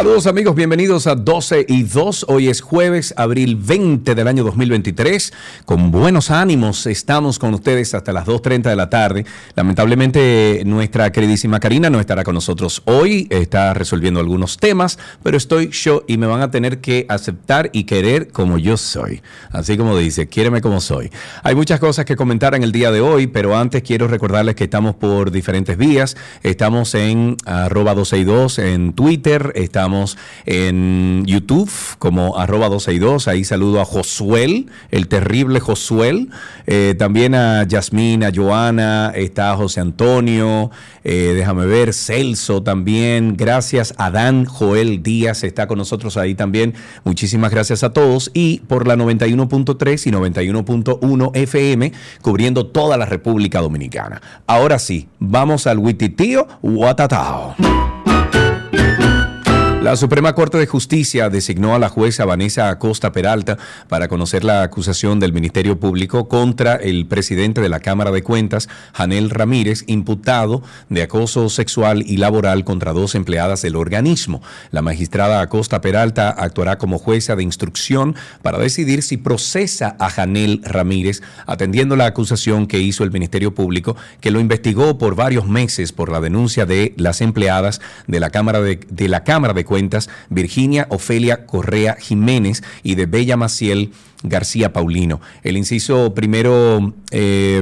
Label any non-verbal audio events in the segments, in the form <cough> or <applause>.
Saludos amigos, bienvenidos a 12 y 2. Hoy es jueves, abril 20 del año 2023. Con buenos ánimos estamos con ustedes hasta las 2.30 de la tarde. Lamentablemente nuestra queridísima Karina no estará con nosotros hoy, está resolviendo algunos temas, pero estoy yo y me van a tener que aceptar y querer como yo soy. Así como dice, quiéreme como soy. Hay muchas cosas que comentar en el día de hoy, pero antes quiero recordarles que estamos por diferentes vías. Estamos en arroba 12 y 2 en Twitter, Estamos en YouTube como arroba 12 y 2. Ahí saludo a Josuel, el terrible Josuel. Eh, también a Yasmín, a Joana, está José Antonio, eh, déjame ver, Celso también. Gracias a Dan Joel Díaz, está con nosotros ahí también. Muchísimas gracias a todos. Y por la 91.3 y 91.1 FM, cubriendo toda la República Dominicana. Ahora sí, vamos al Wititío Watatao. La Suprema Corte de Justicia designó a la jueza Vanessa Acosta Peralta para conocer la acusación del Ministerio Público contra el presidente de la Cámara de Cuentas, Janel Ramírez, imputado de acoso sexual y laboral contra dos empleadas del organismo. La magistrada Acosta Peralta actuará como jueza de instrucción para decidir si procesa a Janel Ramírez, atendiendo la acusación que hizo el Ministerio Público, que lo investigó por varios meses por la denuncia de las empleadas de la Cámara de, de la Cámara de Cuentas, Virginia Ofelia Correa Jiménez y de Bella Maciel García Paulino. El inciso primero, eh,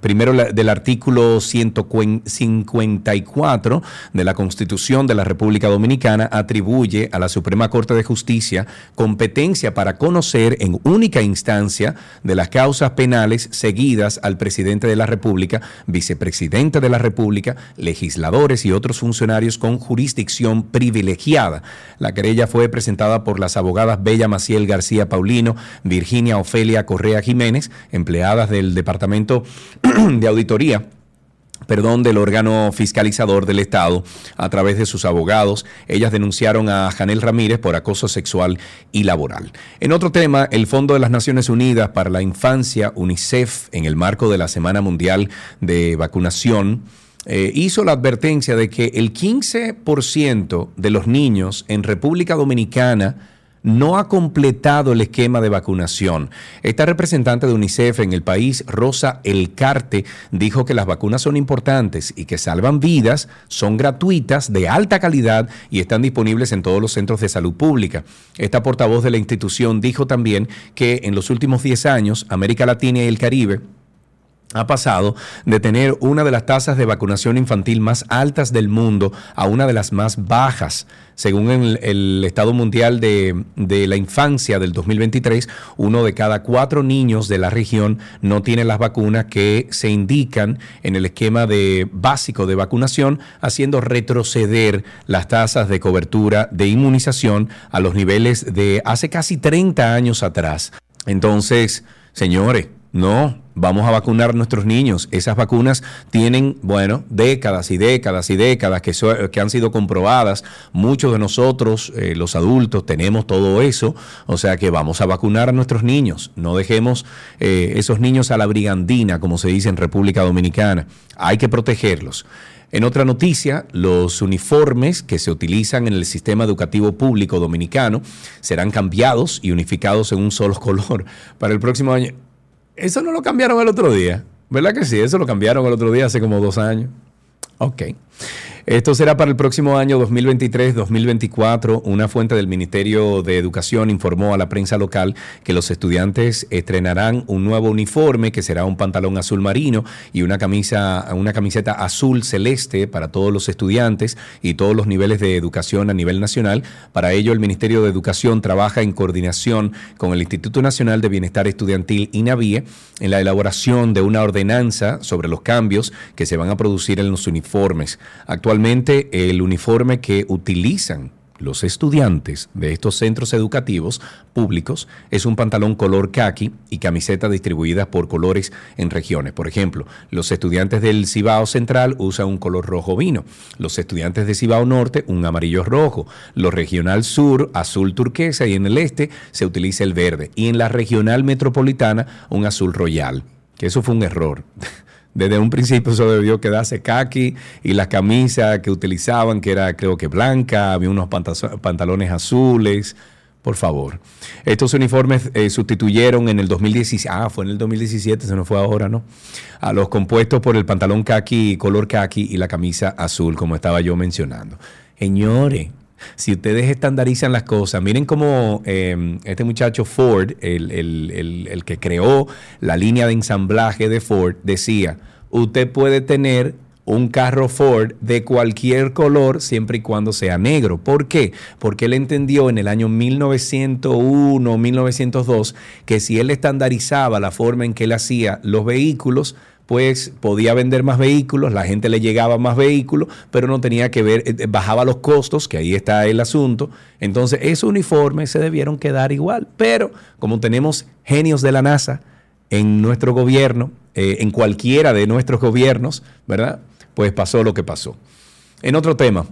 primero del artículo 154 de la Constitución de la República Dominicana atribuye a la Suprema Corte de Justicia competencia para conocer en única instancia de las causas penales seguidas al presidente de la República, vicepresidente de la República, legisladores y otros funcionarios con jurisdicción privilegiada. La querella fue presentada por las abogadas Bella Maciel García Paulino, Virginia Ofelia Correa Jiménez, empleadas del Departamento <clears throat> de Auditoría perdón, del órgano fiscalizador del Estado a través de sus abogados. Ellas denunciaron a Janel Ramírez por acoso sexual y laboral. En otro tema, el Fondo de las Naciones Unidas para la Infancia, UNICEF, en el marco de la Semana Mundial de Vacunación, eh, hizo la advertencia de que el 15% de los niños en República Dominicana no ha completado el esquema de vacunación. Esta representante de UNICEF en el país, Rosa Elcarte, dijo que las vacunas son importantes y que salvan vidas, son gratuitas, de alta calidad y están disponibles en todos los centros de salud pública. Esta portavoz de la institución dijo también que en los últimos 10 años América Latina y el Caribe ha pasado de tener una de las tasas de vacunación infantil más altas del mundo a una de las más bajas. Según el, Estado Mundial de, la Infancia del 2023, uno de cada cuatro niños de la región no tiene las vacunas que se indican en el esquema de, básico de vacunación, haciendo retroceder las tasas de cobertura de inmunización a los niveles de hace casi 30 años atrás. Entonces, señores, no, vamos a vacunar a nuestros niños. Esas vacunas tienen, bueno, décadas y décadas y décadas que, han sido comprobadas. Muchos de nosotros, eh, los adultos, tenemos todo eso. O sea que vamos a vacunar a nuestros niños. No dejemos eh, esos niños a la brigandina, como se dice en República Dominicana. Hay que protegerlos. En otra noticia, los uniformes que se utilizan en el sistema educativo público dominicano serán cambiados y unificados en un solo <laughs> color para el próximo año. Eso no lo cambiaron el otro día. ¿Verdad que sí? Eso lo cambiaron el otro día hace como dos años. Ok. Esto será para el próximo año 2023-2024. Una fuente del Ministerio de Educación informó a la prensa local que los estudiantes estrenarán un nuevo uniforme que será un pantalón azul marino y una camisa, una camiseta azul celeste para todos los estudiantes y todos los niveles de educación a nivel nacional. Para ello, el Ministerio de Educación trabaja en coordinación con el Instituto Nacional de Bienestar Estudiantil INAVIE en la elaboración de una ordenanza sobre los cambios que se van a producir en los uniformes. Actualmente el uniforme que utilizan los estudiantes de estos centros educativos públicos es un pantalón color khaki y camiseta distribuidas por colores en regiones. Por ejemplo, los estudiantes del Cibao Central usan un color rojo vino, los estudiantes de Cibao Norte un amarillo rojo, los regional sur azul turquesa y en el este se utiliza el verde. Y en la regional metropolitana un azul royal, que eso fue un error <laughs> desde un principio eso debió quedarse kaki y la camisa que utilizaban, que era creo que blanca, había unos pantalones azules. Por favor. Estos uniformes eh, sustituyeron en el 2017, ah, fue en el 2017, se no fue ahora, ¿no? A los compuestos por el pantalón kaki, color kaki y la camisa azul, como estaba yo mencionando. Señores, si ustedes estandarizan las cosas, miren cómo em, este muchacho Ford, el, que creó la línea de ensamblaje de Ford, decía, usted puede tener un carro Ford de cualquier color siempre y cuando sea negro. ¿Por qué? Porque él entendió en el año 1901, 1902, que si él estandarizaba la forma en que él hacía los vehículos, pues podía vender más vehículos, la gente le llegaba más vehículos, pero no tenía que ver, eh, bajaba los costos, que ahí está el asunto. Entonces, esos uniformes se debieron quedar igual. Pero como tenemos genios de la NASA en nuestro gobierno, eh, en cualquiera de nuestros gobiernos, ¿verdad? Pues pasó lo que pasó. En otro tema,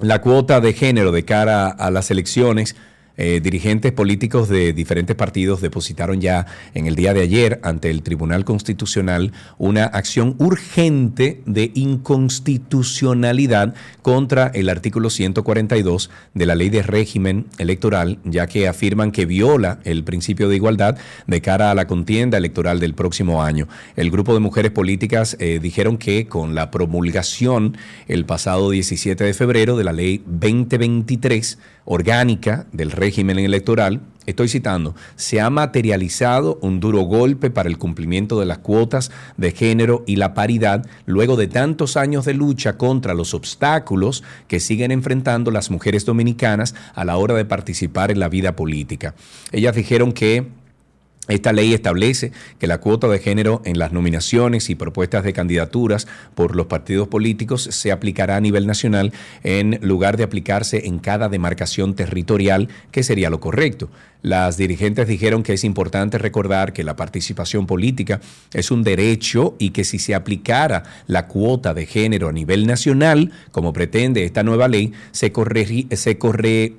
la cuota de género de cara a las elecciones eh, dirigentes políticos de diferentes partidos depositaron ya en el día de ayer ante el Tribunal Constitucional una acción urgente de inconstitucionalidad contra el artículo 142 de la ley de régimen electoral, ya que afirman que viola el principio de igualdad de cara a la contienda electoral del próximo año. El grupo de mujeres políticas eh, dijeron que con la promulgación el pasado 17 de febrero de la ley 2023 orgánica del régimen electoral, estoy citando, se ha materializado un duro golpe para el cumplimiento de las cuotas de género y la paridad luego de tantos años de lucha contra los obstáculos que siguen enfrentando las mujeres dominicanas a la hora de participar en la vida política. Ellas dijeron que esta ley establece que la cuota de género en las nominaciones y propuestas de candidaturas por los partidos políticos se aplicará a nivel nacional en lugar de aplicarse en cada demarcación territorial, que sería lo correcto. Las dirigentes dijeron que es importante recordar que la participación política es un derecho y que si se aplicara la cuota de género a nivel nacional, como pretende esta nueva ley, se, se,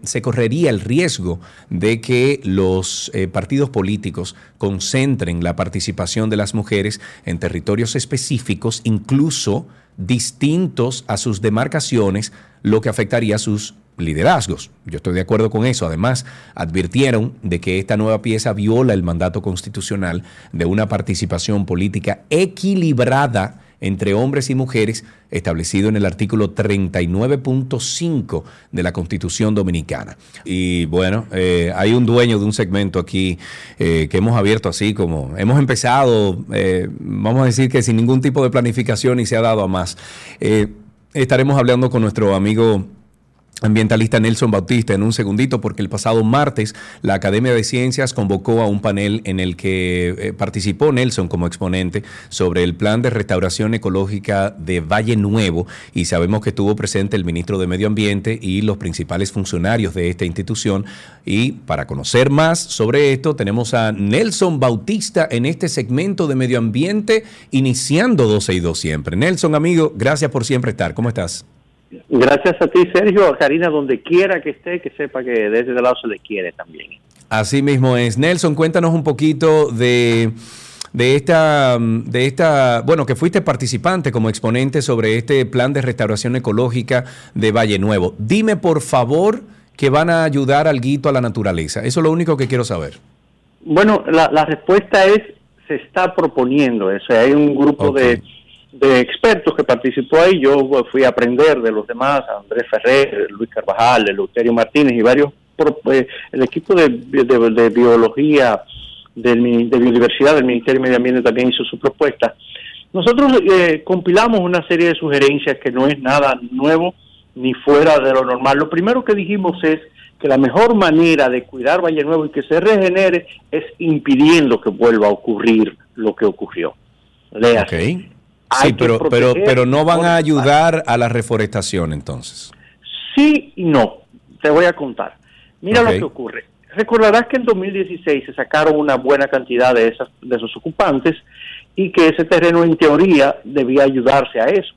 se correría el riesgo de que los eh, partidos políticos concentren la participación de las mujeres en territorios específicos, incluso distintos a sus demarcaciones, lo que afectaría sus liderazgos. Yo estoy de acuerdo con eso. Además, advirtieron de que esta nueva pieza viola el mandato constitucional de una participación política equilibrada entre hombres y mujeres establecido en el artículo 39.5 de la Constitución Dominicana. Y bueno, eh, hay un dueño de un segmento aquí eh, que hemos abierto así como hemos empezado, eh, vamos a decir que sin ningún tipo de planificación y se ha dado a más. estaremos hablando con nuestro amigo ambientalista Nelson Bautista en un segundito porque el pasado martes la Academia de Ciencias convocó a un panel en el que eh, participó Nelson como exponente sobre el plan de restauración ecológica de Valle Nuevo y sabemos que estuvo presente el ministro de Medio Ambiente y los principales funcionarios de esta institución y para conocer más sobre esto tenemos a Nelson Bautista en este segmento de Medio Ambiente iniciando 12 y 2 siempre. Nelson amigo, gracias por siempre estar. ¿Cómo estás? Gracias a ti, Sergio, Karina, donde quiera que esté, que sepa que desde el lado se le quiere también. Así mismo es. Nelson, cuéntanos un poquito de, de esta, de esta, bueno, que fuiste participante como exponente sobre este plan de restauración ecológica de Valle Nuevo. Dime, por favor, que van a ayudar al guito a la naturaleza. Eso es lo único que quiero saber. Bueno, la, la respuesta es, se está proponiendo eso. Hay un grupo de de expertos que participó ahí. Yo fui a aprender de los demás, Andrés Ferrer, Luis Carvajal, Eleuterio Martínez y varios, eh, el equipo de, de, biología, del, de biodiversidad del Ministerio de Medio Ambiente también hizo su propuesta. Nosotros eh, compilamos una serie de sugerencias que no es nada nuevo ni fuera de lo normal. Lo primero que dijimos es que la mejor manera de cuidar Valle Nuevo y que se regenere es impidiendo que vuelva a ocurrir lo que ocurrió. Okay. Sí, pero, pero, pero no van a ayudar a la reforestación entonces. Sí y no. Te voy a contar. Mira lo que ocurre. Recordarás que en 2016 se sacaron una buena cantidad de, esas, de esos ocupantes y que ese terreno en teoría debía ayudarse a eso.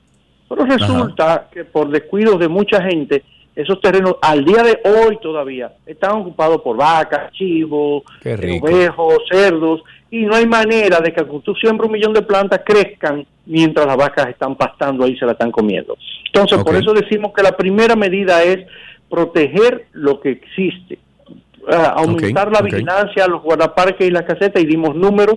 Pero resulta que por descuidos de mucha gente esos terrenos al día de hoy todavía están ocupados por vacas, chivos, ovejos, cerdos, y no hay manera de que tú siembres un millón de plantas crezcan mientras las vacas están pastando ahí y se la están comiendo. Entonces, por eso decimos que la primera medida es proteger lo que existe, aumentar la vigilancia a los guardaparques y las casetas y dimos números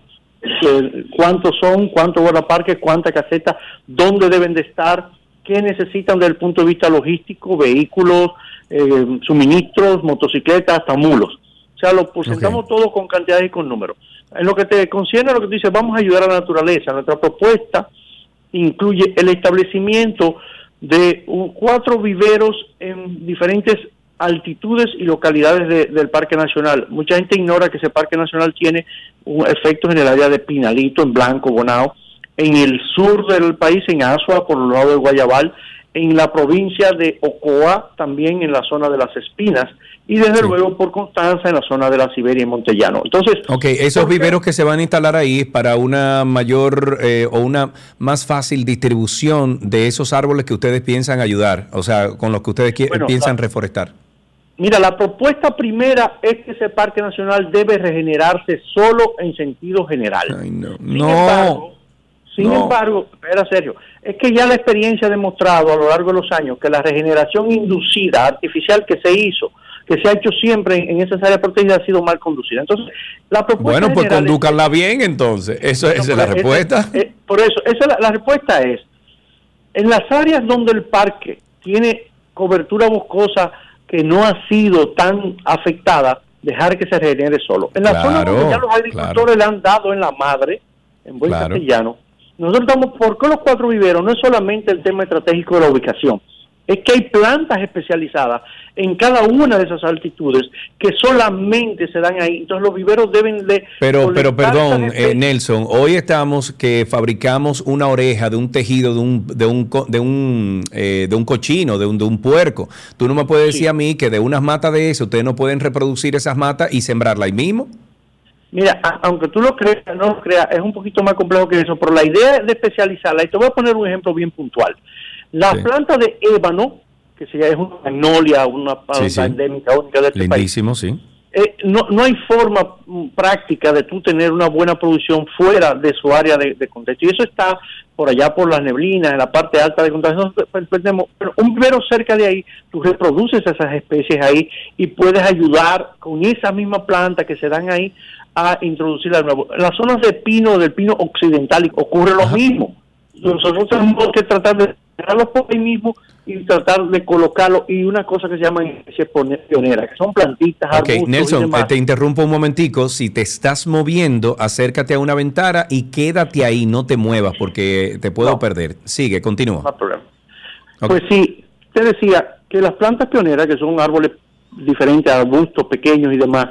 cuántos son, cuántos guardaparques, cuántas casetas, dónde deben de estar, qué necesitan desde el punto de vista logístico, vehículos, eh, suministros, motocicletas, hasta mulos. O sea, lo presentamos todo con cantidades y con números. En lo que te concierne, lo que tú dices, vamos a ayudar a la naturaleza. Nuestra propuesta incluye el establecimiento de cuatro viveros en diferentes altitudes y localidades del Parque Nacional. Mucha gente ignora que ese Parque Nacional tiene un efectos en el área de Pinalito, en Blanco, Bonao, en el sur del país, en Asua, por el lado de Guayabal, en la provincia de Ocoa, también en la zona de las Espinas, y desde luego por Constanza en la zona de la Siberia y Montellano. Entonces, ok, esos viveros que se van a instalar ahí para una mayor eh, o una más fácil distribución de esos árboles que ustedes piensan ayudar, o sea, con los que ustedes piensan reforestar. Mira, la propuesta primera es que ese parque nacional debe regenerarse solo en sentido general. Ay, no. Sin Embargo, sin embargo, espera serio, es que ya la experiencia ha demostrado a lo largo de los años que la regeneración inducida, artificial que se hizo, que se ha hecho siempre en, esas áreas protegidas ha sido mal conducida. Entonces, la propuesta Bueno, pues condúcanla bien entonces. Eso, esa es la respuesta. por eso, esa la respuesta es, en las áreas donde el parque tiene cobertura boscosa que no ha sido tan afectada, dejar que se regenere solo. En la zona donde ya los agricultores le han dado en la madre, en buen castellano, nosotros estamos, ¿por qué los cuatro viveros? No es solamente el tema estratégico de la ubicación, es que hay plantas especializadas en cada una de esas altitudes que solamente se dan ahí. Entonces los viveros deben de... Pero, pero perdón, eh, Nelson, hoy estamos que fabricamos una oreja de un tejido de un, de un, de un, eh, de un cochino, de un, de un puerco. Tú no me puedes decir a mí que de unas matas de eso ustedes no pueden reproducir esas matas y sembrarla ahí mismo. Mira, aunque tú lo creas, no lo creas, es un poquito más complejo que eso, pero la idea de especializarla, y te voy a poner un ejemplo bien puntual. La planta de ébano, que es una magnolia, una planta endémica única de este Lindísimo, sí. Eh, no, no hay forma mm, práctica de tú tener una buena producción fuera de su área de, contexto. Y eso está por allá por las neblinas, en la parte alta de contexto. Pero un vivero cerca de ahí, tú reproduces esas especies ahí y puedes ayudar con esa misma planta que se dan ahí a introducirla de nuevo. En las zonas de pino, del pino occidental, ocurre lo mismo. Nosotros tenemos que tratar de dejarlos por ahí mismo y tratar de colocarlo y una cosa que se llama especie pionera, que son plantitas, Ok, Nelson, te interrumpo un momentico. Si te estás moviendo, acércate a una ventana y quédate ahí, no te muevas porque te puedo perder. Sigue, continúa. No hay problema. Pues sí, te decía que las plantas pioneras, que son árboles diferentes, arbustos pequeños y demás,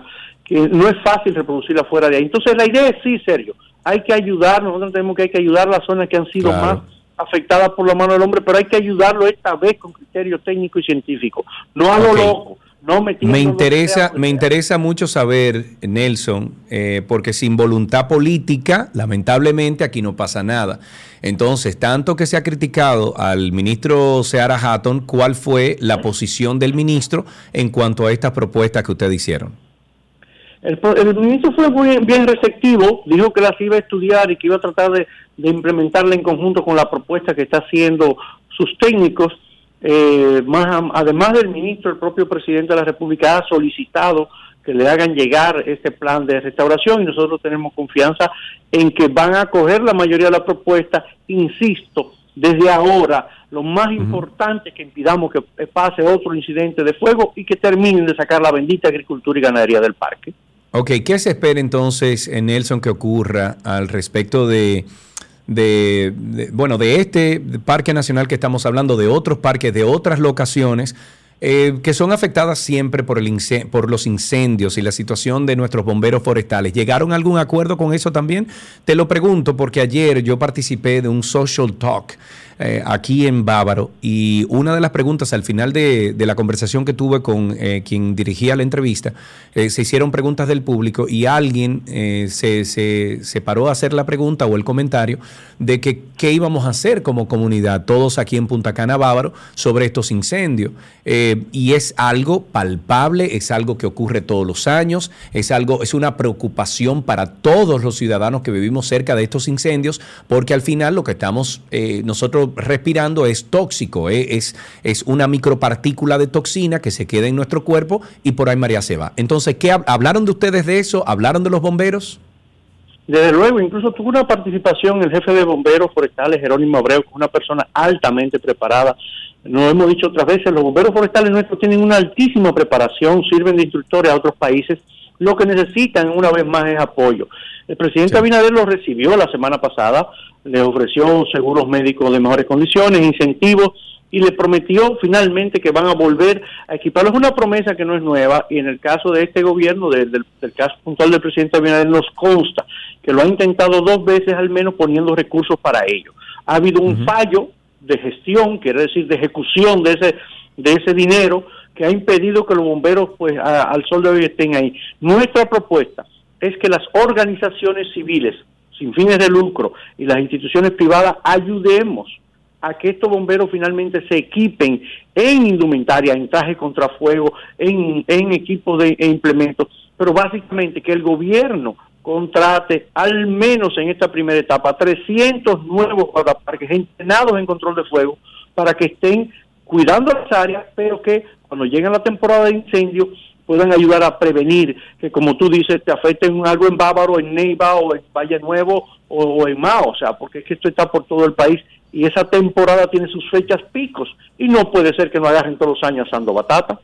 que no es fácil reproducirla fuera de ahí. Entonces la idea es sí, serio, hay que ayudar, nosotros tenemos que hay que ayudar a las zonas que han sido más afectada por la mano del hombre, pero hay que ayudarlo esta vez con criterio técnico y científico, no a lo loco. No me, interesa, me interesa mucho saber, Nelson, eh, porque sin voluntad política, lamentablemente aquí no pasa nada. Entonces, tanto que se ha criticado al ministro Seara Hatton, ¿cuál fue la posición del ministro en cuanto a estas propuestas que ustedes hicieron? El, el, ministro fue muy bien receptivo, dijo que las iba a estudiar y que iba a tratar de, de implementarla en conjunto con la propuesta que está haciendo sus técnicos. Eh, más, además del ministro, el propio presidente de la República ha solicitado que le hagan llegar este plan de restauración y nosotros tenemos confianza en que van a coger la mayoría de la propuesta. Insisto, desde ahora lo más importante es que impidamos que pase otro incidente de fuego y que terminen de sacar la bendita agricultura y ganadería del parque. Ok, ¿qué se espera entonces, en Nelson, que ocurra al respecto de de, bueno, de este parque nacional que estamos hablando, de otros parques, de otras locaciones, eh, que son afectadas siempre por, el por los incendios y la situación de nuestros bomberos forestales. ¿Llegaron a algún acuerdo con eso también? Te lo pregunto porque ayer yo participé de un social talk eh, aquí en Bávaro y una de las preguntas al final de, la conversación que tuve con eh, quien dirigía la entrevista, eh, se hicieron preguntas del público y alguien se, se, paró a hacer la pregunta o el comentario de que qué íbamos a hacer como comunidad, todos aquí en Punta Cana, Bávaro, sobre estos incendios. y es algo palpable, es algo que ocurre todos los años, es algo, es una preocupación para todos los ciudadanos que vivimos cerca de estos incendios, porque al final lo que estamos eh, respirando es tóxico, eh, es, es una micropartícula de toxina que se queda en nuestro cuerpo y por ahí María se va. Entonces, ¿qué hablaron de ustedes de eso? ¿Hablaron de los bomberos? Desde luego, incluso tuvo una participación el jefe de bomberos forestales, Jerónimo Abreu, que es una persona altamente preparada. Nos hemos dicho otras veces, los bomberos forestales nuestros tienen una altísima preparación, sirven de instructores a otros países. Lo que necesitan, una vez más, es apoyo. El presidente Abinader lo recibió la semana pasada, le ofreció seguros médicos de mejores condiciones, incentivos y le prometió finalmente que van a volver a equiparlos. Es una promesa que no es nueva y en el caso de este gobierno, del, del, caso puntual del presidente Abinader, nos consta que lo ha intentado dos veces al menos poniendo recursos para ello. Ha habido un fallo de gestión, quiere decir de ejecución de ese, de ese dinero que ha impedido que los bomberos pues al sol de hoy estén ahí. Nuestra propuesta es que las organizaciones civiles sin fines de lucro y las instituciones privadas ayudemos a que estos bomberos finalmente se equipen en indumentaria, en traje contra fuego, en, en equipos de e implementos, pero básicamente que el gobierno contrate al menos en esta primera etapa 300 nuevos guardaparques entrenados en control de fuego para que estén cuidando las áreas, pero que cuando llegue la temporada de incendio puedan ayudar a prevenir que, como tú dices, te afecten algo en Bávaro, en Neiva o en Valle Nuevo o, en Mao, o sea, porque es que esto está por todo el país y esa temporada tiene sus fechas picos y no puede ser que no agarren todos los años asando batata.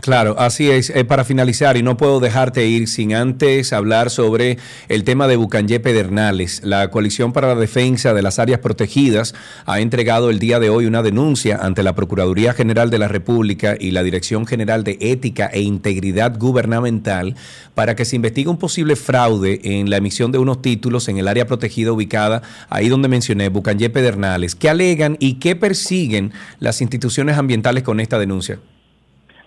Claro, así es. Eh, para finalizar, y no puedo dejarte ir sin antes hablar sobre el tema de Bucanyé Pedernales. La Coalición para la Defensa de las Áreas Protegidas ha entregado el día de hoy una denuncia ante la Procuraduría General de la República y la Dirección General de Ética e Integridad Gubernamental para que se investigue un posible fraude en la emisión de unos títulos en el área protegida ubicada ahí donde mencioné, Bucanyé Pedernales. ¿Qué alegan y qué persiguen las instituciones ambientales con esta denuncia?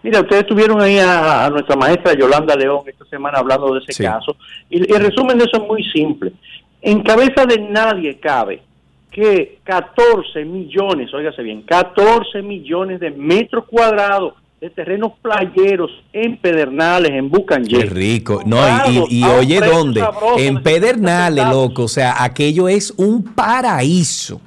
Mira, ustedes tuvieron ahí a, nuestra maestra Yolanda León esta semana hablando de ese caso. Y, el resumen de eso es muy simple. En cabeza de nadie cabe que 14 millones, óigase bien, 14 millones de metros cuadrados de terrenos playeros en Pedernales, en Bucanyé. Qué rico. No, y, y oye, ¿dónde? En Pedernales, loco. O sea, aquello es un paraíso.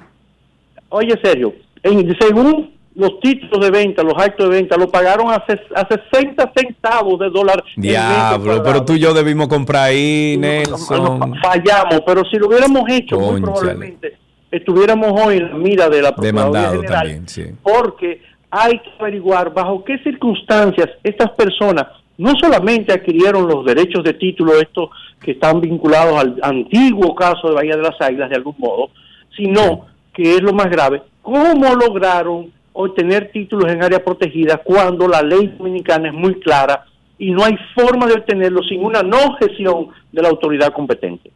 Oye, Sergio, en, según los títulos de venta, los actos de venta, lo pagaron a, a 60 centavos de dólar. Diablo, pero tú y yo debimos comprar ahí, Nelson. fallamos, pero si lo hubiéramos hecho, muy probablemente estuviéramos hoy en la mira de la Procuraduría General. También, sí. Porque hay que averiguar bajo qué circunstancias estas personas no solamente adquirieron los derechos de título, estos que están vinculados al antiguo caso de Bahía de las Águilas de algún modo, sino, que es lo más grave, cómo lograron obtener títulos en área protegida cuando la ley dominicana es muy clara y no hay forma de obtenerlo sin una no gestión de la autoridad competente.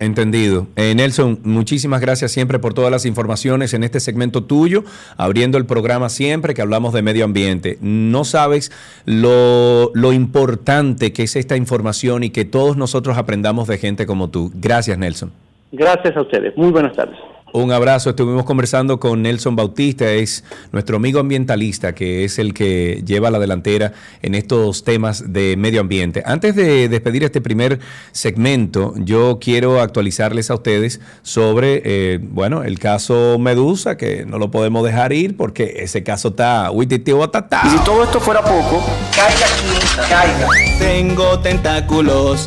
Entendido. Eh, Nelson, muchísimas gracias siempre por todas las informaciones en este segmento tuyo, abriendo el programa siempre que hablamos de medio ambiente. No sabes lo, lo importante que es esta información y que todos nosotros aprendamos de gente como tú. Gracias, Nelson. Gracias a ustedes. Muy buenas tardes. Un abrazo. Estuvimos conversando con Nelson Bautista, es nuestro amigo ambientalista, que es el que lleva la delantera en estos temas de medio ambiente. Antes de despedir este primer segmento, yo quiero actualizarles a ustedes sobre, eh, bueno, el caso Medusa, que no lo podemos dejar ir porque ese caso está... Y si todo esto fuera poco, caiga aquí, caiga. Tengo tentáculos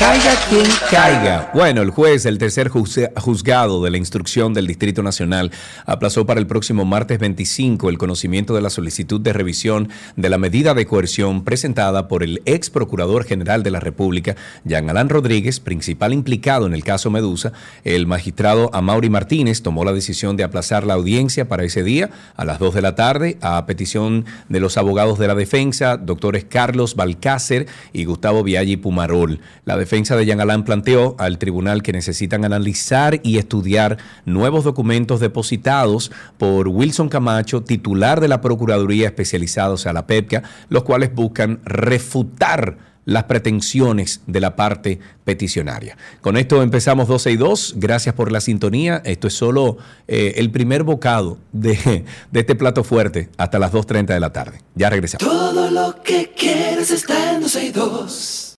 Caiga quien caiga. Bueno, el juez, el tercer juzgado de la instrucción del Distrito Nacional, aplazó para el próximo martes 25 el conocimiento de la solicitud de revisión de la medida de coerción presentada por el ex procurador general de la República, Jean Alain Rodríguez, principal implicado en el caso Medusa. El magistrado Amaury Martínez tomó la decisión de aplazar la audiencia para ese día a las 2 de la tarde a petición de los abogados de la defensa, doctores Carlos Balcácer y Gustavo Viaggi Pumarol. La defensa de Jean planteó al tribunal que necesitan analizar y estudiar nuevos documentos depositados por Wilson Camacho, titular de la Procuraduría especializada, o sea, la PEPCA, los cuales buscan refutar las pretensiones de la parte peticionaria. Con esto empezamos 12 y 2. Gracias por la sintonía. Esto es solo eh, el primer bocado de, este plato fuerte hasta las 2.30 de la tarde. Ya regresamos. Todo lo que está en 12 y 2.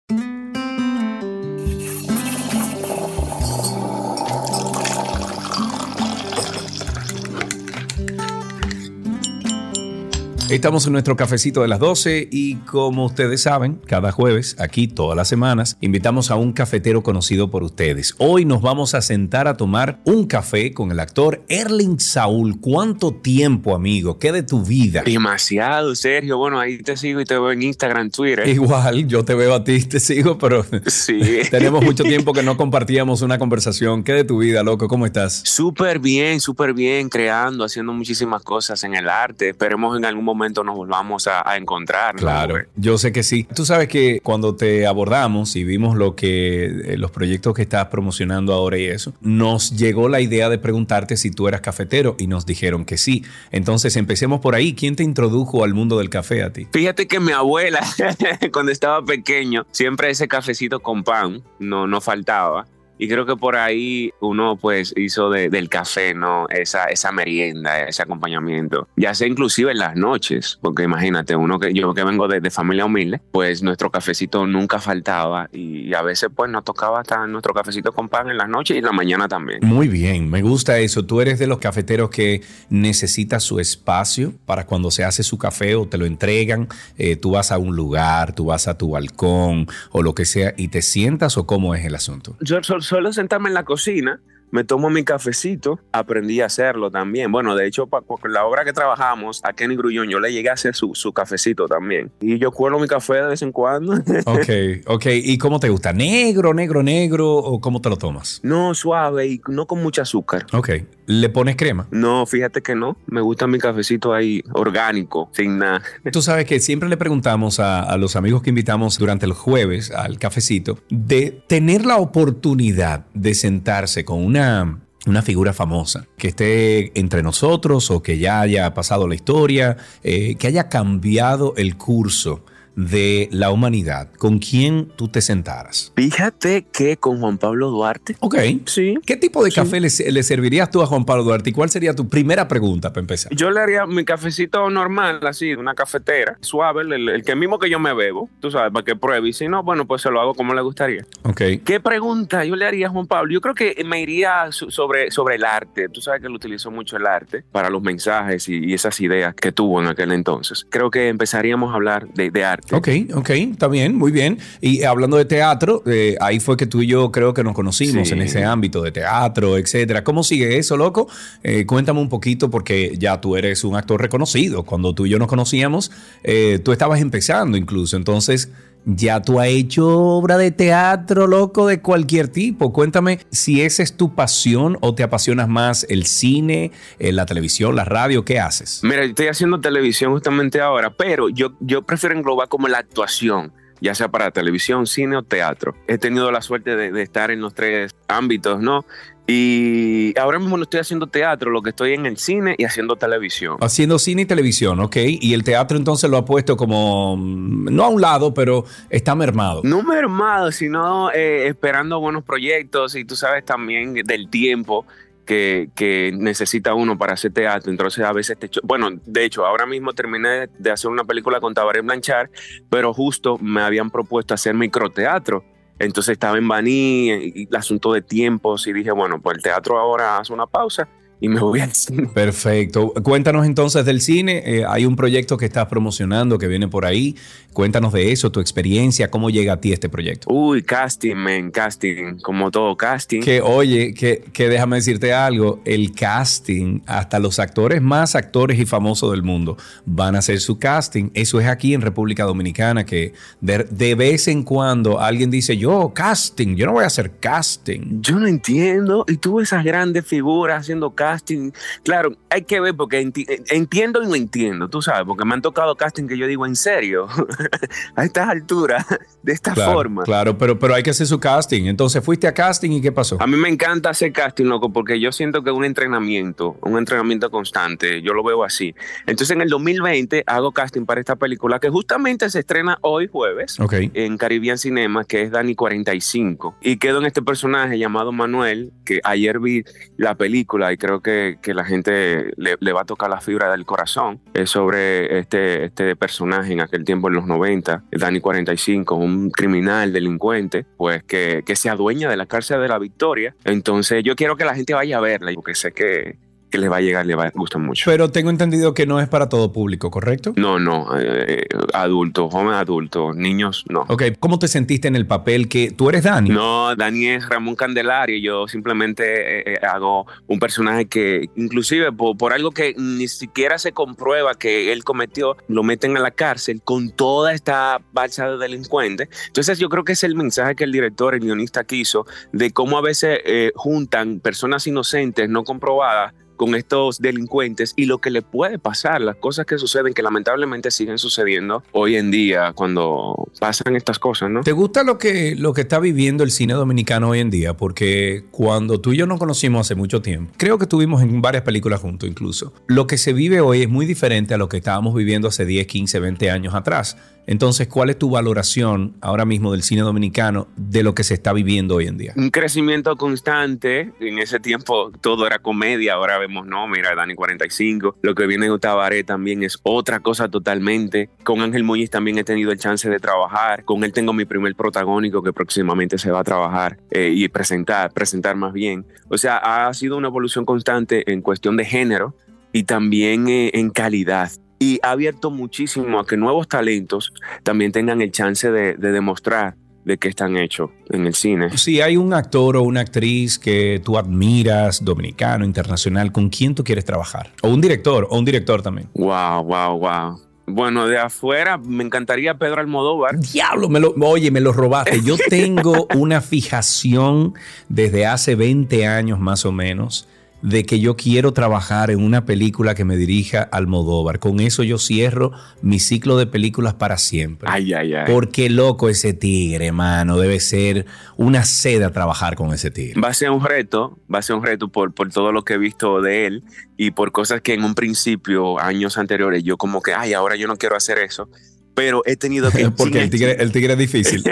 Estamos en nuestro cafecito de las 12 y como ustedes saben, cada jueves, aquí todas las semanas, invitamos a un cafetero conocido por ustedes. Hoy nos vamos a sentar a tomar un café con el actor Erling Saúl. ¿Cuánto tiempo, amigo? ¿Qué de tu vida? Demasiado, Sergio. Bueno, ahí te sigo y te veo en Instagram, Twitter. Igual, yo te veo a ti, te sigo, pero Sí. <laughs> tenemos mucho tiempo que no compartíamos una conversación. ¿Qué de tu vida, loco? ¿Cómo estás? Súper bien, súper bien, creando, haciendo muchísimas cosas en el arte. Esperemos en algún momento nos volvamos a, a encontrar. ¿no? Claro, yo sé que sí. Tú sabes que cuando te abordamos y vimos lo que eh, los proyectos que estás promocionando ahora y eso, nos llegó la idea de preguntarte si tú eras cafetero y nos dijeron que sí. Entonces empecemos por ahí. ¿Quién te introdujo al mundo del café a ti? Fíjate que mi abuela, <laughs> cuando estaba pequeño, siempre ese cafecito con pan no, no faltaba. Y creo que por ahí uno pues hizo de- del café, ¿no? Esa, esa merienda, ese acompañamiento. Ya sea inclusive en las noches, porque imagínate, uno que yo que vengo de, de familia humilde, pues nuestro cafecito nunca faltaba y, a veces pues nos tocaba hasta nuestro cafecito con pan en las noches y en la mañana también. Muy bien, me gusta eso. Tú eres de los cafeteros que necesita su espacio para cuando se hace su café o te lo entregan. eh, tú vas a un lugar, tú vas a tu balcón o lo que sea y te sientas o cómo es el asunto. Yo suelo sentarme en la cocina, me tomo mi cafecito, aprendí a hacerlo también. Bueno, de hecho, con la obra que trabajamos, a Kenny Grullón, yo le llegué a hacer su, su cafecito también. Y yo cuelo mi café de vez en cuando. <laughs> Ok, ok. ¿Y cómo te gusta? ¿Negro, negro, negro o cómo te lo tomas? no, suave y no con mucha azúcar. Ok. ¿Le pones crema? No, fíjate que no. Me gusta mi cafecito ahí orgánico, sin nada. Tú sabes que siempre le preguntamos a, a los amigos que invitamos durante el jueves al cafecito de tener la oportunidad de sentarse con una, una figura famosa que esté entre nosotros o que ya haya pasado la historia, eh, que haya cambiado el curso de la humanidad. ¿Con quién tú te sentaras? Fíjate que con Juan Pablo Duarte. Ok. Sí. ¿Qué tipo de café le, le servirías tú a Juan Pablo Duarte? ¿Y cuál sería tu primera pregunta para empezar? Yo le haría mi cafecito normal, así, una cafetera, suave, el, el que mismo que yo me bebo, tú sabes, para que pruebe. Y si no, bueno, pues se lo hago como le gustaría. Ok. ¿Qué pregunta yo le haría a Juan Pablo? Yo creo que me iría sobre, sobre el arte. Tú sabes que él utilizó mucho el arte para los mensajes y, y esas ideas que tuvo en aquel entonces. Creo que empezaríamos a hablar de, de arte. Ok, ok, está bien, muy bien. Y hablando de teatro, eh, ahí fue que tú y yo creo que nos conocimos Sí. en ese ámbito de teatro, etcétera. ¿Cómo sigue eso, loco? Eh, cuéntame un poquito porque ya tú eres un actor reconocido. Cuando tú y yo nos conocíamos, eh, tú estabas empezando incluso. Entonces, ya tú has hecho obra de teatro, loco, de cualquier tipo. Cuéntame si esa es tu pasión o te apasionas más el cine, eh, la televisión, la radio. ¿Qué haces? Mira, estoy haciendo televisión justamente ahora, pero yo, yo prefiero englobar como la actuación, ya sea para televisión, cine o teatro. He tenido la suerte de estar en los tres ámbitos, ¿no? Y ahora mismo no estoy haciendo teatro, lo que estoy en el cine y haciendo televisión. Haciendo cine y televisión, ok. Y el teatro entonces lo ha puesto como, mm, no a un lado, pero está mermado. No mermado, sino eh, esperando buenos proyectos y tú sabes también del tiempo que, que necesita uno para hacer teatro. Entonces a veces te... Bueno, de hecho, ahora mismo terminé de hacer una película con Tabaré Blanchard, pero justo me habían propuesto hacer microteatro. Entonces estaba en Baní, el asunto de tiempos, y dije, bueno, pues el teatro ahora hace una pausa y me voy al cine. Perfecto. Cuéntanos entonces del cine. Eh, hay un proyecto que estás promocionando que viene por ahí. Cuéntanos de eso, tu experiencia, cómo llega a ti este proyecto. Uy, casting, man, casting, como todo casting. Que oye, que, que déjame decirte algo, el casting, hasta los actores más actores y famosos del mundo van a hacer su casting. Eso es aquí en República Dominicana, que de, de vez en cuando alguien dice, yo casting, yo no voy a hacer casting. Yo no entiendo. Y tuve esas grandes figuras haciendo casting casting. Claro, hay que ver porque entiendo y no entiendo, tú sabes, porque me han tocado casting que yo digo, en serio, <laughs> a estas alturas, <laughs> de esta forma. Claro, pero, pero hay que hacer su casting. Entonces, fuiste a casting y ¿qué pasó? A mí me encanta hacer casting, loco, porque yo siento que es un entrenamiento, un entrenamiento constante, yo lo veo así. Entonces, en el 2020 hago casting para esta película que justamente se estrena hoy jueves en Caribbean Cinema, que es Dani 45. Y quedo en este personaje llamado Manuel, que ayer vi la película y creo que, que la gente le, va a tocar la fibra del corazón. Es sobre este, este personaje en aquel tiempo, en los 90, Dani 45, un criminal, delincuente, pues que, que se adueña de la cárcel de la Victoria. Entonces yo quiero que la gente vaya a verla, porque sé que que les va a llegar, les va a gustar mucho. Pero tengo entendido que no es para todo público, ¿correcto? No, no, eh, adultos, jóvenes adultos, niños, no. Ok, ¿cómo te sentiste en el papel que tú eres Dani? No, Dani es Ramón Candelario, yo simplemente eh, eh, hago un personaje que inclusive por, algo que ni siquiera se comprueba que él cometió, lo meten a la cárcel con toda esta balsa de delincuentes. Entonces yo creo que es el mensaje que el director, el guionista quiso, de cómo a veces juntan personas inocentes, no comprobadas, con estos delincuentes y lo que le puede pasar, las cosas que suceden, que lamentablemente siguen sucediendo hoy en día cuando pasan estas cosas, ¿no? ¿Te gusta lo que, lo que está viviendo el cine dominicano hoy en día? Porque cuando tú y yo nos conocimos hace mucho tiempo, creo que estuvimos en varias películas juntos incluso, lo que se vive hoy es muy diferente a lo que estábamos viviendo hace 10, 15, 20 años atrás. Entonces, ¿cuál es tu valoración ahora mismo del cine dominicano de lo que se está viviendo hoy en día? Un crecimiento constante. En ese tiempo todo era comedia, ahora vemos, no, mira, Dani 45. Lo que viene de Tabaré también es otra cosa totalmente. Con Ángel Muñiz también he tenido el chance de trabajar. Con él tengo mi primer protagónico que próximamente se va a trabajar eh, y presentar, presentar más bien. O sea, ha sido una evolución constante en cuestión de género y también eh, en calidad y ha abierto muchísimo a que nuevos talentos también tengan el chance de, demostrar de qué están hechos en el cine. Si hay un actor o una actriz que tú admiras, dominicano, internacional, ¿con quién tú quieres trabajar? O un director, o un director también. Wow, wow, wow. Bueno, de afuera me encantaría Pedro Almodóvar. Diablo, me lo, oye, me lo robaste. Yo tengo <laughs> una fijación desde hace 20 años más o menos de que yo quiero trabajar en una película que me dirija Almodóvar. Con eso yo cierro mi ciclo de películas para siempre. Ay, ay, ay. Porque loco ese tigre, hermano. Debe ser una seda trabajar con ese tigre. Va a ser un reto, va a ser un reto por, por todo lo que he visto de él y por cosas que en un principio, años anteriores, yo como que, ay, ahora yo no quiero hacer eso pero he tenido <laughs> que... Porque el tigre, el tigre, es difícil.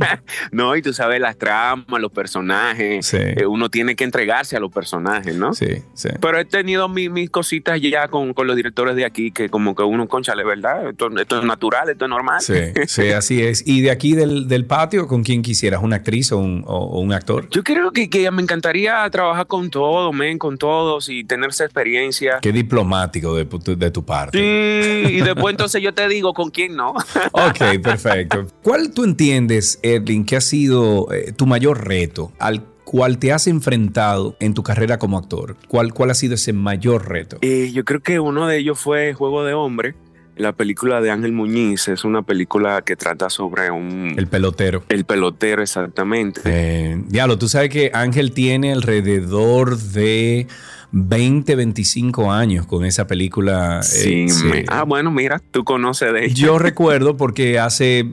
<laughs> no, y tú sabes las tramas, los personajes, eh, uno tiene que entregarse a los personajes, ¿no? Sí, sí. Pero he tenido mis, cositas ya con, con, los directores de aquí, que como que uno, conchale, ¿verdad? Esto, esto, es natural, esto es normal. Sí, sí, <laughs> así es. ¿Y de aquí del, del patio, con quién quisieras? ¿Una actriz o un, o, un actor? Yo creo que, que, me encantaría trabajar con todos, men, con todos y tener esa experiencia. Qué diplomático de, de tu parte. Sí, y después entonces yo te digo con quién no. Ok, perfecto. ¿Cuál tú entiendes, Erling, que ha sido eh, tu mayor reto al cual te has enfrentado en tu carrera como actor? ¿Cuál, cuál ha sido ese mayor reto? Eh, yo creo que uno de ellos fue Juego de Hombre. La película de Ángel Muñiz es una película que trata sobre un... El pelotero. El pelotero, exactamente. Eh, diablo, tú sabes que Ángel tiene alrededor de 20, 25 años con esa película. Sí, eh, ah, bueno, mira, tú conoces de ella. Yo recuerdo porque hace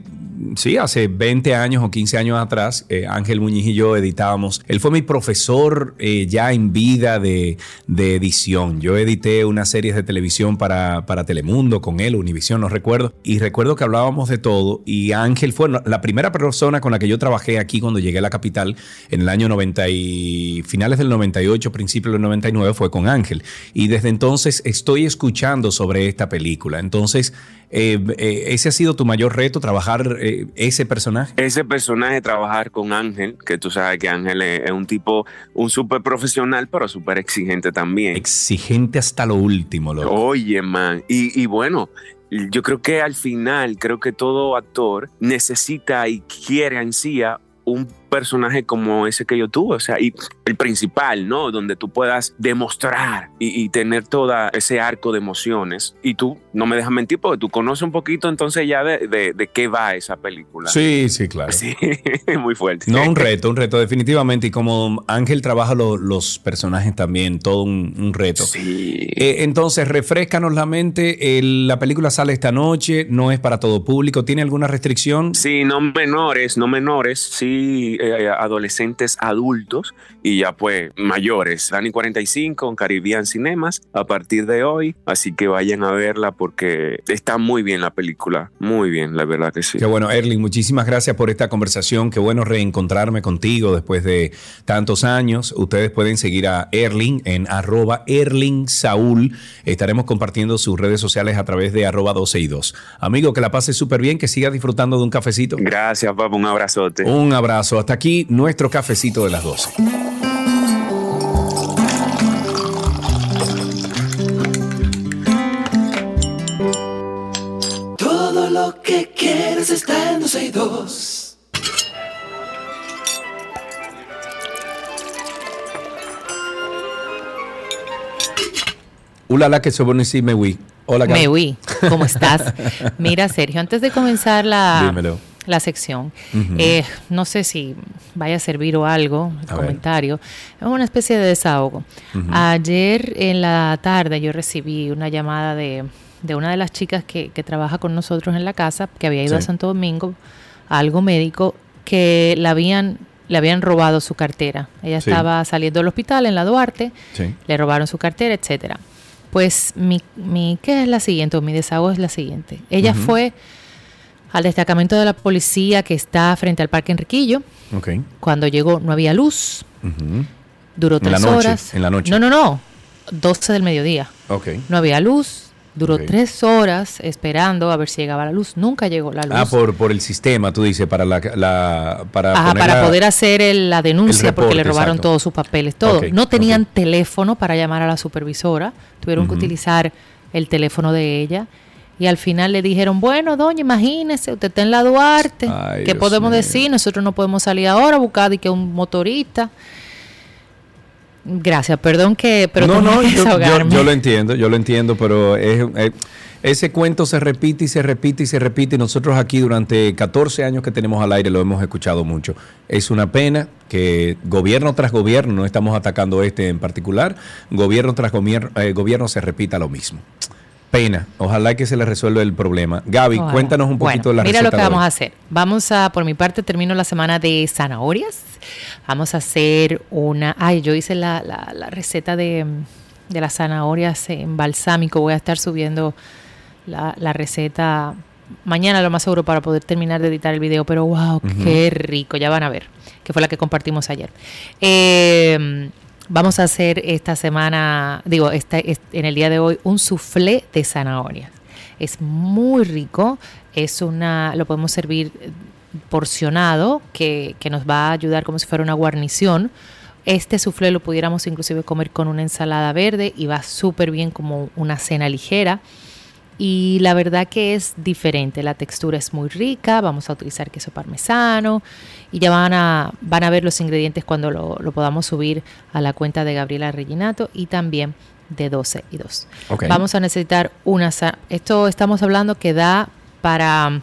sí, hace 20 años o 15 años atrás, eh, Ángel Muñiz y yo editábamos. Él fue mi profesor eh, ya en vida de, edición. Yo edité unas series de televisión para, para Telemundo con él, Univisión, no recuerdo. Y recuerdo que hablábamos de todo. Y Ángel fue la primera persona con la que yo trabajé aquí cuando llegué a la capital en el año 90 y finales del 98, principios del 99, fue con Ángel. Y desde entonces estoy escuchando sobre esta película. Entonces, eh, ¿Ese ha sido tu mayor reto, trabajar eh, ese personaje? Ese personaje, trabajar con Ángel, que tú sabes que Ángel es, un tipo, un súper profesional, pero súper exigente también. Exigente hasta lo último, loco. Oye, man. Y, y bueno, yo creo que al final, creo que todo actor necesita y quiere ansía un personaje como ese que yo tuve, o sea, y el principal, ¿no? Donde tú puedas demostrar y, tener todo ese arco de emociones. Y tú, no me dejas mentir, porque tú conoces un poquito entonces ya de, de, qué va esa película. Sí, sí, claro. Sí, <laughs> muy fuerte. No, un reto, un reto, definitivamente. Y como Ángel trabaja los personajes también, todo un, reto. Sí. Eh, entonces, refrescanos la mente. la película sale esta noche, no es para todo público. ¿Tiene alguna restricción? Sí, no menores, no menores, sí adolescentes adultos y ya pues mayores. Dani 45 en Caribbean Cinemas a partir de hoy, así que vayan a verla porque está muy bien la película, muy bien, la verdad que sí. Qué bueno, Erling, muchísimas gracias por esta conversación, qué bueno reencontrarme contigo después de tantos años. Ustedes pueden seguir a Erling en arroba Erling Saúl. Estaremos compartiendo sus redes sociales a través de arroba 12 y 2. Amigo, que la pase súper bien, que siga disfrutando de un cafecito. Gracias, papá, un abrazote. Un abrazo. Hasta aquí nuestro cafecito de las 12. Que quieres está en 12 y 2. Hola, la que soy me oui. Hola, Me oui. ¿Cómo estás? <laughs> Mira, Sergio, antes de comenzar la, la sección, eh, no sé si vaya a servir o algo, el comentario. Es una especie de desahogo. Ayer en la tarde yo recibí una llamada de, una de las chicas que, trabaja con nosotros en la casa, que había ido a Santo Domingo a algo médico, que la habían le habían robado su cartera. Ella estaba saliendo del hospital en la Duarte, le robaron su cartera, etcétera. Pues mi, mi, ¿qué es la siguiente? O mi desahogo es la siguiente. Ella fue al destacamento de la policía que está frente al Parque Enriquillo. Cuando llegó no había luz. Duró tres horas. En la noche. No, no, no. 12 del mediodía. No había luz. Duró tres horas esperando a ver si llegaba la luz. Nunca llegó la luz. Ah, por, por el sistema, tú dices, para la, para, para poder hacer la denuncia porque le robaron todos sus papeles, todo. no tenían teléfono para llamar a la supervisora. Tuvieron que utilizar el teléfono de ella. Y al final le dijeron, bueno, doña, imagínese, usted está en la Duarte. ¿Qué podemos decir? Nosotros no podemos salir ahora a buscar y que un motorista. Gracias, perdón que... Pero no, no, yo, lo entiendo, yo lo entiendo, pero ese cuento se repite y se repite y se repite y nosotros aquí durante 14 años que tenemos al aire lo hemos escuchado mucho. Es una pena que gobierno tras gobierno, no estamos atacando este en particular, gobierno tras gobierno, eh, gobierno se repita lo mismo. Pena. Ojalá que se le resuelva el problema. Gaby, cuéntanos un poquito de la Mira lo que vamos a hacer. Vamos a, por mi parte, termino la semana de zanahorias. Vamos a hacer una. Ay, yo hice la, la, receta de, de, las zanahorias en balsámico. Voy a estar subiendo la, la receta mañana, lo más seguro, para poder terminar de editar el video. Pero wow, qué rico. Ya van a ver. Que fue la que compartimos ayer. Eh Vamos a hacer esta semana, digo, esta, en el día de hoy, un soufflé de zanahoria. Es muy rico, es una, lo podemos servir porcionado, que, que nos va a ayudar como si fuera una guarnición. Este soufflé lo pudiéramos inclusive comer con una ensalada verde y va súper bien como una cena ligera y la verdad que es diferente, la textura es muy rica, vamos a utilizar queso parmesano y ya van a, van a ver los ingredientes cuando lo, podamos subir a la cuenta de Gabriela Reginato y también de 12 y 2. Vamos a necesitar una... Esto estamos hablando que da para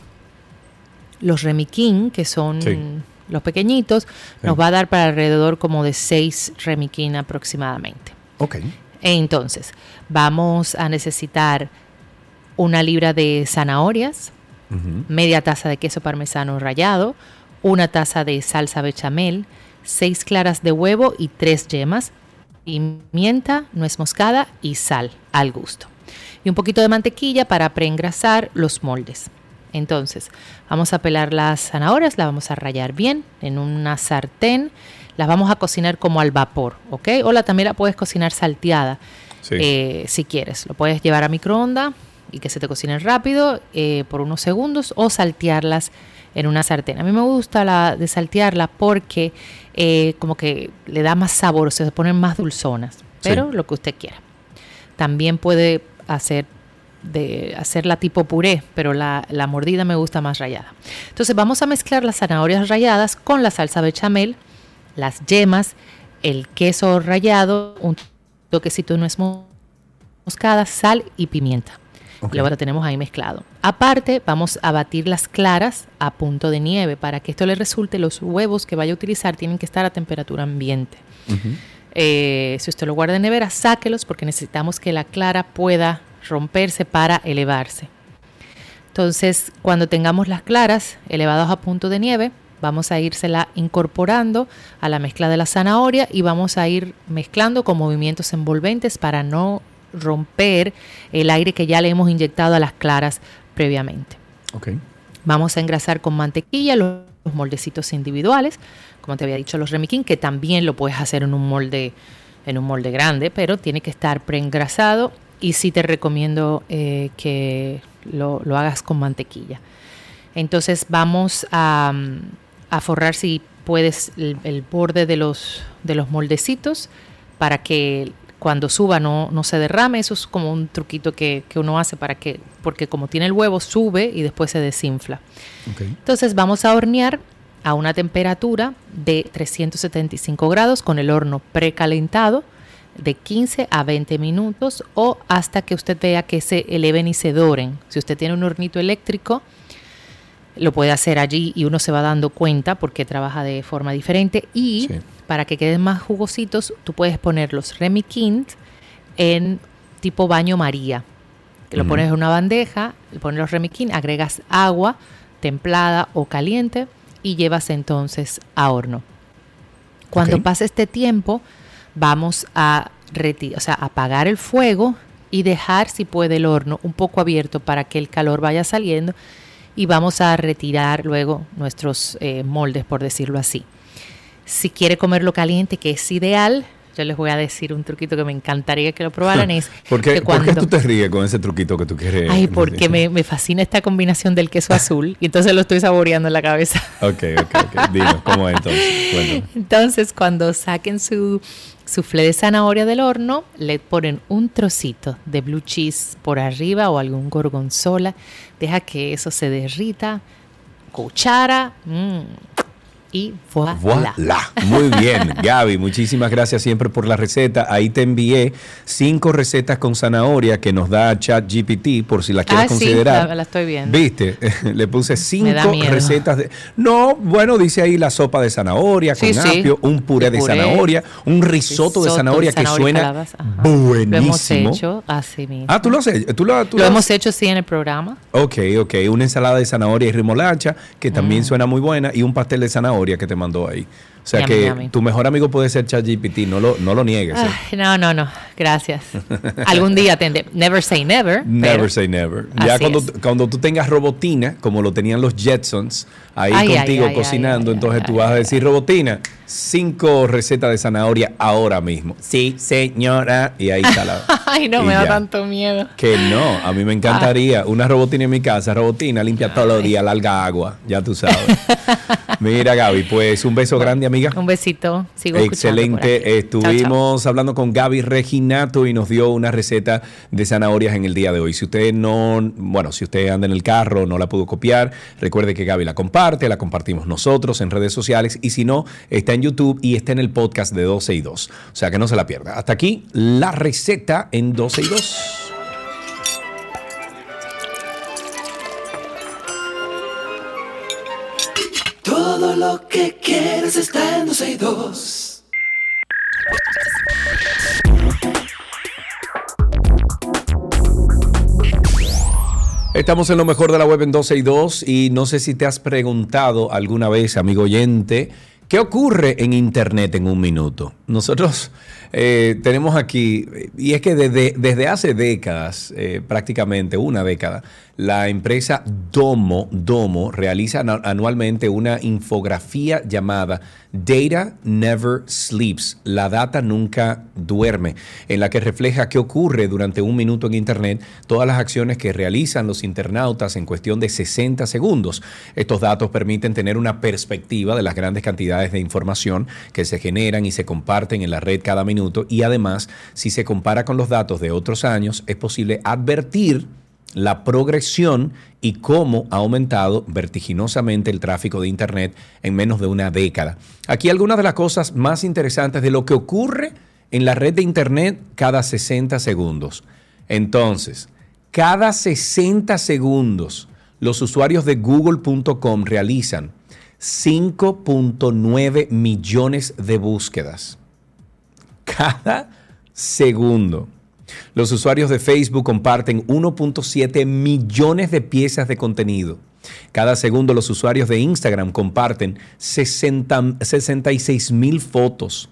los remiquín, que son los pequeñitos, nos va a dar para alrededor como de 6 remiquín aproximadamente. Ok. Entonces, vamos a necesitar una libra de zanahorias, media taza de queso parmesano rallado, una taza de salsa bechamel, seis claras de huevo y tres yemas, pimienta, nuez moscada y sal al gusto. Y un poquito de mantequilla para preengrasar los moldes. Entonces, vamos a pelar las zanahorias, las vamos a rallar bien en una sartén, las vamos a cocinar como al vapor, ¿ok? O la también la puedes cocinar salteada eh, si quieres. Lo puedes llevar a microondas y que se te cocinen rápido eh, por unos segundos o saltearlas en una sartén. A mí me gusta la de saltearla porque eh, como que le da más sabor, se ponen más dulzonas, pero lo que usted quiera. También puede hacer de hacerla tipo puré, pero la, la, mordida me gusta más rayada. Entonces vamos a mezclar las zanahorias rayadas con la salsa bechamel, las yemas, el queso rallado, un toquecito de nuez moscada, sal y pimienta. Okay. Luego lo tenemos ahí mezclado. Aparte, vamos a batir las claras a punto de nieve. Para que esto le resulte, los huevos que vaya a utilizar tienen que estar a temperatura ambiente. Uh -huh. eh, si usted lo guarda en nevera, sáquelos porque necesitamos que la clara pueda romperse para elevarse. Entonces, cuando tengamos las claras elevadas a punto de nieve, vamos a írsela incorporando a la mezcla de la zanahoria y vamos a ir mezclando con movimientos envolventes para no romper el aire que ya le hemos inyectado a las claras previamente. Okay. Vamos a engrasar con mantequilla los, los moldecitos individuales, como te había dicho los remiquín, que también lo puedes hacer en un molde en un molde grande, pero tiene que estar preengrasado y sí te recomiendo eh, que lo, lo, hagas con mantequilla. Entonces vamos a, a forrar si puedes el, el, borde de los, de los moldecitos para que cuando suba no, no se derrame. Eso es como un truquito que, que, uno hace para que, porque como tiene el huevo, sube y después se desinfla. Okay. Entonces vamos a hornear a una temperatura de 375 grados con el horno precalentado de 15 a 20 minutos o hasta que usted vea que se eleven y se doren. Si usted tiene un hornito eléctrico, lo puede hacer allí y uno se va dando cuenta porque trabaja de forma diferente. Y sí. Para que queden más jugositos, tú puedes poner los Remy en tipo baño María. Que lo uh -huh. pones en una bandeja, le pones los Remy agregas agua templada o caliente y llevas entonces a horno. Cuando okay. pase este tiempo, vamos a o sea, apagar el fuego y dejar, si puede, el horno un poco abierto para que el calor vaya saliendo y vamos a retirar luego nuestros eh, moldes, por decirlo así. Si quiere comerlo caliente, que es ideal, yo les voy a decir un truquito que me encantaría que lo probaran. Es <laughs> ¿Por, qué, que cuando... ¿Por qué tú te ríes con ese truquito que tú quieres? Ay, porque me, me, fascina esta combinación del queso azul y entonces lo estoy saboreando en la cabeza. <laughs> Ok, ok, ok. Dinos, ¿cómo es entonces? Cuéntame. Entonces, cuando saquen su soufflé de zanahoria del horno, le ponen un trocito de blue cheese por arriba o algún gorgonzola. Deja que eso se derrita. Cuchara. Mmm y voilà. voilà. Muy bien, <laughs> Gaby, muchísimas gracias siempre por la receta. Ahí te envié cinco recetas con zanahoria que nos da ChatGPT por si las quieres ah, considerar. Sí, la, la, estoy viendo. Viste, <laughs> le puse cinco recetas de. No, bueno, dice ahí la sopa de zanahoria con sí, apio, sí. un puré, de puré. zanahoria, un risotto, risotto de, zanahoria que suena buenísimo. Lo hemos hecho así mismo. Ah, tú lo has hecho. ¿Tú lo, tú lo, lo hemos hecho sí en el programa. Ok, ok. Una ensalada de zanahoria y remolacha que también mm. suena muy buena y un pastel de zanahoria que te mandó ahí. O sea que tu mejor amigo puede ser ChatGPT, no lo, no lo niegues. ¿eh? Ay, no, no, no, gracias. <laughs> Algún día tendré, never say never. Never say never. Ya cuando, cuando tú tengas robotina, como lo tenían los Jetsons, ahí ay, contigo ay, cocinando, entonces tú vas a decir, robotina, cinco recetas de zanahoria ahora mismo. Sí, señora. Y ahí está la. <laughs> Ay, no, me da tanto miedo. Que no, a mí me encantaría. Una robotina en mi casa, robotina, limpia todos los días, larga agua, ya tú sabes. <laughs> Mira, Gaby, pues un beso grande, amiga. Un besito. Sigo Excelente. Estuvimos chao, chao. hablando con Gaby Reginato y nos dio una receta de zanahorias en el día de hoy. Si usted no, bueno, si usted anda en el carro, no la pudo copiar, recuerde que Gaby la comparte, la compartimos nosotros en redes sociales y si no, está en YouTube y está en el podcast de 12 y 2. O sea que no se la pierda. Hasta aquí la receta en 12 y 2. Lo que quieres está en 12 y 2. Estamos en lo mejor de la web en 12 y 2 y no sé si te has preguntado alguna vez, amigo oyente, ¿qué ocurre en Internet en un minuto? Nosotros eh, tenemos aquí, y es que desde, desde hace décadas, eh, prácticamente una década, la empresa Domo, Domo realiza anualmente una infografía llamada Data Never Sleeps, la data nunca duerme, en la que refleja qué ocurre durante un minuto en Internet, todas las acciones que realizan los internautas en cuestión de 60 segundos. Estos datos permiten tener una perspectiva de las grandes cantidades de información que se generan y se comparten en la red cada minuto y además, si se compara con los datos de otros años, es posible advertir la progresión y cómo ha aumentado vertiginosamente el tráfico de Internet en menos de una década. Aquí algunas de las cosas más interesantes de lo que ocurre en la red de Internet cada 60 segundos. Entonces, cada 60 segundos los usuarios de google.com realizan 5.9 millones de búsquedas. Cada segundo. Los usuarios de Facebook comparten 1.7 millones de piezas de contenido. Cada segundo los usuarios de Instagram comparten 66 mil fotos.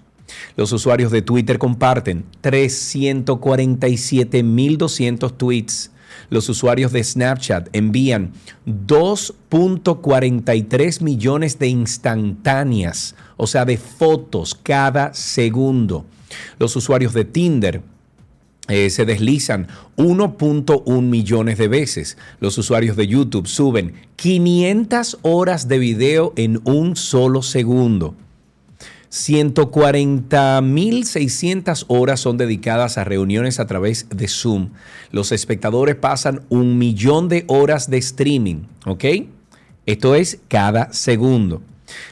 Los usuarios de Twitter comparten 347.200 tweets. Los usuarios de Snapchat envían 2.43 millones de instantáneas, o sea, de fotos cada segundo. Los usuarios de Tinder eh, se deslizan 1.1 millones de veces. Los usuarios de YouTube suben 500 horas de video en un solo segundo. 140.600 horas son dedicadas a reuniones a través de Zoom. Los espectadores pasan un millón de horas de streaming, ¿ok? Esto es cada segundo.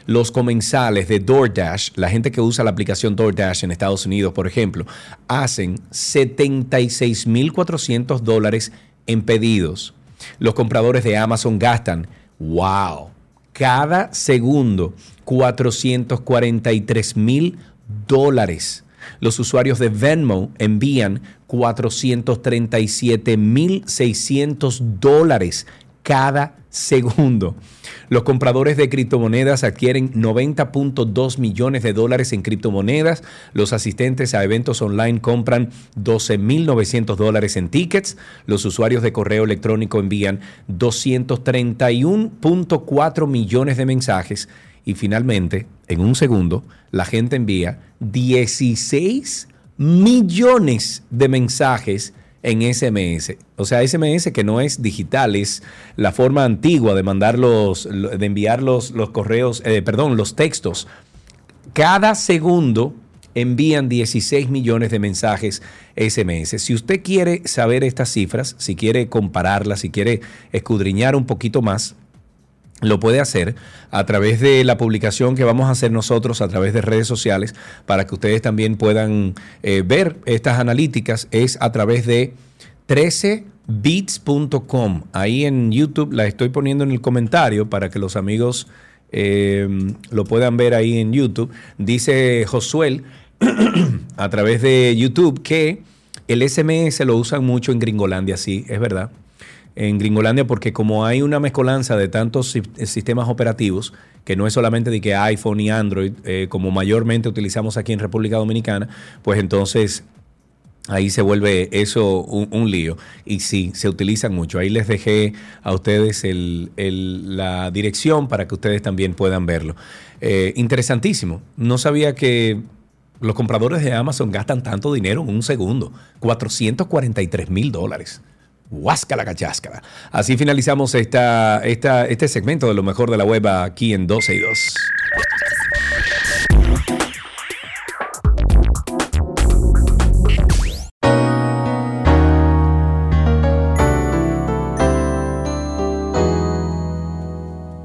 Los comensales de DoorDash, la gente que usa la aplicación DoorDash en Estados Unidos, por ejemplo, hacen 76.400 dólares en pedidos. Los compradores de Amazon gastan, wow, cada segundo 443 mil dólares. Los usuarios de Venmo envían 437 mil 600 dólares cada segundo. Los compradores de criptomonedas adquieren 90.2 millones de dólares en criptomonedas. Los asistentes a eventos online compran 12.900 dólares en tickets. Los usuarios de correo electrónico envían 231.4 millones de mensajes. Y finalmente, en un segundo, la gente envía 16 millones de mensajes en SMS. O sea, SMS que no es digital, es la forma antigua de mandar los, de enviar los, correos, eh, perdón, los textos. Cada segundo envían 16 millones de mensajes SMS. Si usted quiere saber estas cifras, si quiere compararlas, si quiere escudriñar un poquito más, lo puede hacer a través de la publicación que vamos a hacer nosotros a través de redes sociales para que ustedes también puedan eh, ver estas analíticas. Es a través de 13bits.com. Ahí en YouTube la estoy poniendo en el comentario para que los amigos eh, lo puedan ver ahí en YouTube. Dice Josuel <clears throat> a través de YouTube que el SMS lo usan mucho en Gringolandia, sí, es verdad en Gringolandia porque como hay una mezcolanza de tantos sistemas operativos, que no es solamente de que iPhone y Android, eh, como mayormente utilizamos aquí en República Dominicana, pues entonces ahí se vuelve eso un, lío. Y sí, se utilizan mucho. Ahí les dejé a ustedes la dirección para que ustedes también puedan verlo. Eh, interesantísimo. No sabía que los compradores de Amazon gastan tanto dinero en un segundo. 443 mil dólares. Huáscala cacháscara. Así finalizamos esta, esta, este segmento de lo mejor de la web aquí en 12 y 2.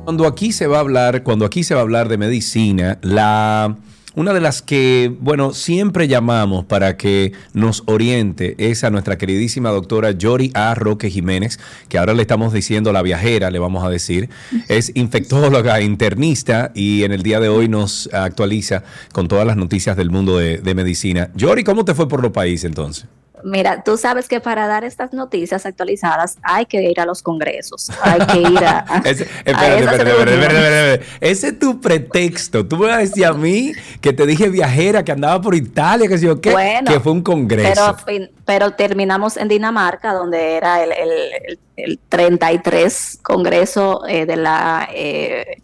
Cuando aquí se va a hablar, cuando aquí se va a hablar de medicina, la una de las que, bueno, siempre llamamos para que nos oriente es a nuestra queridísima doctora Yori A. Roque Jiménez, que ahora le estamos diciendo la viajera, le vamos a decir. Es infectóloga, internista y en el día de hoy nos actualiza con todas las noticias del mundo de, medicina. Yori, ¿cómo te fue por los países entonces? Mira, tú sabes que para dar estas noticias actualizadas hay que ir a los congresos, hay que ir a... <laughs> Ese, espérate, espérate, espérate, Ese es tu pretexto. Tú me vas a decir a mí que te dije viajera, que andaba por Italia, que sé yo qué, que fue un congreso. Pero, pero terminamos en Dinamarca, donde era el, el, el, 33 congreso eh, de la... Eh,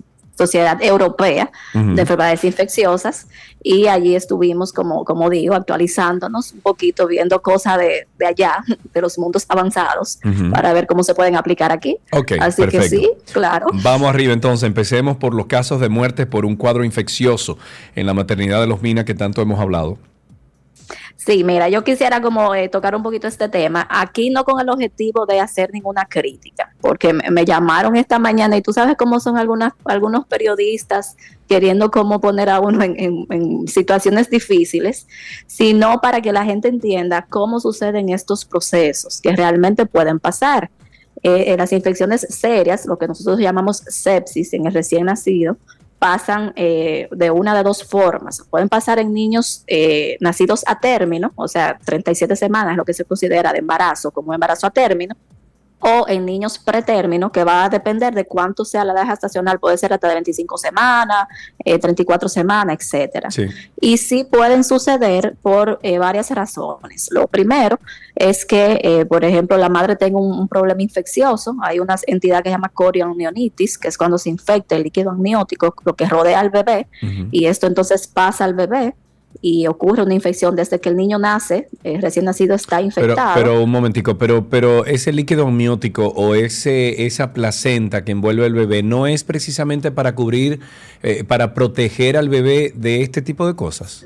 Sociedad Europea de Enfermedades Infecciosas y allí estuvimos, como, como digo, actualizándonos un poquito, viendo cosas de, allá, de los mundos avanzados, para ver cómo se pueden aplicar aquí. Así que sí, claro. Vamos arriba entonces, empecemos por los casos de muerte por un cuadro infeccioso en la maternidad de los Minas que tanto hemos hablado. Sí, mira, yo quisiera como eh, tocar un poquito este tema, aquí no con el objetivo de hacer ninguna crítica, porque me, llamaron esta mañana y tú sabes cómo son algunas, algunos periodistas queriendo cómo poner a uno en, situaciones difíciles, sino para que la gente entienda cómo suceden estos procesos que realmente pueden pasar. Eh, las infecciones serias, lo que nosotros llamamos sepsis en el recién nacido, pasan eh, de una de dos formas. Pueden pasar en niños eh, nacidos a término, o sea, 37 semanas, lo que se considera de embarazo como embarazo a término, o en niños pretérmino, que va a depender de cuánto sea la edad gestacional, puede ser hasta de 25 semanas, 34 eh, semanas, etcétera. Y sí pueden suceder por eh, varias razones. Lo primero es que, eh, por ejemplo, la madre tenga un, problema infeccioso. Hay una entidad que se llama corionionitis, que es cuando se infecta el líquido amniótico, lo que rodea al bebé, y esto entonces pasa al bebé y ocurre una infección desde que el niño nace, eh, recién nacido está infectado. Pero, un momentico, pero, pero ese líquido amniótico o ese, esa placenta que envuelve al bebé no es precisamente para cubrir, eh, para proteger al bebé de este tipo de cosas.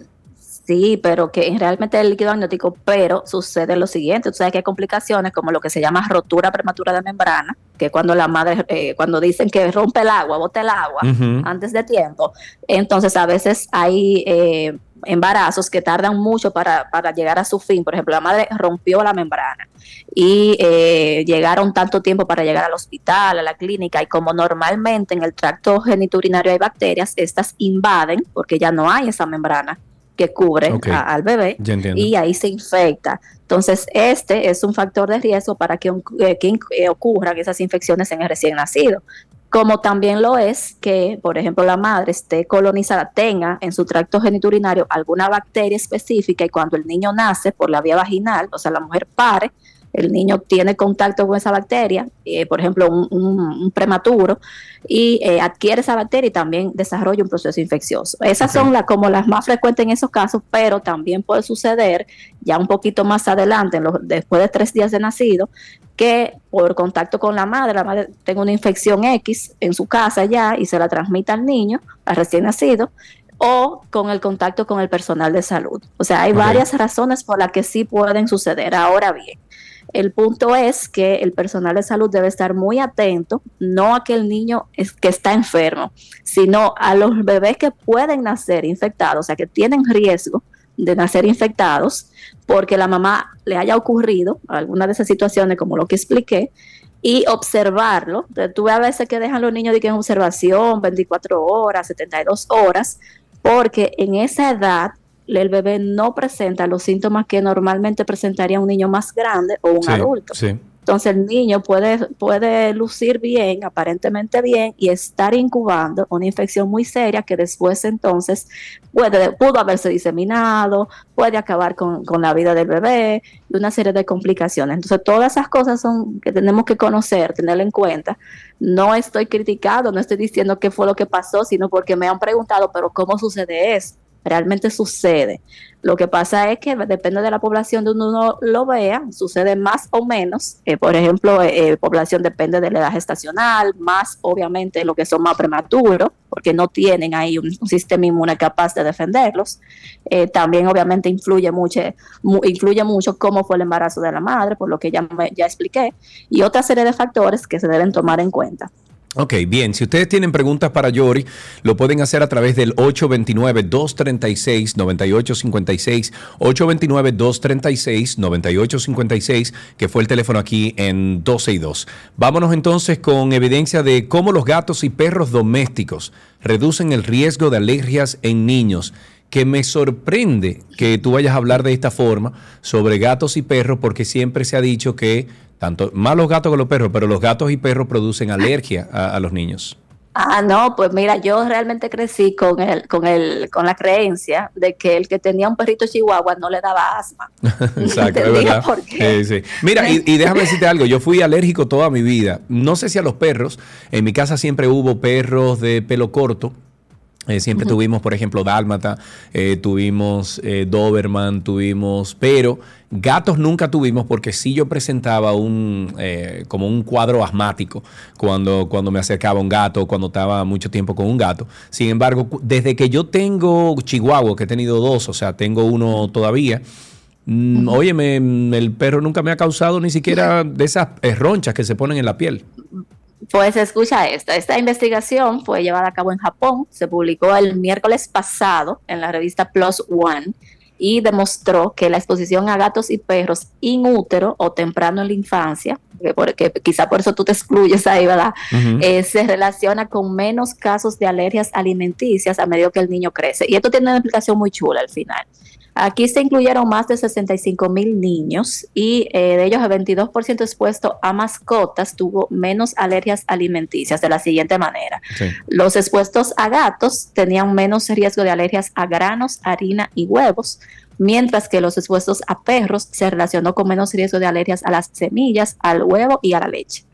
Sí, pero que realmente el líquido amniótico, pero sucede lo siguiente, tú sabes que hay complicaciones como lo que se llama rotura prematura de membrana, que cuando la madre, eh, cuando dicen que rompe el agua, bota el agua antes de tiempo, entonces a veces hay eh, embarazos que tardan mucho para, para, llegar a su fin. Por ejemplo, la madre rompió la membrana y eh, llegaron tanto tiempo para llegar al hospital, a la clínica, y como normalmente en el tracto geniturinario hay bacterias, estas invaden porque ya no hay esa membrana que cubre al bebé y ahí se infecta. Entonces, este es un factor de riesgo para que, eh, que eh, ocurran esas infecciones en el recién nacido como también lo es que, por ejemplo, la madre esté colonizada, tenga en su tracto geniturinario alguna bacteria específica y cuando el niño nace por la vía vaginal, o sea, la mujer pare, el niño tiene contacto con esa bacteria, eh, por ejemplo, un, prematuro, y eh, adquiere esa bacteria y también desarrolla un proceso infeccioso. Esas son las como las más frecuentes en esos casos, pero también puede suceder ya un poquito más adelante, después de tres días de nacido, que por contacto con la madre, la madre tenga una infección X en su casa ya y se la transmita al niño, al recién nacido, o con el contacto con el personal de salud. O sea, hay varias razones por las que sí pueden suceder. Ahora bien, el punto es que el personal de salud debe estar muy atento, no a que el niño es, que está enfermo, sino a los bebés que pueden nacer infectados, o sea, que tienen riesgo de nacer infectados porque la mamá le haya ocurrido alguna de esas situaciones como lo que expliqué y observarlo. Tú ves a veces que dejan los niños de que en observación 24 horas, 72 horas, porque en esa edad el bebé no presenta los síntomas que normalmente presentaría un niño más grande o un adulto. Entonces el niño puede, puede lucir bien, aparentemente bien, y estar incubando una infección muy seria que después entonces puede, pudo haberse diseminado, puede acabar con, con la vida del bebé y una serie de complicaciones. Entonces todas esas cosas son que tenemos que conocer, tener en cuenta. No estoy criticado, no estoy diciendo qué fue lo que pasó, sino porque me han preguntado, pero ¿cómo sucede eso? Realmente sucede. Lo que pasa es que depende de la población donde uno lo vea, sucede más o menos. Eh, por ejemplo, eh, eh, población depende de la edad gestacional, más obviamente lo que son más prematuros, porque no tienen ahí un, sistema inmune capaz de defenderlos. también obviamente influye mucho, influye mucho cómo fue el embarazo de la madre, por lo que ya, ya expliqué, y otra serie de factores que se deben tomar en cuenta. Ok, bien. Si ustedes tienen preguntas para Yori, lo pueden hacer a través del 829-236-9856, 829-236-9856, que fue el teléfono aquí en 12 y 2. Vámonos entonces con evidencia de cómo los gatos y perros domésticos reducen el riesgo de alergias en niños que me sorprende que tú vayas a hablar de esta forma sobre gatos y perros porque siempre se ha dicho que tanto más los gatos que los perros, pero los gatos y perros producen alergia a, los niños. Ah, no, pues mira, yo realmente crecí con el, con el, con la creencia de que el que tenía un perrito chihuahua no le daba asma. <laughs> Exacto, es verdad. Sí, sí. Mira, y, y, déjame <laughs> decirte algo, yo fui alérgico toda mi vida. No sé si a los perros, en mi casa siempre hubo perros de pelo corto, eh, siempre tuvimos, por ejemplo, Dálmata, eh, tuvimos eh, Doberman, tuvimos, pero gatos nunca tuvimos porque sí yo presentaba un como un cuadro asmático cuando, cuando me acercaba a un gato, cuando estaba mucho tiempo con un gato. Sin embargo, desde que yo tengo Chihuahua, que he tenido dos, o sea, tengo uno todavía, mm, óyeme, mm, el perro nunca me ha causado ni siquiera de esas ronchas que se ponen en la piel. Pues escucha esta, esta investigación fue llevada a cabo en Japón, se publicó el miércoles pasado en la revista Plus One y demostró que la exposición a gatos y perros inútero o temprano en la infancia, que, porque quizá por eso tú te excluyes ahí, ¿verdad? Eh, se relaciona con menos casos de alergias alimenticias a medida que el niño crece. Y esto tiene una explicación muy chula al final. Aquí se incluyeron más de 65 mil niños y eh, de ellos el 22% expuesto a mascotas tuvo menos alergias alimenticias de la siguiente manera. Los expuestos a gatos tenían menos riesgo de alergias a granos, harina y huevos mientras que los expuestos a perros se relacionó con menos riesgo de alergias a las semillas, al huevo y a la leche.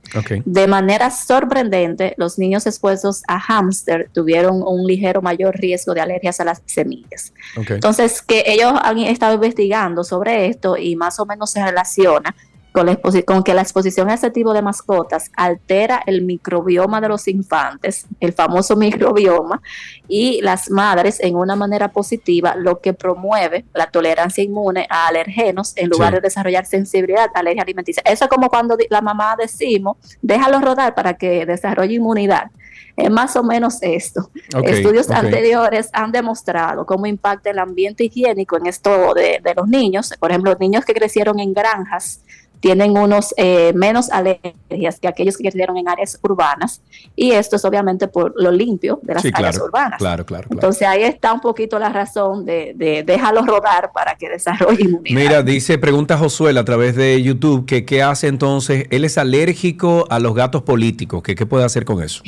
De manera sorprendente, los niños expuestos a hámster tuvieron un ligero mayor riesgo de alergias a las semillas. Entonces, que ellos han estado investigando sobre esto y más o menos se relaciona con, que la exposición a este tipo de mascotas altera el microbioma de los infantes, el famoso <laughs> microbioma, y las madres en una manera positiva, lo que promueve la tolerancia inmune a alergenos en lugar de desarrollar sensibilidad a alergia alimenticia. Eso es como cuando la mamá decimos, déjalo rodar para que desarrolle inmunidad. Es más o menos esto. Estudios anteriores han demostrado cómo impacta el ambiente higiénico en esto de, de los niños. Por ejemplo, niños que crecieron en granjas tienen unos eh, menos alergias que aquellos que crecieron en áreas urbanas y esto es obviamente por lo limpio de las áreas urbanas. Claro, claro, Entonces ahí está un poquito la razón de, de déjalo rodar para que desarrolle inmunidad. Mira, dice, pregunta Josué a través de YouTube que qué hace entonces, él es alérgico a los gatos políticos, que qué puede hacer con eso.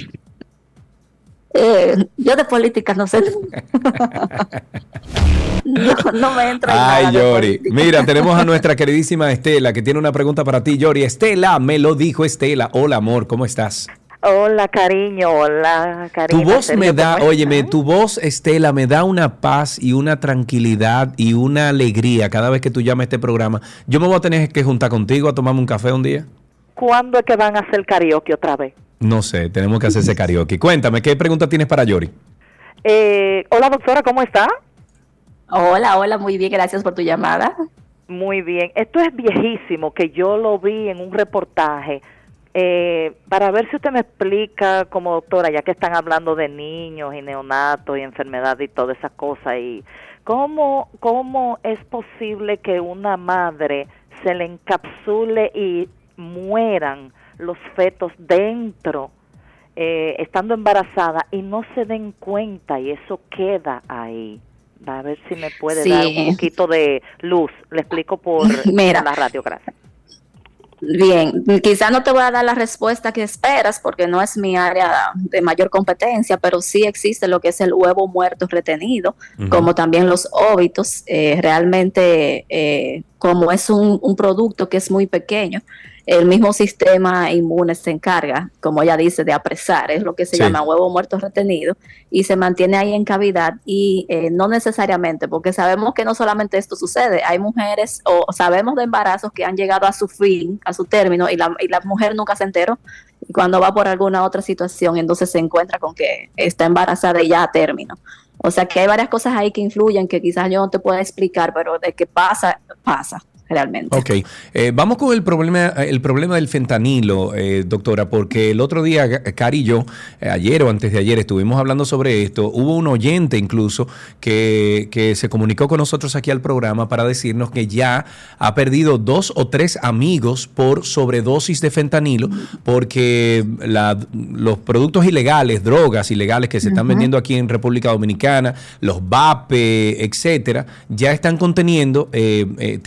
Eh, yo de política no sé. <laughs> no, me entra en Ay, Yori. Mira, <laughs> tenemos a nuestra queridísima Estela que tiene una pregunta para ti, Yori. Estela, me lo dijo Estela. Hola, amor, ¿cómo estás? Hola, cariño. Hola, cariño. Tu voz me da, óyeme, tu voz, Estela, me da una paz y una tranquilidad y una alegría cada vez que tú llamas a este programa. Yo me voy a tener que juntar contigo a tomarme un café un día. ¿Cuándo es que van a hacer karaoke otra vez? No sé, tenemos que hacer ese karaoke. Cuéntame, ¿qué pregunta tienes para Yori? Eh, hola, doctora, ¿cómo está? Hola, hola, muy bien, gracias por tu llamada. Muy bien, esto es viejísimo, que yo lo vi en un reportaje. Eh, para ver si usted me explica como doctora, ya que están hablando de niños y neonatos y enfermedades y todas esas cosas, y cómo, cómo es posible que una madre se le encapsule y mueran los fetos dentro, eh, estando embarazada y no se den cuenta y eso queda ahí. A ver si me puede dar un poquito de luz. Le explico por <laughs> la radio, gracias. Bien, quizá no te voy a dar la respuesta que esperas porque no es mi área de mayor competencia, pero sí existe lo que es el huevo muerto retenido, como también los óbitos. Eh, realmente, eh, como es un, un, producto que es muy pequeño, el mismo sistema inmune se encarga, como ella dice, de apresar, es lo que se llama huevo muerto retenido, y se mantiene ahí en cavidad y eh, no necesariamente, porque sabemos que no solamente esto sucede, hay mujeres o sabemos de embarazos que han llegado a su fin, a su término, y la, y la mujer nunca se enteró, y cuando va por alguna otra situación, entonces se encuentra con que está embarazada y ya a término. O sea que hay varias cosas ahí que influyen que quizás yo no te pueda explicar, pero de que pasa, pasa realmente. Ok, eh, vamos con el problema, el problema del fentanilo, eh, doctora, porque el otro día, Cari y yo, eh, ayer o antes de ayer, estuvimos hablando sobre esto. Hubo un oyente incluso que, que, se comunicó con nosotros aquí al programa para decirnos que ya ha perdido dos o tres amigos por sobredosis de fentanilo, porque la, los productos ilegales, drogas ilegales que se están vendiendo aquí en República Dominicana, los VAPE, etcétera, ya están conteniendo,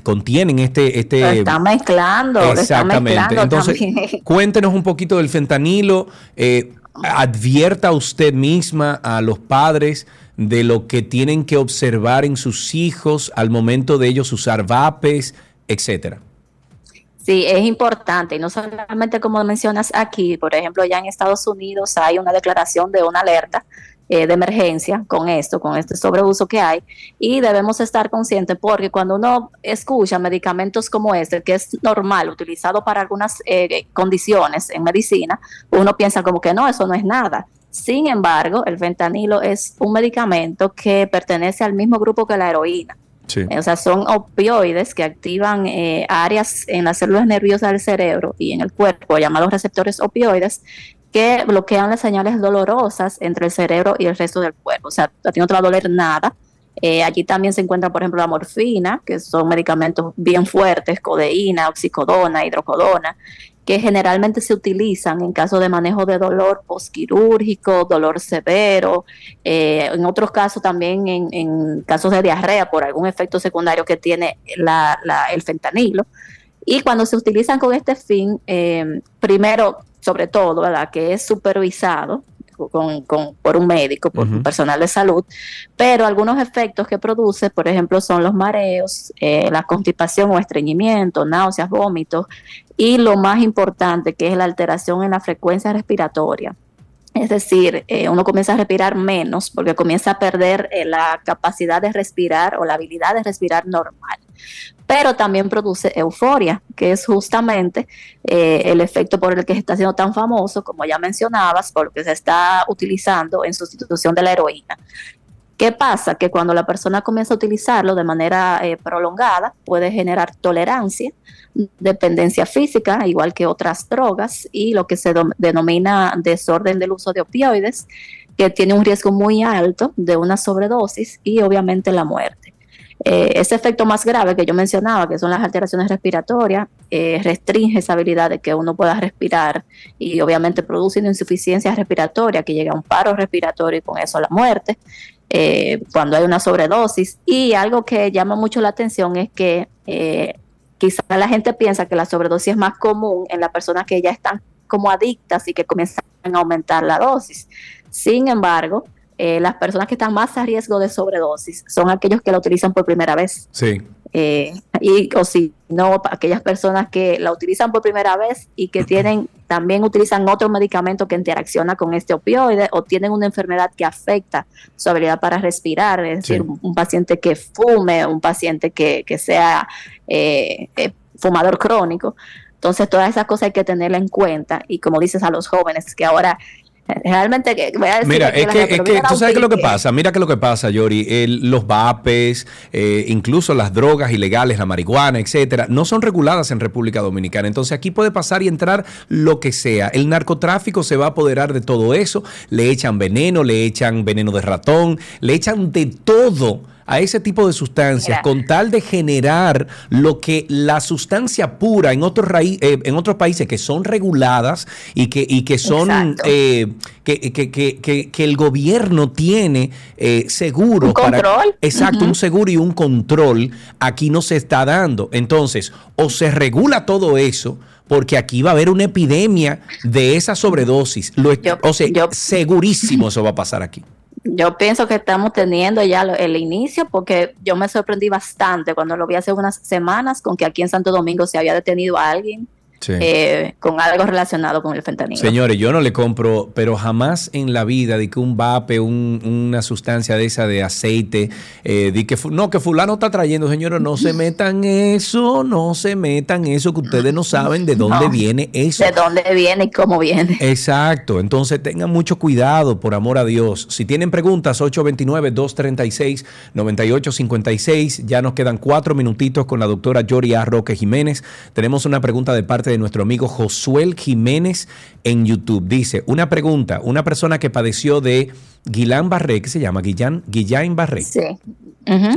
contienen este... este está mezclando. Exactamente. Entonces, <laughs> cuéntenos un poquito del fentanilo. Eh, advierta usted misma a los padres de lo que tienen que observar en sus hijos al momento de ellos usar vapes, etcétera. Sí, es importante, y no solamente como mencionas aquí, por ejemplo, ya en Estados Unidos hay una declaración de una alerta eh, de emergencia con esto, con este sobreuso que hay, y debemos estar conscientes porque cuando uno escucha medicamentos como este, que es normal, utilizado para algunas eh, condiciones en medicina, uno piensa como que no, eso no es nada. Sin embargo, el fentanilo es un medicamento que pertenece al mismo grupo que la heroína. o sea, son opioides que activan eh, áreas en las células nerviosas del cerebro y en el cuerpo, llamados receptores opioides, que bloquean las señales dolorosas entre el cerebro y el resto del cuerpo. O sea, a ti no te va a doler nada. Eh, allí también se encuentra, por ejemplo, la morfina, que son medicamentos bien fuertes, codeína, oxicodona, hidrocodona, que generalmente se utilizan en caso de manejo de dolor postquirúrgico, dolor severo, eh, en otros casos también en, casos de diarrea por algún efecto secundario que tiene el fentanilo. Y cuando se utilizan con este fin, eh, primero, sobre todo, ¿verdad? que es supervisado, con, por un médico, por un personal de salud, pero algunos efectos que produce, por ejemplo, son los mareos, eh, la constipación o estreñimiento, náuseas, vómitos, y lo más importante, que es la alteración en la frecuencia respiratoria. Es decir, eh, uno comienza a respirar menos porque comienza a perder eh, la capacidad de respirar o la habilidad de respirar normal pero también produce euforia, que es justamente eh, el efecto por el que se está siendo tan famoso, como ya mencionabas, porque se está utilizando en sustitución de la heroína. ¿Qué pasa? Que cuando la persona comienza a utilizarlo de manera eh, prolongada, puede generar tolerancia, dependencia física, igual que otras drogas, y lo que se denomina desorden del uso de opioides, que tiene un riesgo muy alto de una sobredosis y obviamente la muerte. Eh, ese efecto más grave que yo mencionaba, que son las alteraciones respiratorias, eh, restringe esa habilidad de que uno pueda respirar y obviamente produce una insuficiencia respiratoria que llega a un paro respiratorio y con eso la muerte. Eh, cuando hay una sobredosis. Y algo que llama mucho la atención es que quizá la gente piensa que la sobredosis es más común en las personas que ya están como adictas y que comienzan a aumentar la dosis. Sin embargo, eh, las personas que están más a riesgo de sobredosis son aquellos que la utilizan por primera vez. Sí. Eh, y o si no, aquellas personas que la utilizan por primera vez y que <clears throat> tienen, también utilizan otro medicamento que interacciona con este opioide o tienen una enfermedad que afecta su habilidad para respirar, es decir, un, paciente que fume, un paciente que, que sea eh, fumador crónico. Entonces, todas esas cosas hay que tenerla en cuenta y como dices a los jóvenes que ahora Realmente, voy a decir Mira, es que, es que tú sabes qué es lo que pasa. Mira qué es lo que pasa, Yori. los vapes, eh, incluso las drogas ilegales, la marihuana, etcétera, no son reguladas en República Dominicana. Entonces aquí puede pasar y entrar lo que sea. El narcotráfico se va a apoderar de todo eso. Le echan veneno, le echan veneno de ratón, le echan de todo a ese tipo de sustancias con tal de generar lo que la sustancia pura en otros, eh, en otros países que son reguladas y que, y que son eh, que, que, que, que, el gobierno tiene eh, seguro. ¿Un para, control? Exacto, un seguro y un control aquí no se está dando. Entonces, o se regula todo eso porque aquí va a haber una epidemia de esa sobredosis. Lo, o sea, segurísimo eso va a pasar aquí. Yo pienso que estamos teniendo ya el inicio porque yo me sorprendí bastante cuando lo vi hace unas semanas con que aquí en Santo Domingo se había detenido a alguien eh, con algo relacionado con el fentanilo. Señores, yo no le compro, pero jamás en la vida de que un vape, una sustancia de esa de aceite, eh, de que no, que fulano está trayendo, señores, no se <laughs> metan eso, no se metan eso, que ustedes no saben de dónde viene eso. De dónde viene y cómo viene. Exacto, entonces tengan mucho cuidado, por amor a Dios. Si tienen preguntas, 829-236-9856, ya nos quedan cuatro minutitos con la doctora Yoria Roque Jiménez. Tenemos una pregunta de parte de nuestro amigo Josuel Jiménez en YouTube. Dice, una pregunta, una persona que padeció de Guillain Barré, ¿qué se llama? Guillain, Guillain Barré. Sí.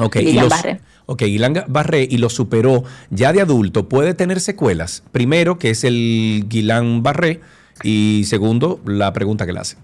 Ok, Barré. Ok, Guillain Barré y lo superó ya de adulto, ¿puede tener secuelas? Primero, que es el Guillain Barré, y segundo, la pregunta que le hace.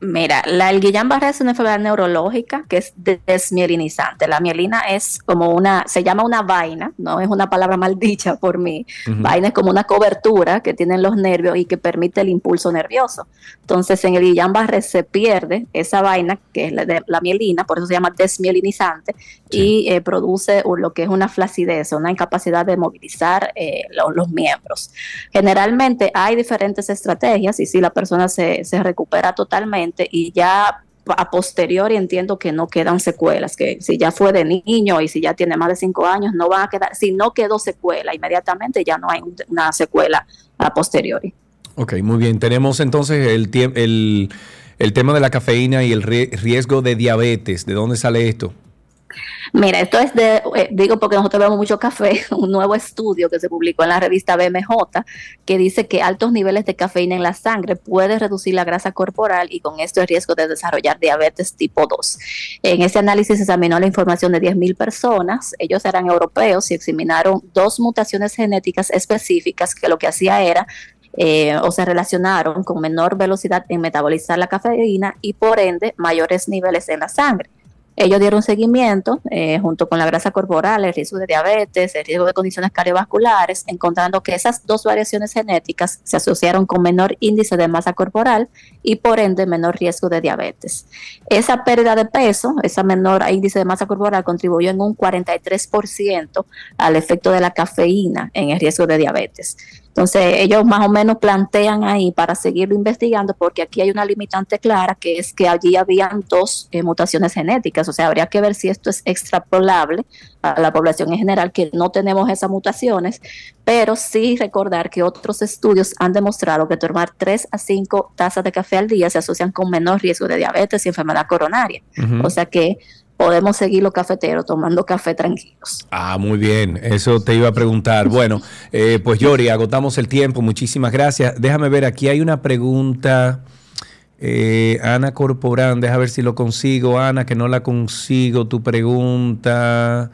Mira, la, el Guillain-Barré es una enfermedad neurológica que es desmielinizante. La mielina es como una, se llama una vaina, no es una palabra <laughs> maldicha por mí. Vaina es como una cobertura que tienen los nervios y que permite el impulso nervioso. Entonces, en el Guillain-Barré se pierde esa vaina, que es la, de, la mielina, por eso se llama desmielinizante, y eh, produce lo que es una flacidez, una incapacidad de movilizar eh, los miembros. Generalmente hay diferentes estrategias y si la persona se, se recupera totalmente, y ya a posteriori entiendo que no quedan secuelas, que si ya fue de niño y si ya tiene más de cinco años, no van a quedar, si no quedó secuela inmediatamente, ya no hay una secuela a posteriori. Ok, muy bien. Tenemos entonces el, el, el tema de la cafeína y el riesgo de diabetes. ¿De dónde sale esto? Mira, esto es de, eh, digo porque nosotros vemos mucho café, <laughs> un nuevo estudio que se publicó en la revista BMJ que dice que altos niveles de cafeína en la sangre puede reducir la grasa corporal y con esto el riesgo de desarrollar diabetes tipo 2. En ese análisis se examinó la información de 10.000 personas, ellos eran europeos y examinaron dos mutaciones genéticas específicas que lo que hacía era eh, o se relacionaron con menor velocidad en metabolizar la cafeína y por ende mayores niveles en la sangre. Ellos dieron seguimiento eh, junto con la grasa corporal, el riesgo de diabetes, el riesgo de condiciones cardiovasculares, encontrando que esas dos variaciones genéticas se asociaron con menor índice de masa corporal y por ende menor riesgo de diabetes. Esa pérdida de peso, esa menor índice de masa corporal contribuyó en un 43% al efecto de la cafeína en el riesgo de diabetes. Entonces, ellos más o menos plantean ahí para seguirlo investigando, porque aquí hay una limitante clara, que es que allí habían dos eh, mutaciones genéticas. O sea, habría que ver si esto es extrapolable a la población en general, que no tenemos esas mutaciones, pero sí recordar que otros estudios han demostrado que tomar 3 a 5 tazas de café al día se asocian con menor riesgo de diabetes y enfermedad coronaria. O sea que podemos seguir los cafeteros tomando café tranquilos. Ah, muy bien, eso te iba a preguntar. Bueno, eh, pues Yori, agotamos el tiempo, muchísimas gracias. Déjame ver, aquí hay una pregunta. Eh, Ana Corporán, déjame ver si lo consigo. Ana, que no la consigo, tu pregunta.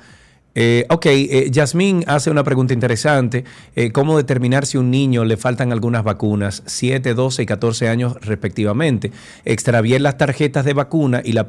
Eh, ok, eh, Yasmín hace una pregunta interesante. Eh, ¿Cómo determinar si a un niño le faltan algunas vacunas, 7, 12 y 14 años respectivamente? Extravié las tarjetas de vacuna y la,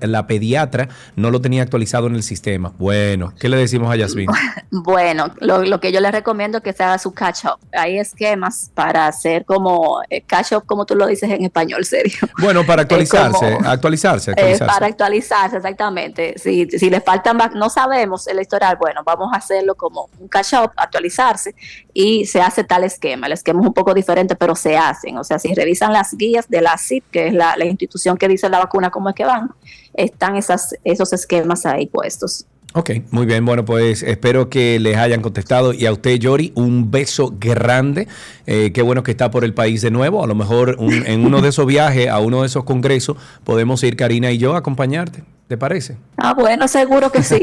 la pediatra no lo tenía actualizado en el sistema. Bueno, ¿qué le decimos a Yasmín? <laughs> Bueno, lo, que yo le recomiendo es que se haga su catch-up. Hay esquemas para hacer como eh, catch-up, como tú lo dices en español, serio. <laughs> Bueno, para actualizarse, actualizarse, actualizarse. para actualizarse, exactamente. Si, si le faltan, no sabemos el bueno, vamos a hacerlo como un catch-up, actualizarse y se hace tal esquema. El esquema es un poco diferente, pero se hacen. O sea, si revisan las guías de la CIP, que es la, institución que dice la vacuna cómo es que van, están esas, esos esquemas ahí puestos. Ok, muy bien. Bueno, pues espero que les hayan contestado. Y a usted, Yori, un beso grande. Eh, qué bueno que está por el país de nuevo. A lo mejor en uno de esos viajes, a uno de esos congresos, podemos ir Karina y yo a acompañarte. ¿Te parece? Ah, bueno, seguro que sí.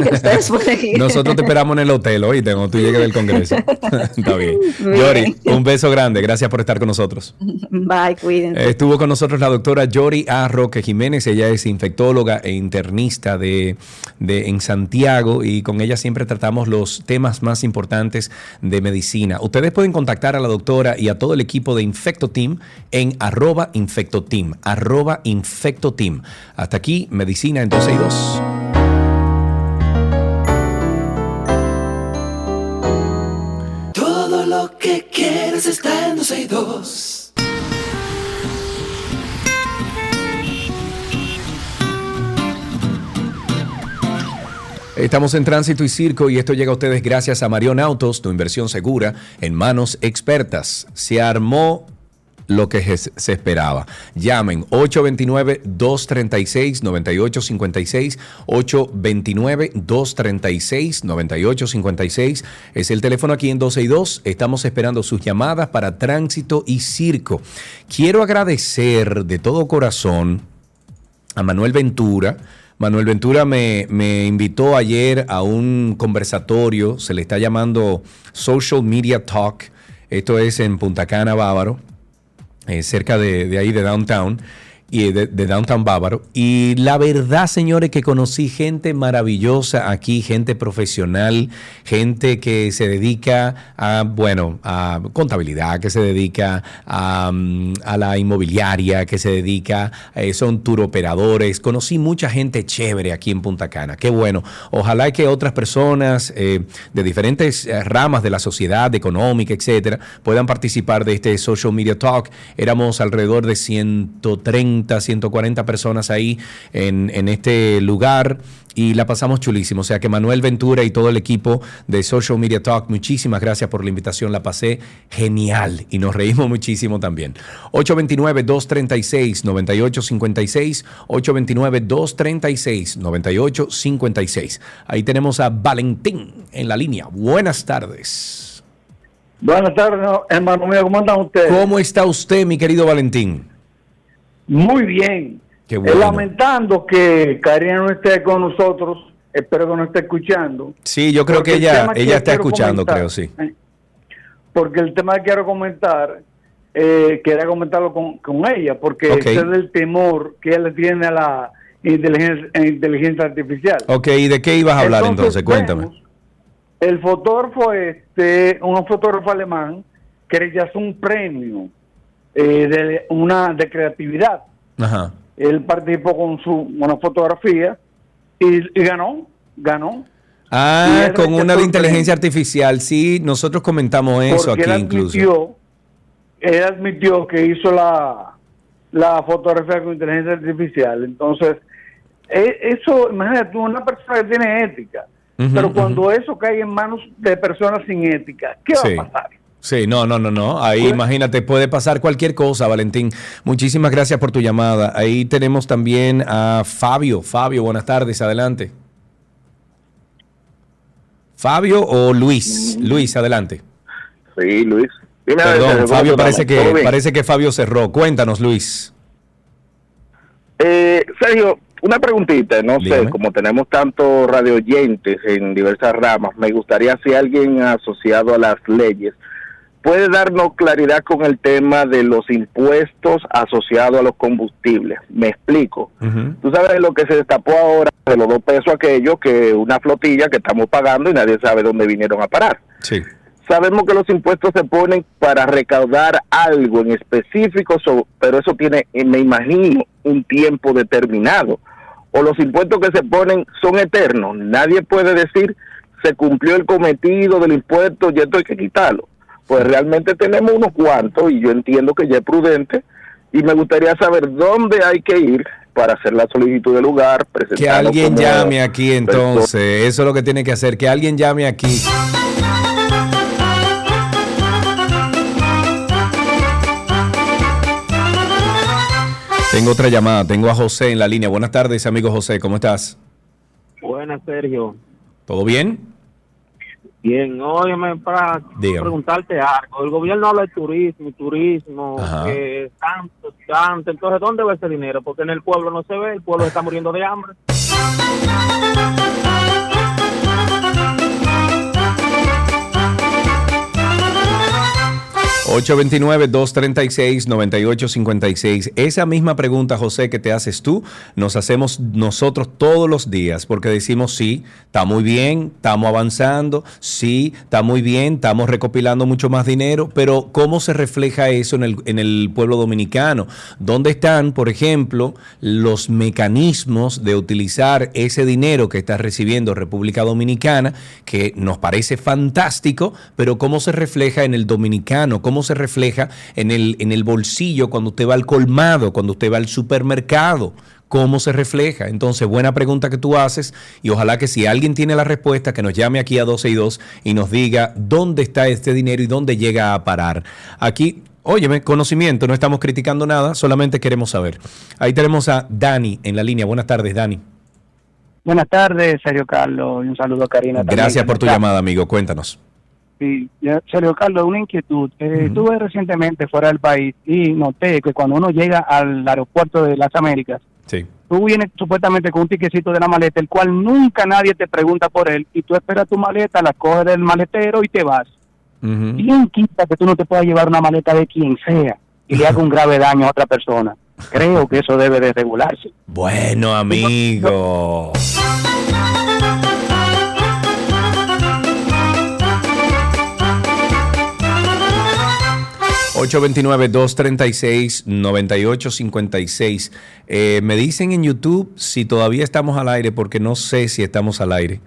Nosotros te esperamos en el hotel hoy, cuando tú llegues del Congreso. <laughs> Está bien. Yori, un beso grande. Gracias por estar con nosotros. Bye, cuídense. Estuvo con nosotros la doctora Yori A. Roque Jiménez. Ella es infectóloga e internista de, de, en Santiago y con ella siempre tratamos los temas más importantes de medicina. Ustedes pueden contactar a la doctora y a todo el equipo de Infecto Team en arroba infectoteam, arroba infectoteam. Hasta aquí, medicina entonces todo lo que quieres está en Estamos en Tránsito y Circo y esto llega a ustedes gracias a Marion Autos, tu inversión segura en manos expertas. Se armó lo que se esperaba. Llamen 829-236-9856, 829-236-9856. Es el teléfono aquí en 12 y 2. Estamos esperando sus llamadas para tránsito y circo. Quiero agradecer de todo corazón a Manuel Ventura. Manuel Ventura me, me, invitó ayer a un conversatorio, se le está llamando Social Media Talk. Esto es en Punta Cana, Bávaro. Eh, cerca de, de, ahí de Downtown y de, Downtown Bávaro. Y la verdad, señores, que conocí gente maravillosa aquí, gente profesional, gente que se dedica a, bueno, a contabilidad, que se dedica a, mm, la inmobiliaria, que se dedica, eh, son tour operadores. Conocí mucha gente chévere aquí en Punta Cana. Qué bueno. Ojalá que otras personas eh, de diferentes eh, ramas de la sociedad económica, etcétera, puedan participar de este Social Media Talk. Éramos alrededor de 130 140 personas ahí en, en este lugar y la pasamos chulísimo. O sea que Manuel Ventura y todo el equipo de Social Media Talk, muchísimas gracias por la invitación. La pasé genial y nos reímos muchísimo también. 829-236-9856. 829-236-9856. Ahí tenemos a Valentín en la línea. Buenas tardes. Buenas tardes, hermano mío. ¿Cómo están ustedes? ¿Cómo está usted, mi querido Valentín? Muy bien. Qué bueno. Lamentando que Karina no esté con nosotros, espero que no esté escuchando. Sí, yo creo que ella, ella está escuchando, creo, sí. Eh, porque el tema que quiero comentar, eh, quería comentarlo con, con ella, porque ese es el temor que ella tiene a la inteligencia, inteligencia artificial. Ok, ¿y de qué ibas a hablar entonces? Cuéntame. el fotógrafo, este, un fotógrafo alemán, que rechazó un premio eh, de una de creatividad. Ajá. Él participó con su una fotografía y, ganó, ganó. Ah, con una de inteligencia artificial, sí, nosotros comentamos eso aquí él incluso. Él admitió que hizo la, la fotografía con inteligencia artificial, entonces, e, eso, imagínate, una persona que tiene ética, pero cuando eso cae en manos de personas sin ética, ¿qué va a pasar? Sí, no, no, no, no. Ahí imagínate, puede pasar cualquier cosa, Valentín. Muchísimas gracias por tu llamada. Ahí tenemos también a Fabio. Fabio, buenas tardes, adelante. Fabio o Luis. Luis, adelante. Sí, Luis. Perdón, Fabio parece que, parece que Fabio cerró. Cuéntanos, Luis. Eh, Sergio, una preguntita, no sé, como tenemos tantos radio oyentes en diversas ramas, me gustaría si alguien asociado a las leyes puede darnos claridad con el tema de los impuestos asociados a los combustibles. Me explico. Tú sabes lo que se destapó ahora de los dos pesos aquello, que una flotilla que estamos pagando y nadie sabe dónde vinieron a parar. Sí. Sabemos que los impuestos se ponen para recaudar algo en específico, pero eso tiene, me imagino, un tiempo determinado. O los impuestos que se ponen son eternos. Nadie puede decir se cumplió el cometido del impuesto y esto hay que quitarlo pues realmente tenemos unos cuantos y yo entiendo que ya es prudente y me gustaría saber dónde hay que ir para hacer la solicitud del lugar. Que alguien llame aquí entonces, eso es lo que tiene que hacer, que alguien llame aquí. Tengo otra llamada, tengo a José en la línea. Buenas tardes, amigo José, ¿cómo estás? Buenas, Sergio. ¿Todo bien? Bien, óyeme, para preguntarte algo. El gobierno habla de turismo turismo, que tanto, tanto. Entonces, ¿dónde va ese dinero? Porque en el pueblo no se ve, el pueblo está muriendo de hambre. 829-236-9856. Esa misma pregunta, José, que te haces tú, nos hacemos nosotros todos los días, porque decimos, sí, está muy bien, estamos avanzando, sí, está muy bien, estamos recopilando mucho más dinero, pero ¿cómo se refleja eso en el, en el pueblo dominicano? ¿Dónde están, por ejemplo, los mecanismos de utilizar ese dinero que está recibiendo República Dominicana, que nos parece fantástico, pero cómo se refleja en el dominicano? ¿Cómo se refleja en el, en el bolsillo cuando usted va al colmado, cuando usted va al supermercado? ¿Cómo se refleja? Entonces, buena pregunta que tú haces y ojalá que si alguien tiene la respuesta, que nos llame aquí a 12 y 2 y nos diga dónde está este dinero y dónde llega a parar. Aquí, óyeme, conocimiento, no estamos criticando nada, solamente queremos saber. Ahí tenemos a Dani en la línea. Buenas tardes, Dani. Buenas tardes, Sergio Carlos, y un saludo a Karina. Gracias por tu llamada, amigo. Cuéntanos. Sí, Sergio Carlos, una inquietud. Eh, Estuve recientemente fuera del país y noté que cuando uno llega al aeropuerto de las Américas, sí. tú vienes supuestamente con un tiquecito de la maleta, el cual nunca nadie te pregunta por él, y tú esperas tu maleta, la coges del maletero y te vas. Bien quita que tú no te puedas llevar una maleta de quien sea y le haga un grave daño a otra persona. Creo que eso debe de regularse. Bueno, amigo. 829-236-9856. Eh, me dicen en YouTube si todavía estamos al aire, porque no sé si estamos al aire.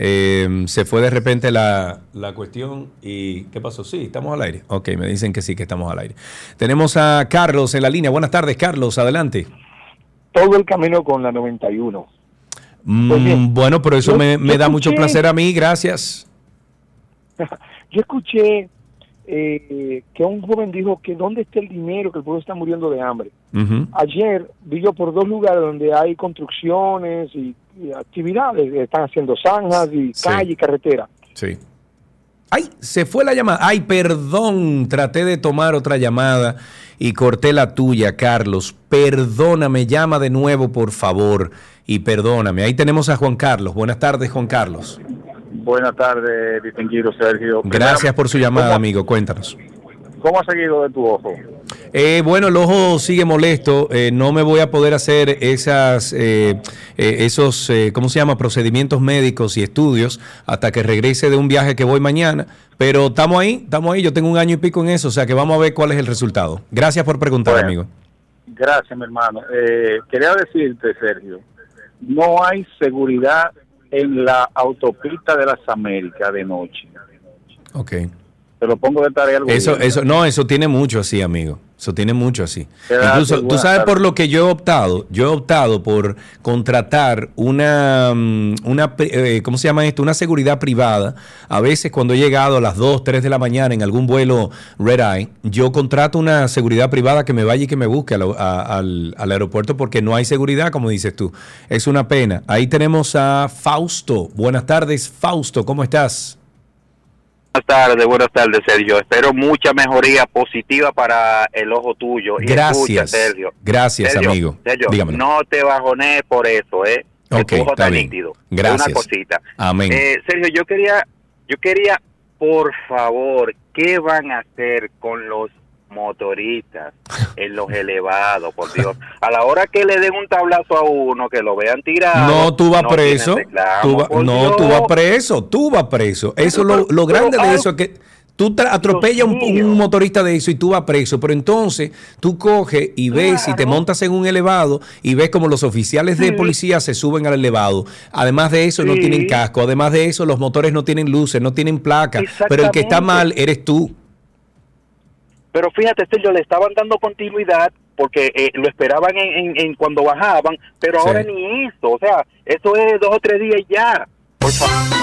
Eh, se fue de repente la, la, cuestión y ¿qué pasó? Sí, estamos al aire. Ok, me dicen que sí, que estamos al aire. Tenemos a Carlos en la línea. Buenas tardes, Carlos, adelante. Todo el camino con la 91. Mm, bueno, pero eso me, me da mucho placer a mí, gracias. <laughs> Yo escuché eh, que un joven dijo que dónde está el dinero, que el pueblo está muriendo de hambre. Ayer vi yo por dos lugares donde hay construcciones y, actividades, están haciendo zanjas y calle y carretera. Sí. Ay, se fue la llamada. Ay, perdón, traté de tomar otra llamada y corté la tuya, Carlos. Perdóname, llama de nuevo, por favor, y perdóname. Ahí tenemos a Juan Carlos. Buenas tardes, Juan Carlos. Buenas tardes, distinguido Sergio. Gracias por su llamada, amigo. Cuéntanos. ¿Cómo ha seguido de tu ojo? Eh, bueno, el ojo sigue molesto. Eh, no me voy a poder hacer esas, eh, esos, ¿cómo se llama? Procedimientos médicos y estudios hasta que regrese de un viaje que voy mañana. Pero estamos ahí, estamos ahí. Yo tengo un año y pico en eso, o sea que vamos a ver cuál es el resultado. Gracias por preguntar, amigo. Gracias, mi hermano. quería decirte, Sergio, no hay seguridad en la autopista de las Américas de noche. Ok. Te lo pongo de tarea. Eso, eso, no, eso tiene mucho así, amigo. Eso tiene mucho así. Incluso, tú sabes por lo que yo he optado. Yo he optado por contratar una, mm, una eh, ¿cómo se llama esto? Una seguridad privada. A veces cuando he llegado a las 2, 3 de la mañana en algún vuelo Red Eye, yo contrato una seguridad privada que me vaya y que me busque al, al aeropuerto porque no hay seguridad, como dices tú. Es una pena. Ahí tenemos a Fausto. Buenas tardes, Fausto. ¿Cómo estás? Buenas tardes, buenas tardes, Sergio. Espero mucha mejoría positiva para el ojo tuyo. Gracias, Sergio. Gracias, amigo. Sergio, no te bajones por eso, ¿eh? Ok, tu ojo está nítido. Gracias. Una cosita. Amén. Eh, Sergio, yo quería, yo quería, por favor, ¿qué van a hacer con los motoristas en los elevados, por Dios. A la hora que le den un tablazo a uno, que lo vean tirado. No, tú vas preso. no, tú vas preso. Tú vas preso. Eso lo, lo grande de eso es que tú atropellas un, un, motorista de eso y tú vas preso, pero entonces tú coges y ves y te montas en un elevado y ves como los oficiales de policía se suben al elevado. Además de eso no tienen casco, además de eso los motores no tienen luces, no tienen placa, pero el que está mal eres tú. Pero fíjate, yo le estaban dando continuidad porque eh, lo esperaban en, cuando bajaban, pero ahora ni eso. O sea, eso es dos o tres días ya. Por favor.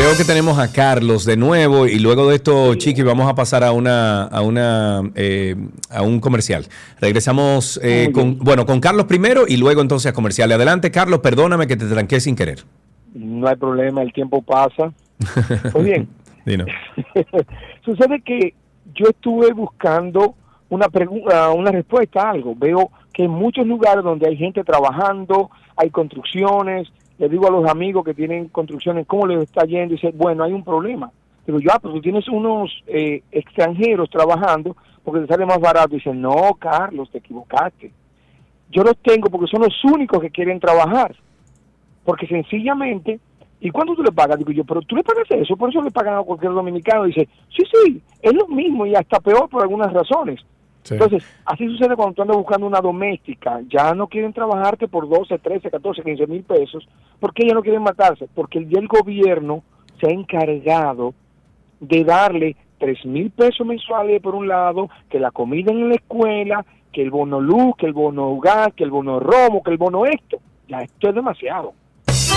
Creo que tenemos a Carlos de nuevo y luego de esto, Chiqui, vamos a pasar a una a una eh, a un comercial. Regresamos eh, con bueno con Carlos primero y luego entonces a comercial. Adelante, Carlos, perdóname que te tranqué sin querer. No hay problema, el tiempo pasa. <laughs> Pues bien, <laughs> sucede que yo estuve buscando una pregunta, una respuesta a algo. Veo que en muchos lugares donde hay gente trabajando, hay construcciones, le digo a los amigos que tienen construcciones, ¿cómo les está yendo? Y dice, bueno, hay un problema. Digo yo, ah, pero tú tienes unos eh, extranjeros trabajando porque te sale más barato. Dice, no, Carlos, te equivocaste. Yo los tengo porque son los únicos que quieren trabajar. Porque sencillamente, ¿y cuánto tú le pagas? Digo yo, pero tú le pagas eso, por eso le pagan a cualquier dominicano. Dice, sí, sí, es lo mismo y hasta peor por algunas razones. Entonces, así sucede cuando tú andas buscando una doméstica. Ya no quieren trabajarte por 12, 13, 14, 15 mil pesos. ¿Por qué ya no quieren matarse? Porque el, el gobierno se ha encargado de darle 3 mil pesos mensuales por un lado, que la comida en la escuela, que el bono luz, que el bono gas, que el bono romo, que el bono esto. Ya esto es demasiado.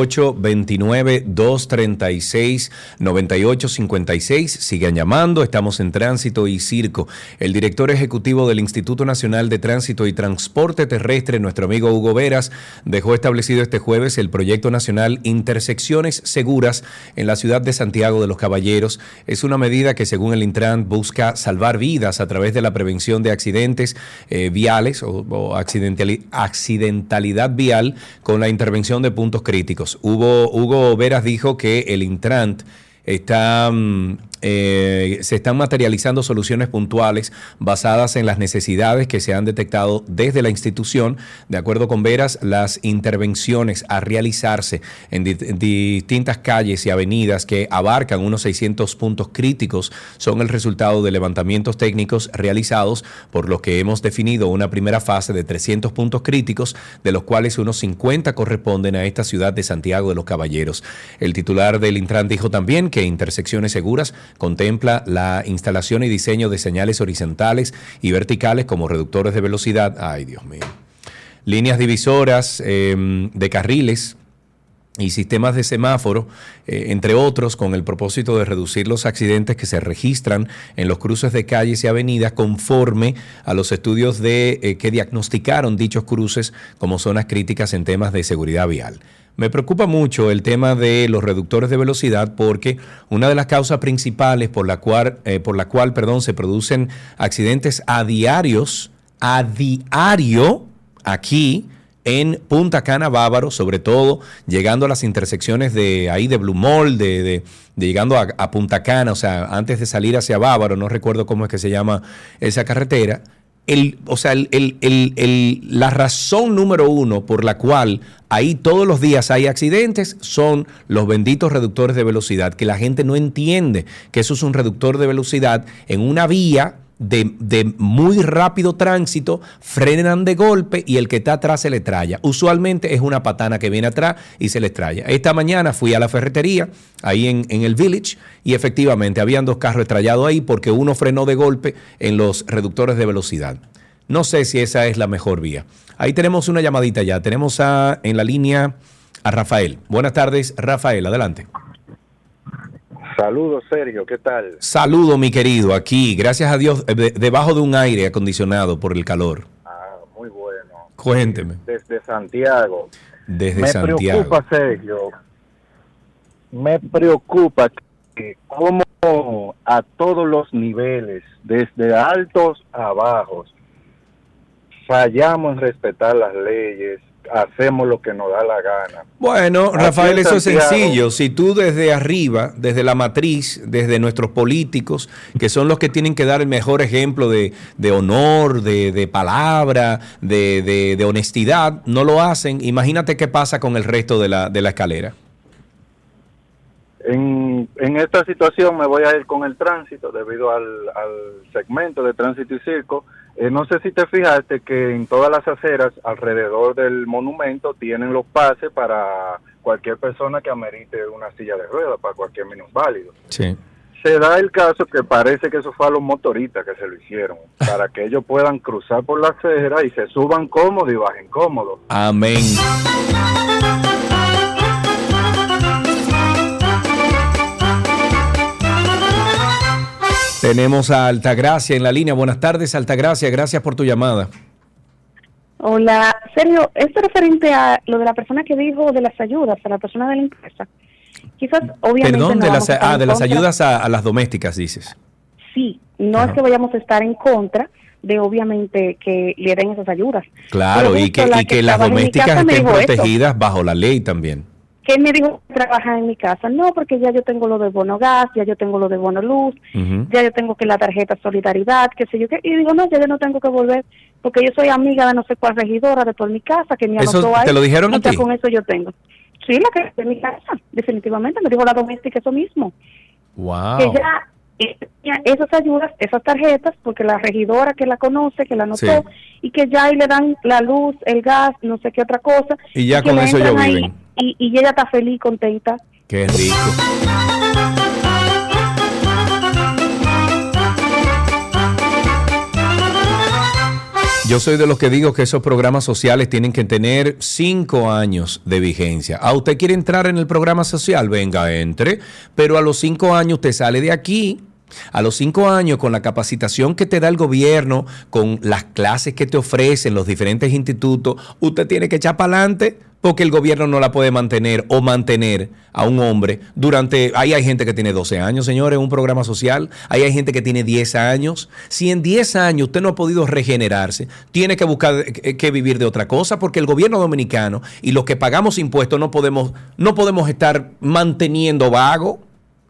829-236-9856. Sigan llamando, estamos en Tránsito y Circo. El director ejecutivo del Instituto Nacional de Tránsito y Transporte Terrestre, nuestro amigo Hugo Veras, dejó establecido este jueves el proyecto nacional Intersecciones Seguras en la ciudad de Santiago de los Caballeros. Es una medida que, según el Intran, busca salvar vidas a través de la prevención de accidentes eh, viales o, accidentalidad vial con la intervención de puntos críticos. Hugo, Hugo Veras dijo que el Intrant mm, eh, se están materializando soluciones puntuales basadas en las necesidades que se han detectado desde la institución. De acuerdo con Veras, las intervenciones a realizarse en, distintas calles y avenidas que abarcan unos 600 puntos críticos son el resultado de levantamientos técnicos realizados por los que hemos definido una primera fase de 300 puntos críticos, de los cuales unos 50 corresponden a esta ciudad de Santiago de los Caballeros. El titular del Intran dijo también que intersecciones seguras Contempla la instalación y diseño de señales horizontales y verticales como reductores de velocidad. Ay, Dios mío. Líneas divisoras em, de carriles y sistemas de semáforo, eh, entre otros, con el propósito de reducir los accidentes que se registran en los cruces de calles y avenidas conforme a los estudios de, eh, que diagnosticaron dichos cruces como zonas críticas en temas de seguridad vial. Me preocupa mucho el tema de los reductores de velocidad porque una de las causas principales por la cual, eh, por la cual perdón, se producen accidentes a diarios, a diario, aquí, en Punta Cana Bávaro, sobre todo llegando a las intersecciones de ahí de Blue Mall, de, llegando a, Punta Cana, o sea, antes de salir hacia Bávaro, no recuerdo cómo es que se llama esa carretera. El, o sea, la razón número uno por la cual ahí todos los días hay accidentes son los benditos reductores de velocidad, que la gente no entiende que eso es un reductor de velocidad en una vía de, muy rápido tránsito, frenan de golpe y el que está atrás se le traya. Usualmente es una patana que viene atrás y se le traya. Esta mañana fui a la ferretería, ahí en, en el village, y efectivamente habían dos carros estrellados ahí porque uno frenó de golpe en los reductores de velocidad. No sé si esa es la mejor vía. Ahí tenemos una llamadita ya. Tenemos a, en la línea a Rafael. Buenas tardes, Rafael, adelante. Saludos, Sergio, ¿qué tal? Saludo, mi querido, aquí, gracias a Dios, debajo de un aire acondicionado por el calor. Ah, muy bueno. Cuénteme. Desde Santiago. Desde Santiago. Me preocupa, Sergio, me preocupa que como a todos los niveles, desde altos a bajos, fallamos en respetar las leyes, hacemos lo que nos da la gana. Bueno, Rafael, eso es sencillo. Si tú desde arriba, desde la matriz, desde nuestros políticos, que son los que tienen que dar el mejor ejemplo de, honor, de, palabra, de, honestidad, no lo hacen, imagínate qué pasa con el resto de la, de la escalera. En, en, esta situación me voy a ir con el tránsito debido al, al segmento de tránsito y circo eh, no sé si te fijaste que en todas las aceras alrededor del monumento tienen los pases para cualquier persona que amerite una silla de ruedas, para cualquier minusválido. Sí. Se da el caso que parece que eso fue a los motoristas que se lo hicieron, <laughs> para que ellos puedan cruzar por la acera y se suban cómodos y bajen cómodos. Amén. Tenemos a Altagracia en la línea. Buenas tardes, Altagracia. Gracias por tu llamada. Hola, Sergio, esto referente a lo de la persona que dijo de las ayudas a la persona de la empresa. Quizás, obviamente. Perdón, de, las, ah, de las ayudas a, las domésticas, dices. Sí, no es que vayamos a estar en contra de, obviamente, que le den esas ayudas. Claro, y que, y que las domésticas estén protegidas bajo la ley también que me dijo trabajar en mi casa. No, porque ya yo tengo lo de bono gas, ya yo tengo lo de bono luz, ya yo tengo que la tarjeta solidaridad, qué sé yo qué. Y digo, no, ya yo no tengo que volver, porque yo soy amiga de no sé cuál regidora de toda mi casa, que me anotó ahí. ¿Te lo dijeron a ti? con eso yo tengo. Sí, la que de mi casa, definitivamente. Me dijo la doméstica eso mismo. Wow. Que ya esas ayudas, esas tarjetas, porque la regidora que la conoce, que la anotó, y que ya ahí le dan la luz, el gas, no sé qué otra cosa. Y ya con eso yo viven. Y, y ella está feliz, contenta. Qué rico. Yo soy de los que digo que esos programas sociales tienen que tener cinco años de vigencia. ¿A usted quiere entrar en el programa social? Venga, entre. Pero a los cinco años usted sale de aquí a los cinco años, con la capacitación que te da el gobierno, con las clases que te ofrecen los diferentes institutos, usted tiene que echar para adelante porque el gobierno no la puede mantener o mantener a un hombre durante... Ahí hay gente que tiene 12 años, señores, un programa social. Ahí hay gente que tiene 10 años. Si en 10 años usted no ha podido regenerarse, tiene que buscar eh, que vivir de otra cosa porque el gobierno dominicano y los que pagamos impuestos no podemos, no podemos estar manteniendo vago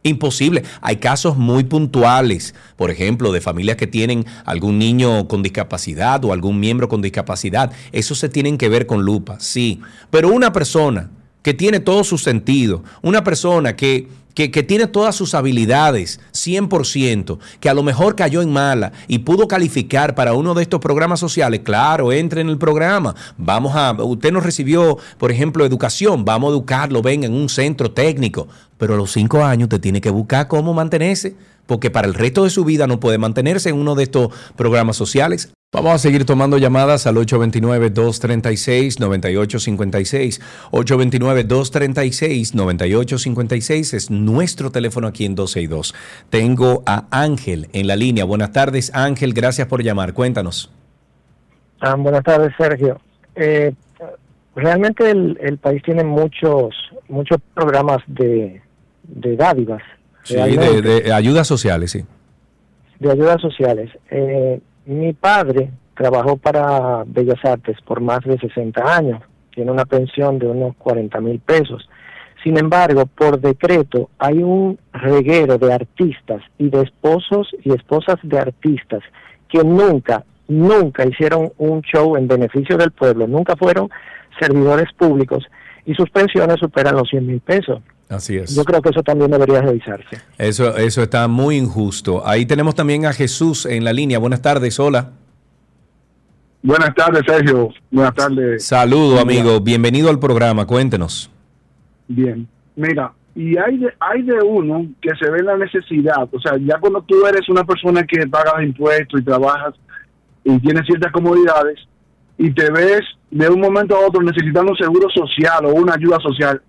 Imposible. Hay casos muy puntuales, por ejemplo, de familias que tienen algún niño con discapacidad o algún miembro con discapacidad. Eso se tienen que ver con lupa, sí. Pero una persona que tiene todo su sentido, una persona que que, tiene todas sus habilidades, 100%, que a lo mejor cayó en mala y pudo calificar para uno de estos programas sociales, claro, entre en el programa. Vamos a, usted nos recibió, por ejemplo, educación, vamos a educarlo, venga, en un centro técnico. Pero a los cinco años usted tiene que buscar cómo mantenerse, porque para el resto de su vida no puede mantenerse en uno de estos programas sociales. Vamos a seguir tomando llamadas al 829-236-9856. 829-236-9856 es nuestro teléfono aquí en 262. Tengo a Ángel en la línea. Buenas tardes, Ángel. Gracias por llamar. Cuéntanos. Ah, buenas tardes, Sergio. Eh, realmente el, país tiene muchos muchos programas de, de dádivas. Sí, de, de, ayudas sociales, sí. De ayudas sociales. Eh, mi padre trabajó para Bellas Artes por más de 60 años, tiene una pensión de unos 40 mil pesos. Sin embargo, por decreto hay un reguero de artistas y de esposos y esposas de artistas que nunca, nunca hicieron un show en beneficio del pueblo, nunca fueron servidores públicos y sus pensiones superan los 100 mil pesos. Así es. Yo creo que eso también debería revisarse. Eso, eso está muy injusto. Ahí tenemos también a Jesús en la línea. Buenas tardes, hola. Buenas tardes, Sergio. Buenas tardes. Saludo, amigo. Bienvenido al programa. Cuéntenos. Bien. Mira, y hay de, hay de uno que se ve la necesidad. O sea, ya cuando tú eres una persona que paga impuestos y trabajas y tienes ciertas comodidades y te ves de un momento a otro necesitando un seguro social o una ayuda social,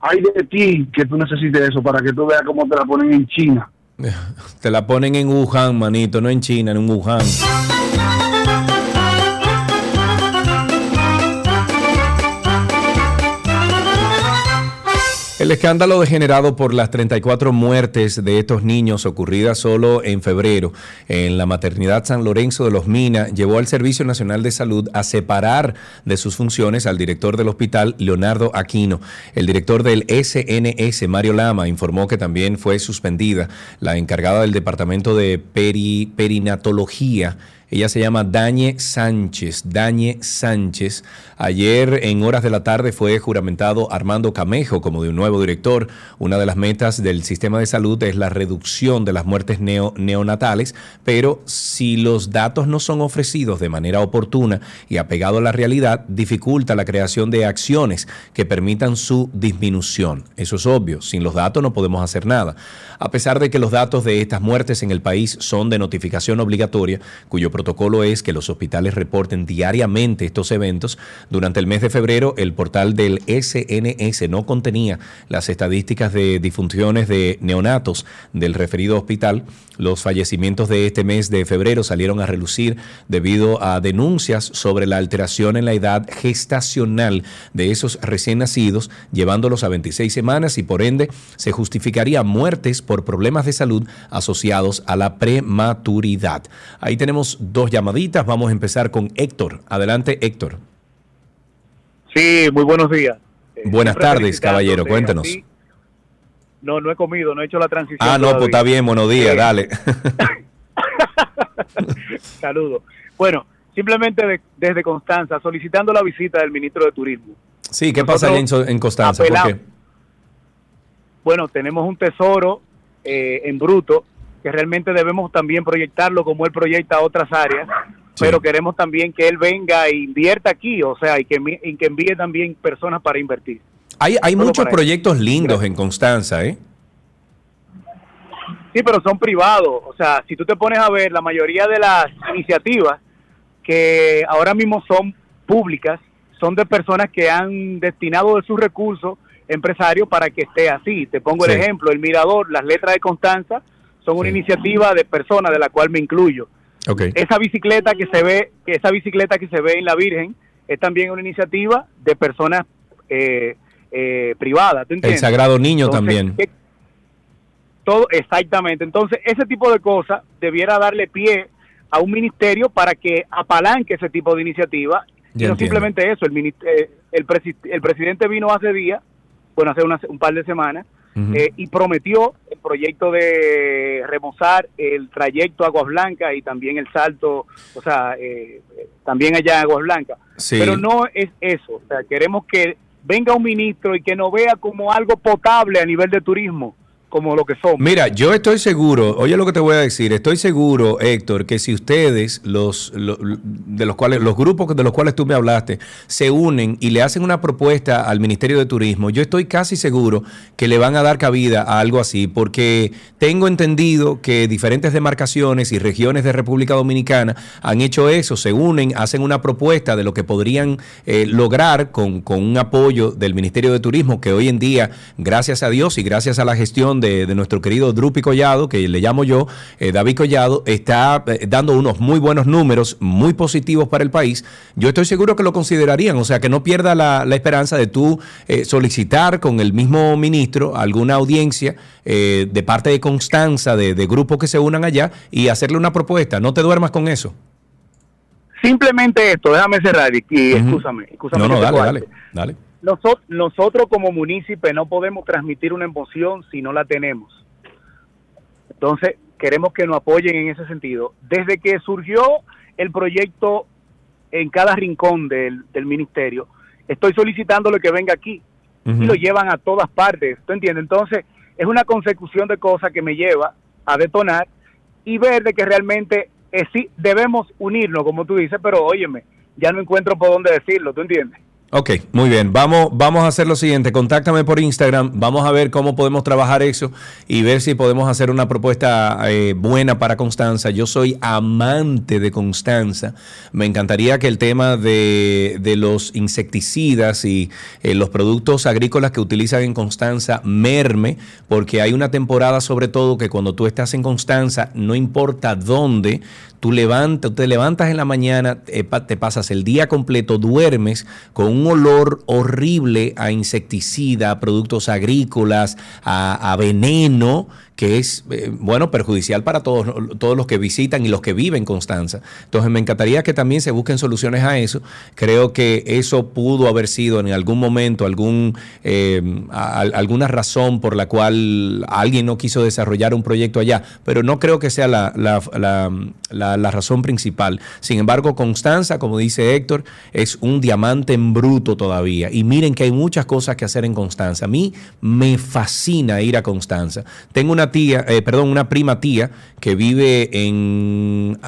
hay de ti que tú necesites eso para que tú veas cómo te la ponen en China. <laughs> Te la ponen en Wuhan, manito, no en China, en Wuhan. El escándalo degenerado por las 34 muertes de estos niños ocurridas solo en febrero en la maternidad San Lorenzo de los Minas llevó al Servicio Nacional de Salud a separar de sus funciones al director del hospital, Leonardo Aquino. El director del SNS, Mario Lama, informó que también fue suspendida la encargada del Departamento de Perinatología ella se llama Dañe Sánchez. Dañe Sánchez. Ayer en horas de la tarde fue juramentado Armando Camejo como de un nuevo director. Una de las metas del sistema de salud es la reducción de las muertes neonatales, pero si los datos no son ofrecidos de manera oportuna y apegado a la realidad, dificulta la creación de acciones que permitan su disminución. Eso es obvio. Sin los datos no podemos hacer nada. A pesar de que los datos de estas muertes en el país son de notificación obligatoria, cuyo protocolo es que los hospitales reporten diariamente estos eventos. Durante el mes de febrero, el portal del SNS no contenía las estadísticas de disfunciones de neonatos del referido hospital. Los fallecimientos de este mes de febrero salieron a relucir debido a denuncias sobre la alteración en la edad gestacional de esos recién nacidos, llevándolos a 26 semanas y por ende se justificaría muertes por problemas de salud asociados a la prematuridad. Ahí tenemos dos llamaditas. Vamos a empezar con Héctor. Adelante, Héctor. Sí, muy buenos días. Eh, Buenas tardes, caballero. Cuéntenos. No, no he comido, no he hecho la transición. Ah, no, pues está bien, buenos días, dale. <laughs> Saludos. Bueno, simplemente desde Constanza, solicitando la visita del ministro de Turismo. Sí, ¿qué pasa en, en Constanza? Bueno, tenemos un tesoro eh, en bruto que realmente debemos también proyectarlo como él proyecta otras áreas, pero queremos también que él venga e invierta aquí, o sea, y que, que envíe también personas para invertir. Hay, hay muchos proyectos lindos en Constanza, ¿eh? Sí, pero son privados. O sea, si tú te pones a ver, la mayoría de las iniciativas que ahora mismo son públicas son de personas que han destinado de sus recursos empresarios para que esté así. Te pongo el ejemplo, el Mirador, las letras de Constanza son una iniciativa de personas de la cual me incluyo. Esa bicicleta que se ve, esa bicicleta que se ve en la Virgen es también una iniciativa de personas eh, eh, privadas. el Sagrado Niño también. todo exactamente. Entonces ese tipo de cosas debiera darle pie a un ministerio para que apalanque ese tipo de iniciativa y no simplemente eso. El, el, el presidente vino hace días, bueno, hace un par de semanas, eh, y prometió el proyecto de remozar el trayecto Aguas Blancas y también el salto, o sea, eh, también allá en Aguas Blancas. Pero no es eso, o sea, queremos que venga un ministro y que nos vea como algo potable a nivel de turismo, como lo que somos. Mira, yo estoy seguro, oye lo que te voy a decir, estoy seguro, Héctor, que si ustedes, los, de los cuales, los grupos de los cuales tú me hablaste, se unen y le hacen una propuesta al Ministerio de Turismo, yo estoy casi seguro que le van a dar cabida a algo así, porque tengo entendido que diferentes demarcaciones y regiones de República Dominicana han hecho eso, se unen, hacen una propuesta de lo que podrían eh, lograr con, con un apoyo del Ministerio de Turismo, que hoy en día, gracias a Dios y gracias a la gestión de, nuestro querido Drupi Collado, que le llamo yo, eh, David Collado, está eh, dando unos muy buenos números, muy positivos para el país. Yo estoy seguro que lo considerarían, o sea, que no pierda la, esperanza de tú eh, solicitar con el mismo ministro alguna audiencia de parte de Constanza, de, grupos que se unan allá y hacerle una propuesta. No te duermas con eso. Simplemente esto, déjame cerrar y, y escúchame, No, no, dale, dale, dale. Nosotros, nosotros como municipio no podemos transmitir una emoción si no la tenemos. Entonces, queremos que nos apoyen en ese sentido. Desde que surgió el proyecto en cada rincón del, ministerio, estoy solicitándole que venga aquí y lo llevan a todas partes. ¿Tú entiendes? Entonces, es una consecución de cosas que me lleva a detonar y ver de que realmente eh, sí debemos unirnos, como tú dices, pero óyeme, ya no encuentro por dónde decirlo, ¿tú entiendes? Ok, muy bien. Vamos, vamos a hacer lo siguiente. Contáctame por Instagram. Vamos a ver cómo podemos trabajar eso y ver si podemos hacer una propuesta eh, buena para Constanza. Yo soy amante de Constanza. Me encantaría que el tema de, los insecticidas y eh, los productos agrícolas que utilizan en Constanza merme, porque hay una temporada sobre todo que cuando tú estás en Constanza, no importa dónde, tú levantas, te levantas en la mañana, te pasas el día completo, duermes con un olor horrible a insecticida, a productos agrícolas, a, a veneno que es, eh, bueno, perjudicial para todos, todos los que visitan y los que viven Constanza. Entonces me encantaría que también se busquen soluciones a eso. Creo que eso pudo haber sido en algún momento algún, eh, alguna razón por la cual alguien no quiso desarrollar un proyecto allá, pero no creo que sea la, la razón principal. Sin embargo, Constanza, como dice Héctor, es un diamante en bruto todavía. Y miren que hay muchas cosas que hacer en Constanza. A mí me fascina ir a Constanza. Tengo una tía, eh, perdón, una prima tía que vive en,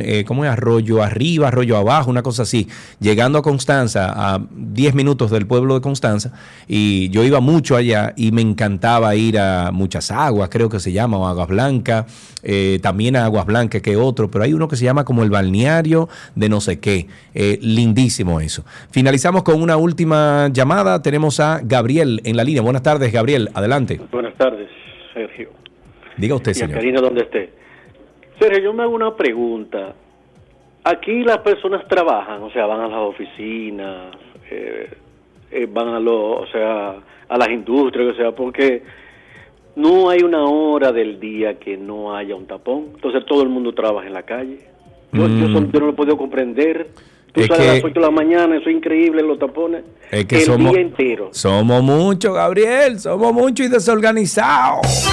eh, ¿cómo es? Arroyo arriba, Arroyo abajo, una cosa así, llegando a Constanza, a 10 minutos del pueblo de Constanza, y yo iba mucho allá y me encantaba ir a muchas aguas, creo que se llama, o Aguas Blancas, eh, también a Aguas Blancas que otro, pero hay uno que se llama como el balneario de no sé qué, lindísimo eso. Finalizamos con una última llamada, tenemos a Gabriel en la línea. Buenas tardes, Gabriel, adelante. Buenas tardes. Sergio. Diga usted, y a Karina donde esté. Sergio, yo me hago una pregunta. Aquí las personas trabajan, o sea, van a las oficinas, eh, eh, van a los, o sea, a las industrias, o sea, porque no hay una hora del día que no haya un tapón. Entonces todo el mundo trabaja en la calle. Yo, yo, mm. no lo he podido comprender. Tú sales a las 8 de la mañana, eso es increíble, los tapones. Es que el día entero. Somos muchos, Gabriel, somos muchos y desorganizados.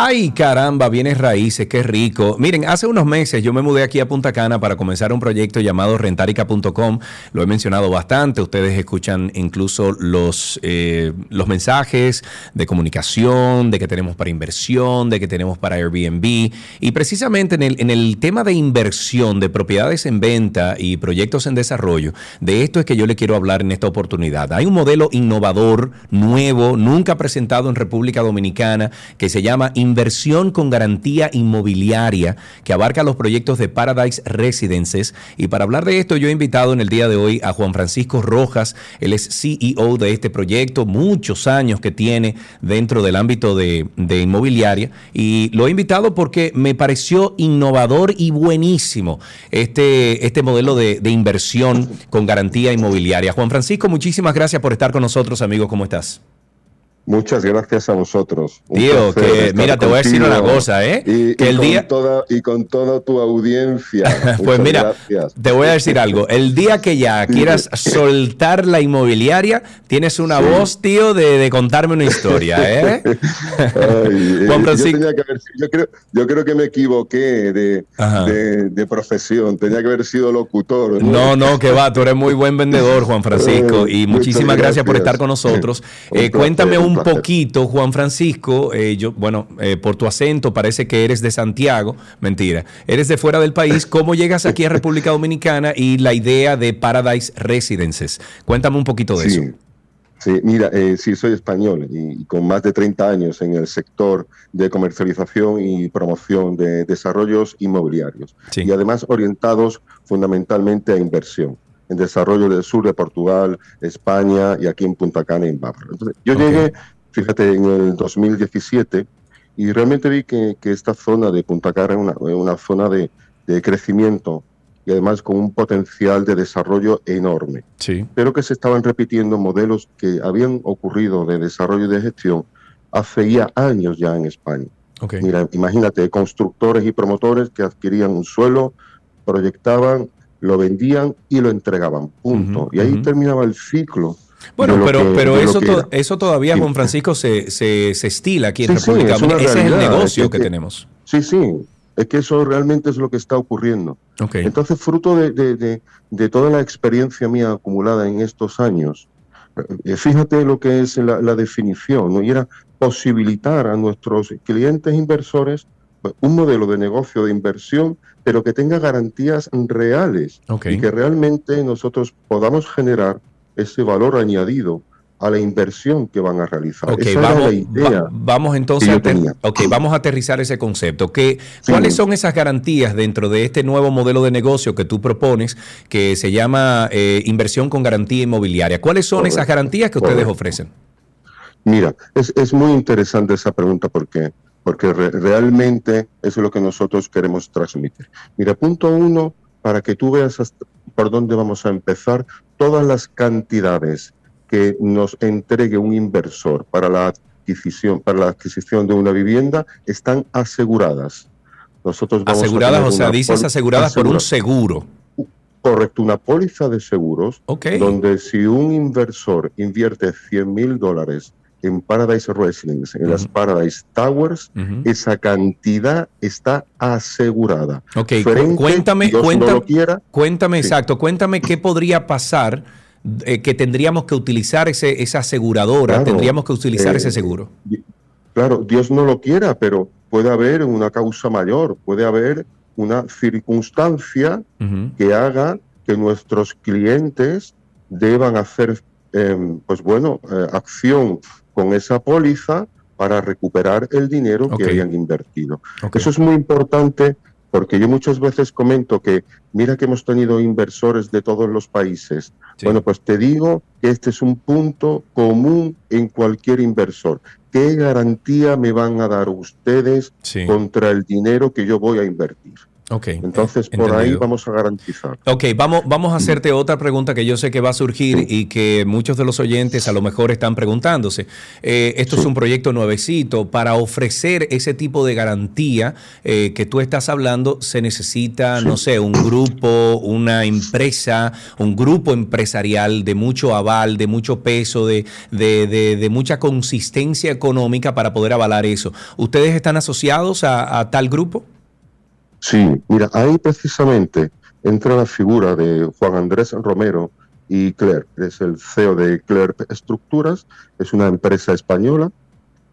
Ay, caramba, bienes raíces, qué rico. Miren, hace unos meses yo me mudé aquí a Punta Cana para comenzar un proyecto llamado rentarica.com. Lo he mencionado bastante, ustedes escuchan incluso los, eh, los mensajes de comunicación, de que tenemos para inversión, de que tenemos para Airbnb. Y precisamente en el, en el tema de inversión, de propiedades en venta y proyectos en desarrollo, de esto es que yo le quiero hablar en esta oportunidad. Hay un modelo innovador, nuevo, nunca presentado en República Dominicana, que se llama Inversión con garantía inmobiliaria que abarca los proyectos de Paradise Residences. Y para hablar de esto, yo he invitado en el día de hoy a Juan Francisco Rojas. Él es CEO de este proyecto, muchos años que tiene dentro del ámbito de, inmobiliaria. Y lo he invitado porque me pareció innovador y buenísimo este, este modelo de, de inversión con garantía inmobiliaria. Juan Francisco, muchísimas gracias por estar con nosotros, amigo. ¿Cómo estás? Muchas gracias a vosotros. Tío, que mira, te voy a decir una cosa, ¿eh? Y, que el con día toda, y con toda tu audiencia. <laughs> pues mira, te voy a decir algo. El día que ya quieras soltar la inmobiliaria, tienes una voz, tío, de, contarme una historia, <laughs> ¿eh? <laughs> Juan Francisco. Yo, creo, yo, creo, que me equivoqué de, de, profesión. Tenía que haber sido locutor. No, no, que va. Tú eres muy buen vendedor, Juan Francisco. y muchísimas gracias. por estar con nosotros. Eh, cuéntame un poquito, Juan Francisco, eh, yo, bueno, eh, por tu acento parece que eres de Santiago, mentira, eres de fuera del país, ¿cómo llegas aquí a República Dominicana y la idea de Paradise Residences? Cuéntame un poquito de eso. Sí, mira, eh, sí, soy español y, con más de 30 años en el sector de comercialización y promoción de desarrollos inmobiliarios. Y además orientados fundamentalmente a inversión en desarrollo del sur de Portugal, España y aquí en Punta Cana, en Bávaro. yo llegué, fíjate, en el 2017 y realmente vi que, esta zona de Punta Cana es una, zona de, crecimiento y además con un potencial de desarrollo enorme. Sí. Pero que se estaban repitiendo modelos que habían ocurrido de desarrollo y de gestión hace ya años ya en España. Mira, imagínate, constructores y promotores que adquirían un suelo, proyectaban lo vendían y lo entregaban, punto. y ahí terminaba el ciclo. Bueno, pero, pero eso, eso todavía, Juan Francisco, se, se, estila aquí en República Dominicana. Ese es el negocio que, tenemos. Sí, sí, es que eso realmente es lo que está ocurriendo. Entonces, fruto de, toda la experiencia mía acumulada en estos años, eh, fíjate lo que es la, definición, ¿no? y era posibilitar a nuestros clientes inversores un modelo de negocio de inversión, pero que tenga garantías reales y que realmente nosotros podamos generar ese valor añadido a la inversión que van a realizar. Esa vamos, la idea vamos entonces a, vamos a aterrizar ese concepto. ¿Qué, ¿Cuáles son esas garantías dentro de este nuevo modelo de negocio que tú propones que se llama eh, inversión con garantía inmobiliaria? ¿Cuáles son esas garantías que ustedes ofrecen? Mira, es, es muy interesante esa pregunta porque porque realmente eso es lo que nosotros queremos transmitir. Mira, punto uno, para que tú veas por dónde vamos a empezar, todas las cantidades que nos entregue un inversor para la adquisición, para la adquisición de una vivienda están aseguradas. Nosotros vamos aseguradas, o sea, dices aseguradas por un seguro. Correcto, una póliza de seguros, donde si un inversor invierte 100 mil dólares en Paradise Residence, en las Paradise Towers, esa cantidad está asegurada. Ok, cuéntame, cuéntame, cuéntame exacto, cuéntame qué podría pasar eh, que tendríamos que utilizar ese, esa aseguradora, tendríamos que utilizar ese eh, seguro. Claro, Dios no lo quiera, pero puede haber una causa mayor, puede haber una circunstancia que haga que nuestros clientes deban hacer, em, pues bueno, eh, acción con esa póliza para recuperar el dinero que habían invertido. Eso es muy importante porque yo muchas veces comento que mira que hemos tenido inversores de todos los países. Bueno, pues te digo que este es un punto común en cualquier inversor. ¿Qué garantía me van a dar ustedes contra el dinero que yo voy a invertir? Ok. Entonces, por ahí vamos a garantizar. Ok, vamos, vamos a hacerte otra pregunta que yo sé que va a surgir y que muchos de los oyentes a lo mejor están preguntándose. Eh, esto es un proyecto nuevecito. Para ofrecer ese tipo de garantía eh, que tú estás hablando, se necesita, no sé, un grupo, una empresa, un grupo empresarial de mucho aval, de mucho peso, de, de, mucha consistencia económica para poder avalar eso. ¿Ustedes están asociados a tal grupo? Sí, mira, ahí precisamente entra la figura de Juan Andrés Romero y Clerc, es el CEO de Clerc Estructuras, es una empresa española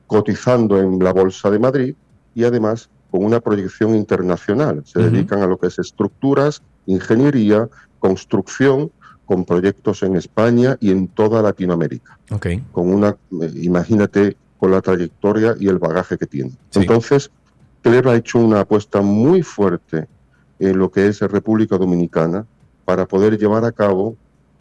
cotizando en la Bolsa de Madrid y además con una proyección internacional. Se dedican a lo que es estructuras, ingeniería, construcción, con proyectos en España y en toda Latinoamérica. Okay. Con una, eh, imagínate, con la trayectoria y el bagaje que tiene. Entonces, Claire ha hecho una apuesta muy fuerte en lo que es República Dominicana para poder llevar a cabo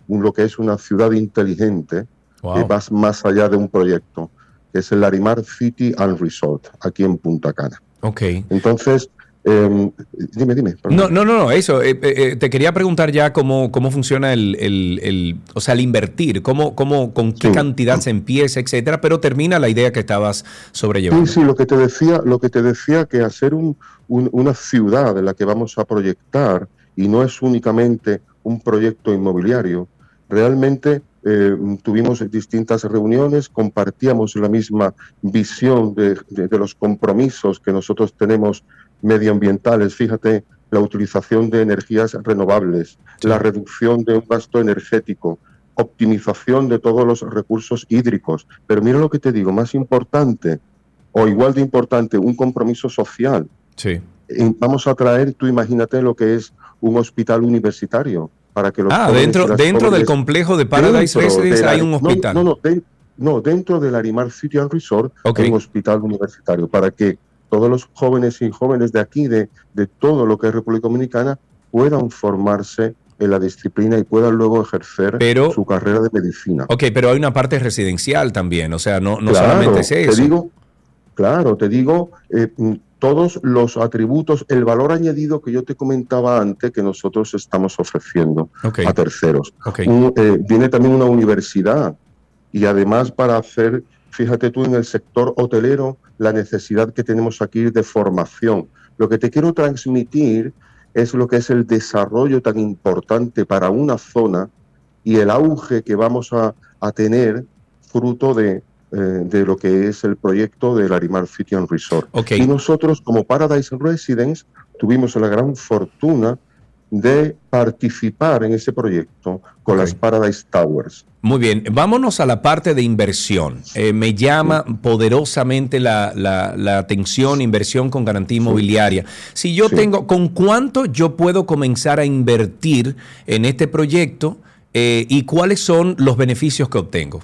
lo que es una ciudad inteligente que va más allá de un proyecto, que es el Larimar City and Resort, aquí en Punta Cana. Ok. Entonces, Em, dime, dime. No, no, no, eso. Eh, eh, eh, te quería preguntar ya cómo, cómo funciona el, el, o sea, el invertir, cómo, cómo, con qué cantidad se empieza, etcétera, pero termina la idea que estabas sobrellevando. Sí, sí, lo que te decía, lo que te decía que hacer un, una ciudad en la que vamos a proyectar y no es únicamente un proyecto inmobiliario, realmente tuvimos distintas reuniones, compartíamos la misma visión de, de, los compromisos que nosotros tenemos medioambientales, fíjate, la utilización de energías renovables, la reducción de un gasto energético, optimización de todos los recursos hídricos. Pero mira lo que te digo, más importante, o igual de importante, un compromiso social. Sí. Vamos a traer, tú imagínate lo que es un hospital universitario para que los Ah, dentro, dentro del complejo de Paradise Residence hay un hospital. No, no, no, dentro del Arimar City and Resort hay un hospital universitario para que todos los jóvenes y jóvenes de aquí, de, de todo lo que es República Dominicana, puedan formarse en la disciplina y puedan luego ejercer su carrera de medicina. Ok, pero hay una parte residencial también, o sea, no, no solamente es eso. Te digo, claro, te digo eh, todos los atributos, el valor añadido que yo te comentaba antes que nosotros estamos ofreciendo a terceros. Eh, viene también una universidad y además para hacer, fíjate tú, en el sector hotelero, la necesidad que tenemos aquí de formación. Lo que te quiero transmitir es lo que es el desarrollo tan importante para una zona y el auge que vamos a, tener fruto de, eh, de, lo que es el proyecto del Arimar City and Resort. Y nosotros como Paradise Residence tuvimos la gran fortuna de participar en ese proyecto con las Paradise Towers. Muy bien, vámonos a la parte de inversión. Eh, me llama poderosamente la, la, atención, inversión con garantía inmobiliaria. Si yo tengo, ¿con cuánto yo puedo comenzar a invertir en este proyecto eh, y cuáles son los beneficios que obtengo?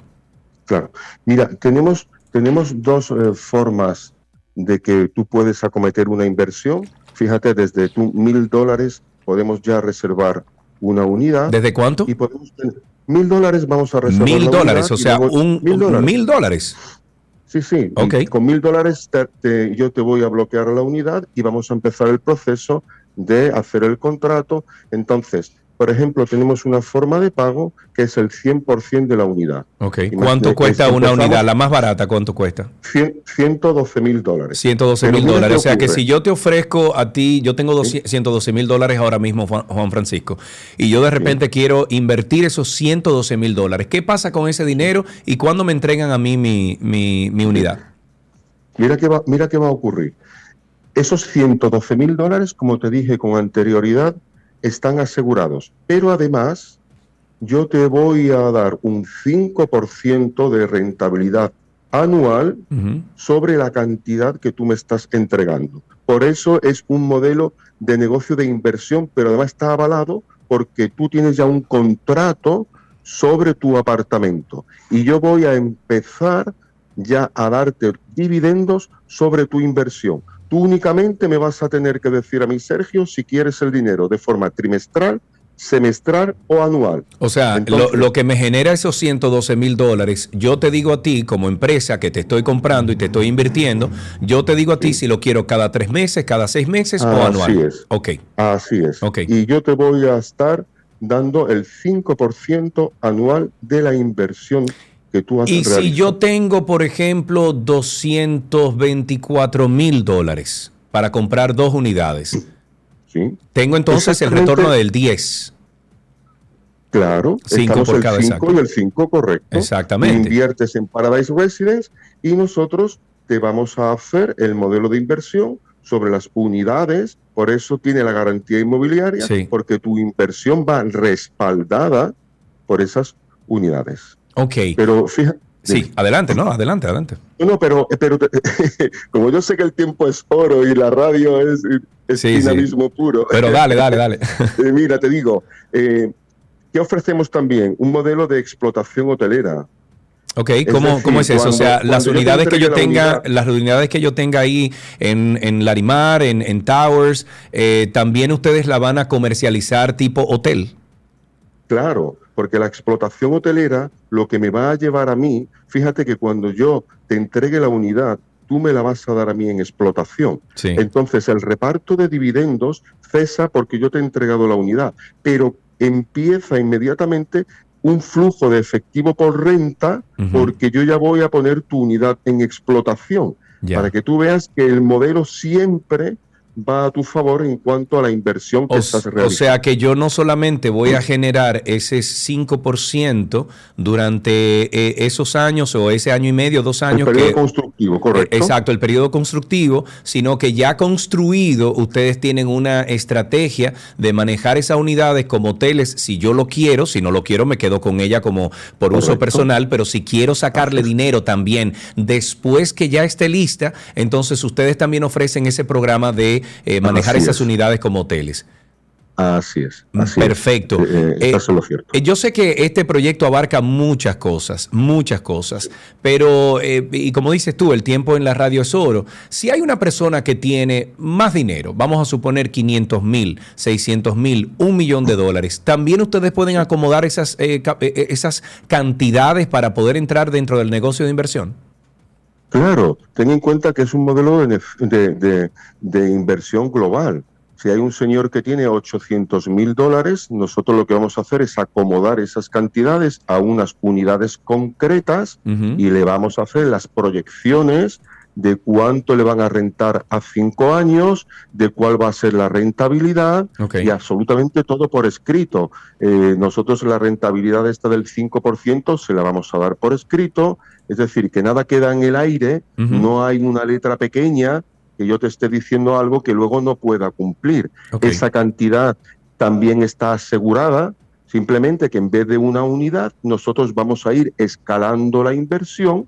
Claro, mira, tenemos, tenemos dos eh, formas de que tú puedes acometer una inversión. Fíjate, desde tu mil dólares podemos ya reservar una unidad. ¿Desde cuánto? Y podemos mil dólares vamos a reservar. Mil dólares, o sea, un, mil dólares. Sí, sí. Okay. Con mil dólares yo te voy a bloquear la unidad y vamos a empezar el proceso de hacer el contrato. Entonces, por ejemplo, tenemos una forma de pago que es el 100% de la unidad. ¿Cuánto cuesta una unidad? La más barata, ¿cuánto cuesta? 112 mil dólares. 112 mil dólares. O sea que si yo te ofrezco a ti, yo tengo 112 mil dólares ahora mismo, Juan Francisco, y yo de repente quiero invertir esos 112 mil dólares, ¿qué pasa con ese dinero y cuándo me entregan a mí mi, mi, unidad? Mira qué, va, mira qué va a ocurrir. Esos 112 mil dólares, como te dije con anterioridad, están asegurados. Pero además, yo te voy a dar un 5% de rentabilidad anual sobre la cantidad que tú me estás entregando. Por eso es un modelo de negocio de inversión, pero además está avalado porque tú tienes ya un contrato sobre tu apartamento y yo voy a empezar ya a darte dividendos sobre tu inversión. Tú únicamente me vas a tener que decir a mí, Sergio, si quieres el dinero de forma trimestral, semestral o anual. O sea, lo, que me genera esos 112 mil dólares, yo te digo a ti como empresa que te estoy comprando y te estoy invirtiendo, yo te digo a ti si lo quiero cada tres meses, cada seis meses o anual. Así es. Ok. Así es. Okay. Y yo te voy a estar dando el 5% anual de la inversión y si yo tengo, por ejemplo, 224 mil dólares para comprar dos unidades, tengo entonces el retorno del 10. Claro, 5 por cada el 5 y el 5 correcto. Exactamente. Inviertes en Paradise Residence y nosotros te vamos a hacer el modelo de inversión sobre las unidades, por eso tiene la garantía inmobiliaria, porque tu inversión va respaldada por esas unidades. Ok. Pero fíjate. Sí, adelante, no, adelante, adelante. No, pero, pero <laughs> como yo sé que el tiempo es oro y la radio es, es dinamismo puro. Pero <laughs> dale, dale, dale. Eh, mira, te digo, eh, ¿qué ofrecemos también? Un modelo de explotación hotelera. Ok, ¿cómo, ¿cómo es eso? o sea, las unidades que yo tenga, las unidades que yo tenga ahí en, en Larimar, en, en Towers, eh, también ustedes la van a comercializar tipo hotel. Claro, porque la explotación hotelera lo que me va a llevar a mí, fíjate que cuando yo te entregue la unidad, tú me la vas a dar a mí en explotación. Entonces el reparto de dividendos cesa porque yo te he entregado la unidad, pero empieza inmediatamente un flujo de efectivo por renta porque yo ya voy a poner tu unidad en explotación. Para que tú veas que el modelo siempre va a tu favor en cuanto a la inversión que estás realizando. O sea que yo no solamente voy a generar ese 5% durante eh, esos años o ese año y medio, dos años. Periodo constructivo, correcto. Exacto, el periodo constructivo, sino que ya construido ustedes tienen una estrategia de manejar esas unidades como hoteles si yo lo quiero, si no lo quiero me quedo con ella como por uso personal, pero si quiero sacarle dinero también después que ya esté lista, entonces ustedes también ofrecen ese programa de eh, manejar esas unidades como hoteles. Así es. Perfecto. Eh, eh, lo cierto. yo sé que este proyecto abarca muchas cosas, muchas cosas, pero, y como dices tú, el tiempo en la radio es oro. Si hay una persona que tiene más dinero, vamos a suponer 500 mil, 600 mil, un millón de dólares, ¿también ustedes pueden acomodar esas, esas cantidades para poder entrar dentro del negocio de inversión? Claro, ten en cuenta que es un modelo de, inversión global. Si hay un señor que tiene 800 mil dólares, nosotros lo que vamos a hacer es acomodar esas cantidades a unas unidades concretas y le vamos a hacer las proyecciones de cuánto le van a rentar a cinco años, de cuál va a ser la rentabilidad y absolutamente todo por escrito. Eh, nosotros la rentabilidad esta del 5% se la vamos a dar por escrito, es decir, que nada queda en el aire, no hay una letra pequeña que yo te esté diciendo algo que luego no pueda cumplir. Esa cantidad también está asegurada, simplemente que en vez de una unidad, nosotros vamos a ir escalando la inversión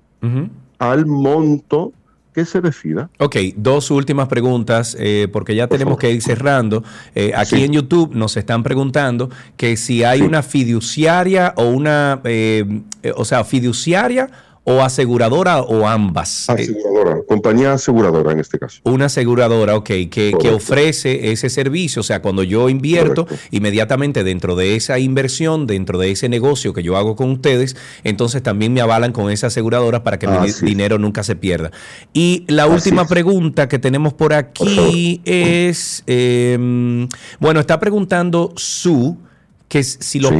al monto que se decida. Ok, dos últimas preguntas, eh, porque ya tenemos que ir cerrando. Eh, aquí en YouTube nos están preguntando que si hay una fiduciaria o una, eh, o sea, fiduciaria o aseguradora o ambas? Aseguradora, compañía aseguradora en este caso. Una aseguradora, ok, que, ofrece ese servicio. O sea, cuando yo invierto, inmediatamente dentro de esa inversión, dentro de ese negocio que yo hago con ustedes, entonces también me avalan con esa aseguradora para que mi dinero nunca se pierda. Y la última pregunta que tenemos por aquí es, em, bueno, está preguntando su que si los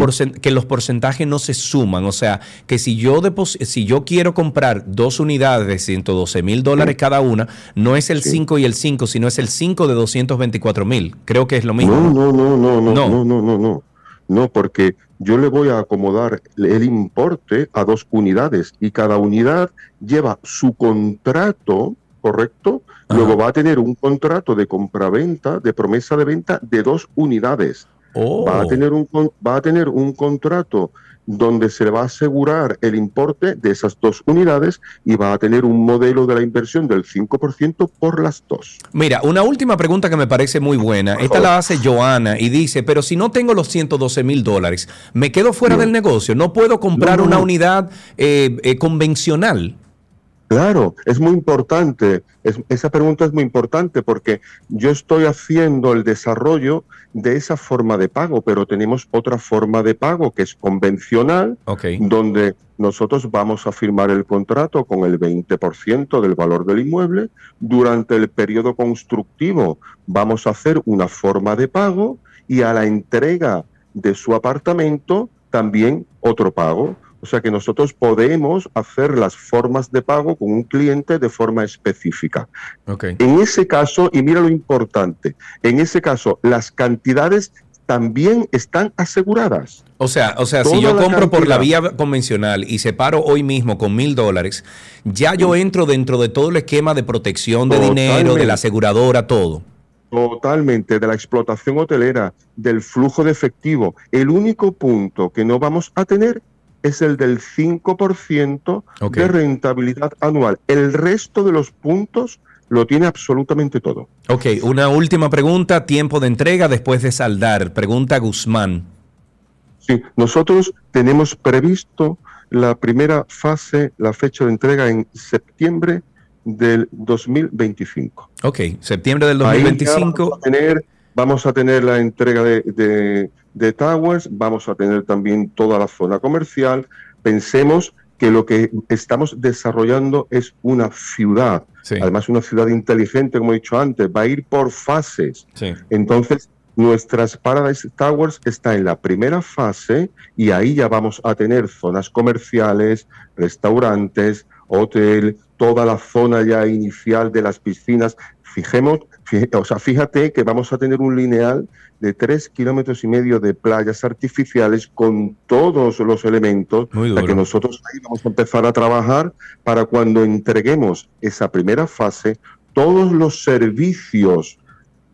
que los porcentajes no se suman, o sea, que si yo si yo quiero comprar dos unidades de 112 mil dólares cada una, no es el 5 y el 5, sino es el 5 de 224 mil. Creo que es lo mismo. No, no, no, no, no, no, no, no, no, no, porque yo le voy a acomodar el importe a dos unidades y cada unidad lleva su contrato, ¿correcto? Luego va a tener un contrato de compraventa, de promesa de venta de dos unidades. Va, a oh. tener un, va a tener un contrato donde se le va a asegurar el importe de esas dos unidades y va a tener un modelo de la inversión del 5% por las dos. Mira, una última pregunta que me parece muy buena. Esta la hace Joana y dice, pero si no tengo los 112 mil dólares, ¿me quedo fuera del negocio? ¿No puedo comprar una unidad eh, eh, convencional? Claro, es muy importante. esa pregunta es muy importante porque yo estoy haciendo el desarrollo de esa forma de pago, pero tenemos otra forma de pago que es convencional, donde nosotros vamos a firmar el contrato con el 20% del valor del inmueble. Durante el periodo constructivo vamos a hacer una forma de pago y a la entrega de su apartamento también otro pago. O sea que nosotros podemos hacer las formas de pago con un cliente de forma específica. En ese caso, y mira lo importante, en ese caso las cantidades también están aseguradas. O sea, o sea, si yo compro por la vía convencional y separo hoy mismo con mil dólares, ya yo entro dentro de todo el esquema de protección de dinero, de la aseguradora, todo. Totalmente, de la explotación hotelera, del flujo de efectivo. El único punto que no vamos a tener es el del 5% de rentabilidad anual. El resto de los puntos lo tiene absolutamente todo. Ok, una última pregunta, tiempo de entrega después de saldar. Pregunta Guzmán. Sí, nosotros tenemos previsto la primera fase, la fecha de entrega en septiembre del 2025. Ok, septiembre del 2025. vamos, a tener, vamos a tener la entrega de de towers, vamos a tener también toda la zona comercial. Pensemos que lo que estamos desarrollando es una ciudad, además una ciudad inteligente, como he dicho antes, va a ir por fases. Entonces, nuestras Paradise Towers está en la primera fase y ahí ya vamos a tener zonas comerciales, restaurantes, hotel, toda la zona ya inicial de las piscinas. Fijemos, o sea, fíjate que vamos a tener un lineal de tres kilómetros y medio de playas artificiales con todos los elementos para que nosotros ahí vamos a empezar a trabajar para cuando entreguemos esa primera fase, todos los servicios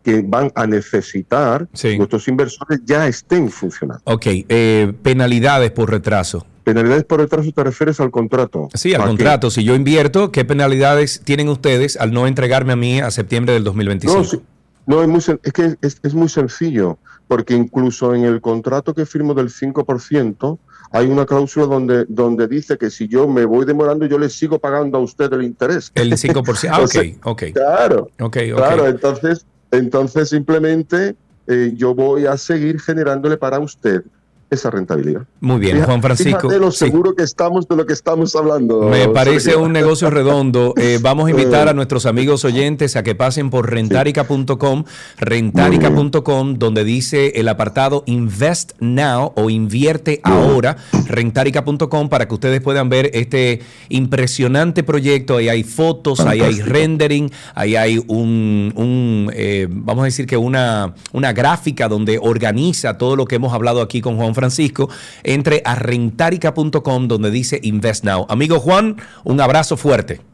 que van a necesitar nuestros inversores ya estén funcionando. Ok, eh, penalidades por retraso. Penalidades por retraso te refieres al contrato. Sí, al contrato. Si yo invierto, ¿qué penalidades tienen ustedes al no entregarme a mí a septiembre del 2025? No, es, muy, es que es, muy sencillo, porque incluso en el contrato que firmo del 5%, hay una cláusula donde, donde dice que si yo me voy demorando, yo le sigo pagando a usted el interés. El 5%, ah, <laughs> ok, ok. Claro, okay, claro, entonces, entonces simplemente eh, yo voy a seguir generándole para usted esa rentabilidad. Muy bien, Juan Francisco. de lo seguro que estamos de lo que estamos hablando. Me parece un negocio redondo. Eh, <laughs> vamos a invitar a nuestros amigos oyentes a que pasen por rentarica.com, rentarica.com, donde dice el apartado Invest Now o Invierte Ahora, rentarica.com, para que ustedes puedan ver este impresionante proyecto. Ahí hay fotos, ahí hay rendering, ahí hay un, un eh, vamos a decir que una, una gráfica donde organiza todo lo que hemos hablado aquí con Juan Francisco Francisco, entre a rentarica.com donde dice Invest Now. Amigo Juan, un abrazo fuerte.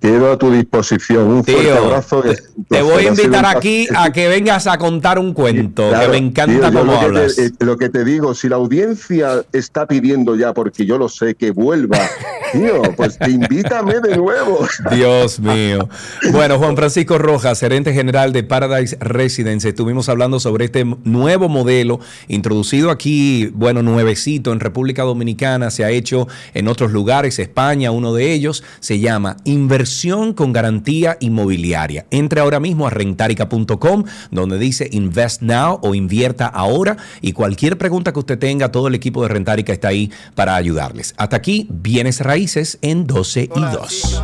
Quedo a tu disposición. Un fuerte abrazo. Te voy a invitar aquí a que vengas a contar un cuento, que me encanta cómo hablas. Eh, lo que te digo, si la audiencia está pidiendo ya, porque yo lo sé, que vuelva, <laughs> tío, pues invítame de nuevo. <laughs> Dios mío. Bueno, Juan Francisco Rojas, gerente general de Paradise Residence, estuvimos hablando sobre este nuevo modelo introducido aquí, bueno, nuevecito en República Dominicana, se ha hecho en otros lugares, España, uno de ellos, se llama Inversión con garantía inmobiliaria. Entre ahora mismo a rentarica.com donde dice Invest Now o invierta ahora y cualquier pregunta que usted tenga, todo el equipo de Rentarica está ahí para ayudarles. Hasta aquí, bienes raíces en 12 y 2.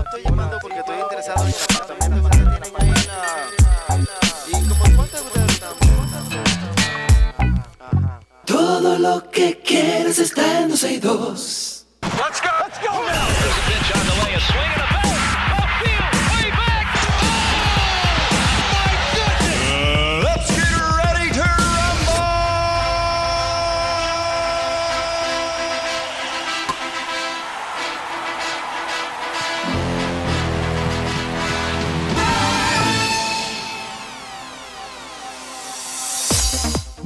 Todo lo que quieres está en 12 y 2. Let's go, let's go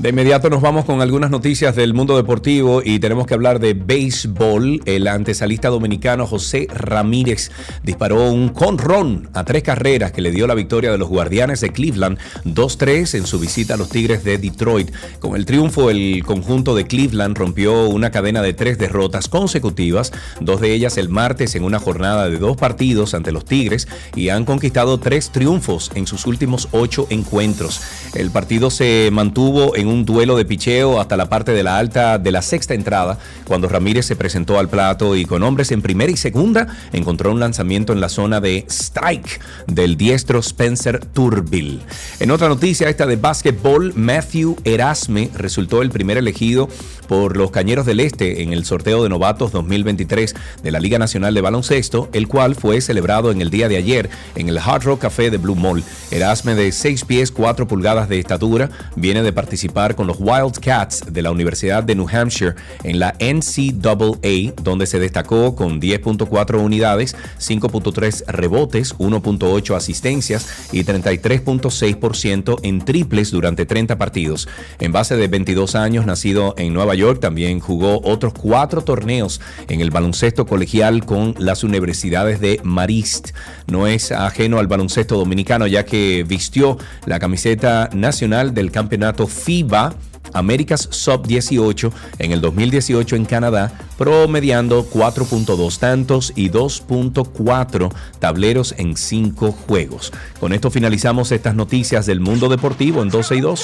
De inmediato nos vamos con algunas noticias del mundo deportivo y tenemos que hablar de béisbol. El antesalista dominicano José Ramírez disparó un conrón a tres carreras que le dio la victoria de los Guardianes de Cleveland 2-3 en su visita a los Tigres de Detroit. Con el triunfo, el conjunto de Cleveland rompió una cadena de tres derrotas consecutivas, dos de ellas el martes en una jornada de dos partidos ante los Tigres y han conquistado tres triunfos en sus últimos ocho encuentros. El partido se mantuvo en un duelo de picheo hasta la parte de la alta de la sexta entrada, cuando Ramírez se presentó al plato y con hombres en primera y segunda encontró un lanzamiento en la zona de strike del diestro Spencer Turbill. En otra noticia, esta de básquetbol, Matthew Erasme resultó el primer elegido por los Cañeros del Este en el sorteo de novatos 2023 de la Liga Nacional de Baloncesto, el cual fue celebrado en el día de ayer en el Hard Rock Café de Blue Mall. Erasme de 6 pies 4 pulgadas de estatura viene de participar con los Wildcats de la Universidad de New Hampshire en la NCAA, donde se destacó con 10.4 unidades, 5.3 rebotes, 1.8 asistencias y 33.6% en triples durante 30 partidos. En base de 22 años, nacido en Nueva York, también jugó otros cuatro torneos en el baloncesto colegial con las universidades de Marist. No es ajeno al baloncesto dominicano, ya que vistió la camiseta nacional del campeonato FIBA va Américas Sub 18 en el 2018 en Canadá, promediando 4.2 tantos y 2.4 tableros en 5 juegos. Con esto finalizamos estas noticias del mundo deportivo en 12 y 2.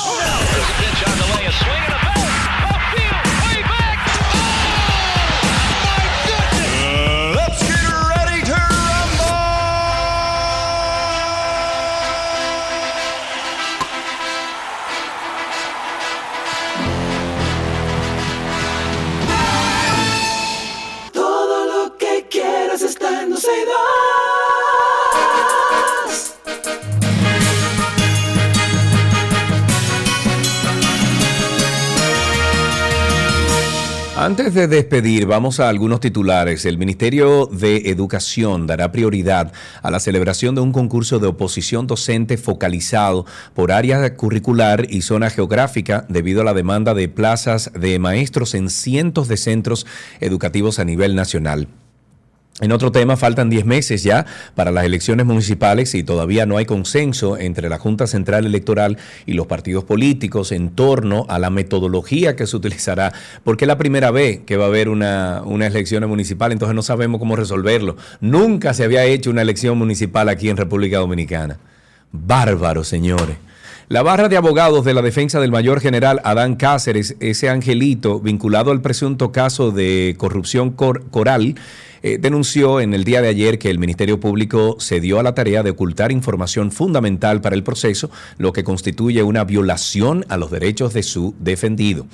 Antes de despedir, vamos a algunos titulares. El Ministerio de Educación dará prioridad a la celebración de un concurso de oposición docente focalizado por área curricular y zona geográfica debido a la demanda de plazas de maestros en cientos de centros educativos a nivel nacional. En otro tema, faltan 10 meses ya para las elecciones municipales y todavía no hay consenso entre la Junta Central Electoral y los partidos políticos en torno a la metodología que se utilizará, porque es la primera vez que va a haber una, una elección municipal, entonces no sabemos cómo resolverlo. Nunca se había hecho una elección municipal aquí en República Dominicana. Bárbaro, señores. La barra de abogados de la defensa del mayor general Adán Cáceres, ese angelito vinculado al presunto caso de corrupción coral, eh, denunció en el día de ayer que el Ministerio Público se dio a la tarea de ocultar información fundamental para el proceso, lo que constituye una violación a los derechos de su defendido.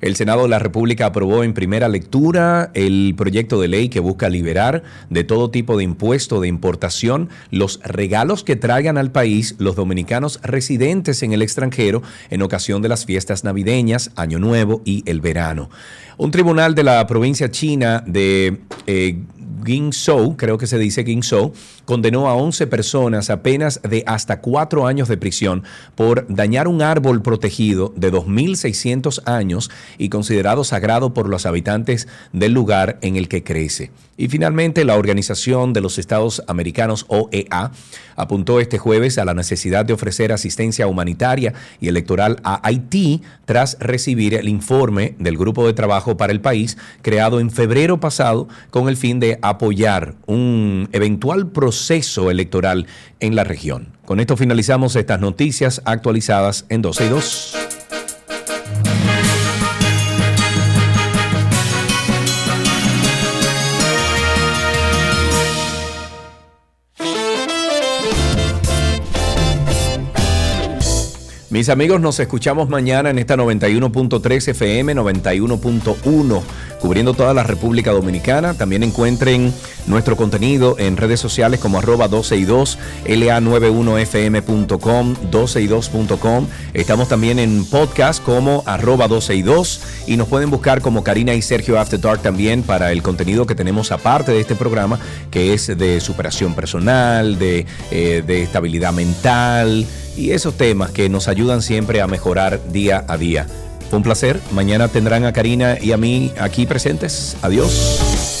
El Senado de la República aprobó en primera lectura el proyecto de ley que busca liberar de todo tipo de impuesto de importación los regalos que traigan al país los dominicanos residentes en el extranjero en ocasión de las fiestas navideñas, Año Nuevo y el verano. Un tribunal de la provincia china de eh, Guingzhou, creo que se dice Guingzhou, condenó a 11 personas a penas de hasta cuatro años de prisión por dañar un árbol protegido de 2.600 años y considerado sagrado por los habitantes del lugar en el que crece. Y finalmente, la Organización de los Estados Americanos, OEA, apuntó este jueves a la necesidad de ofrecer asistencia humanitaria y electoral a Haití tras recibir el informe del Grupo de Trabajo para el país creado en febrero pasado con el fin apoyar un eventual proceso electoral en la región. Con esto finalizamos estas noticias actualizadas en 12 y 2. Mis amigos, nos escuchamos mañana en esta 91.3 FM, 91.1, cubriendo toda la República Dominicana. También encuentren nuestro contenido en redes sociales como arroba 12 y 2, la91fm.com, 12 y 2.com. Estamos también en podcast como arroba 12 y 2 y nos pueden buscar como Karina y Sergio After Dark también para el contenido que tenemos aparte de este programa, que es de superación personal, de, eh, de estabilidad mental y esos temas que nos ayudan siempre a mejorar día a día. Un placer. Mañana tendrán a Karina y a mí aquí presentes. Adiós.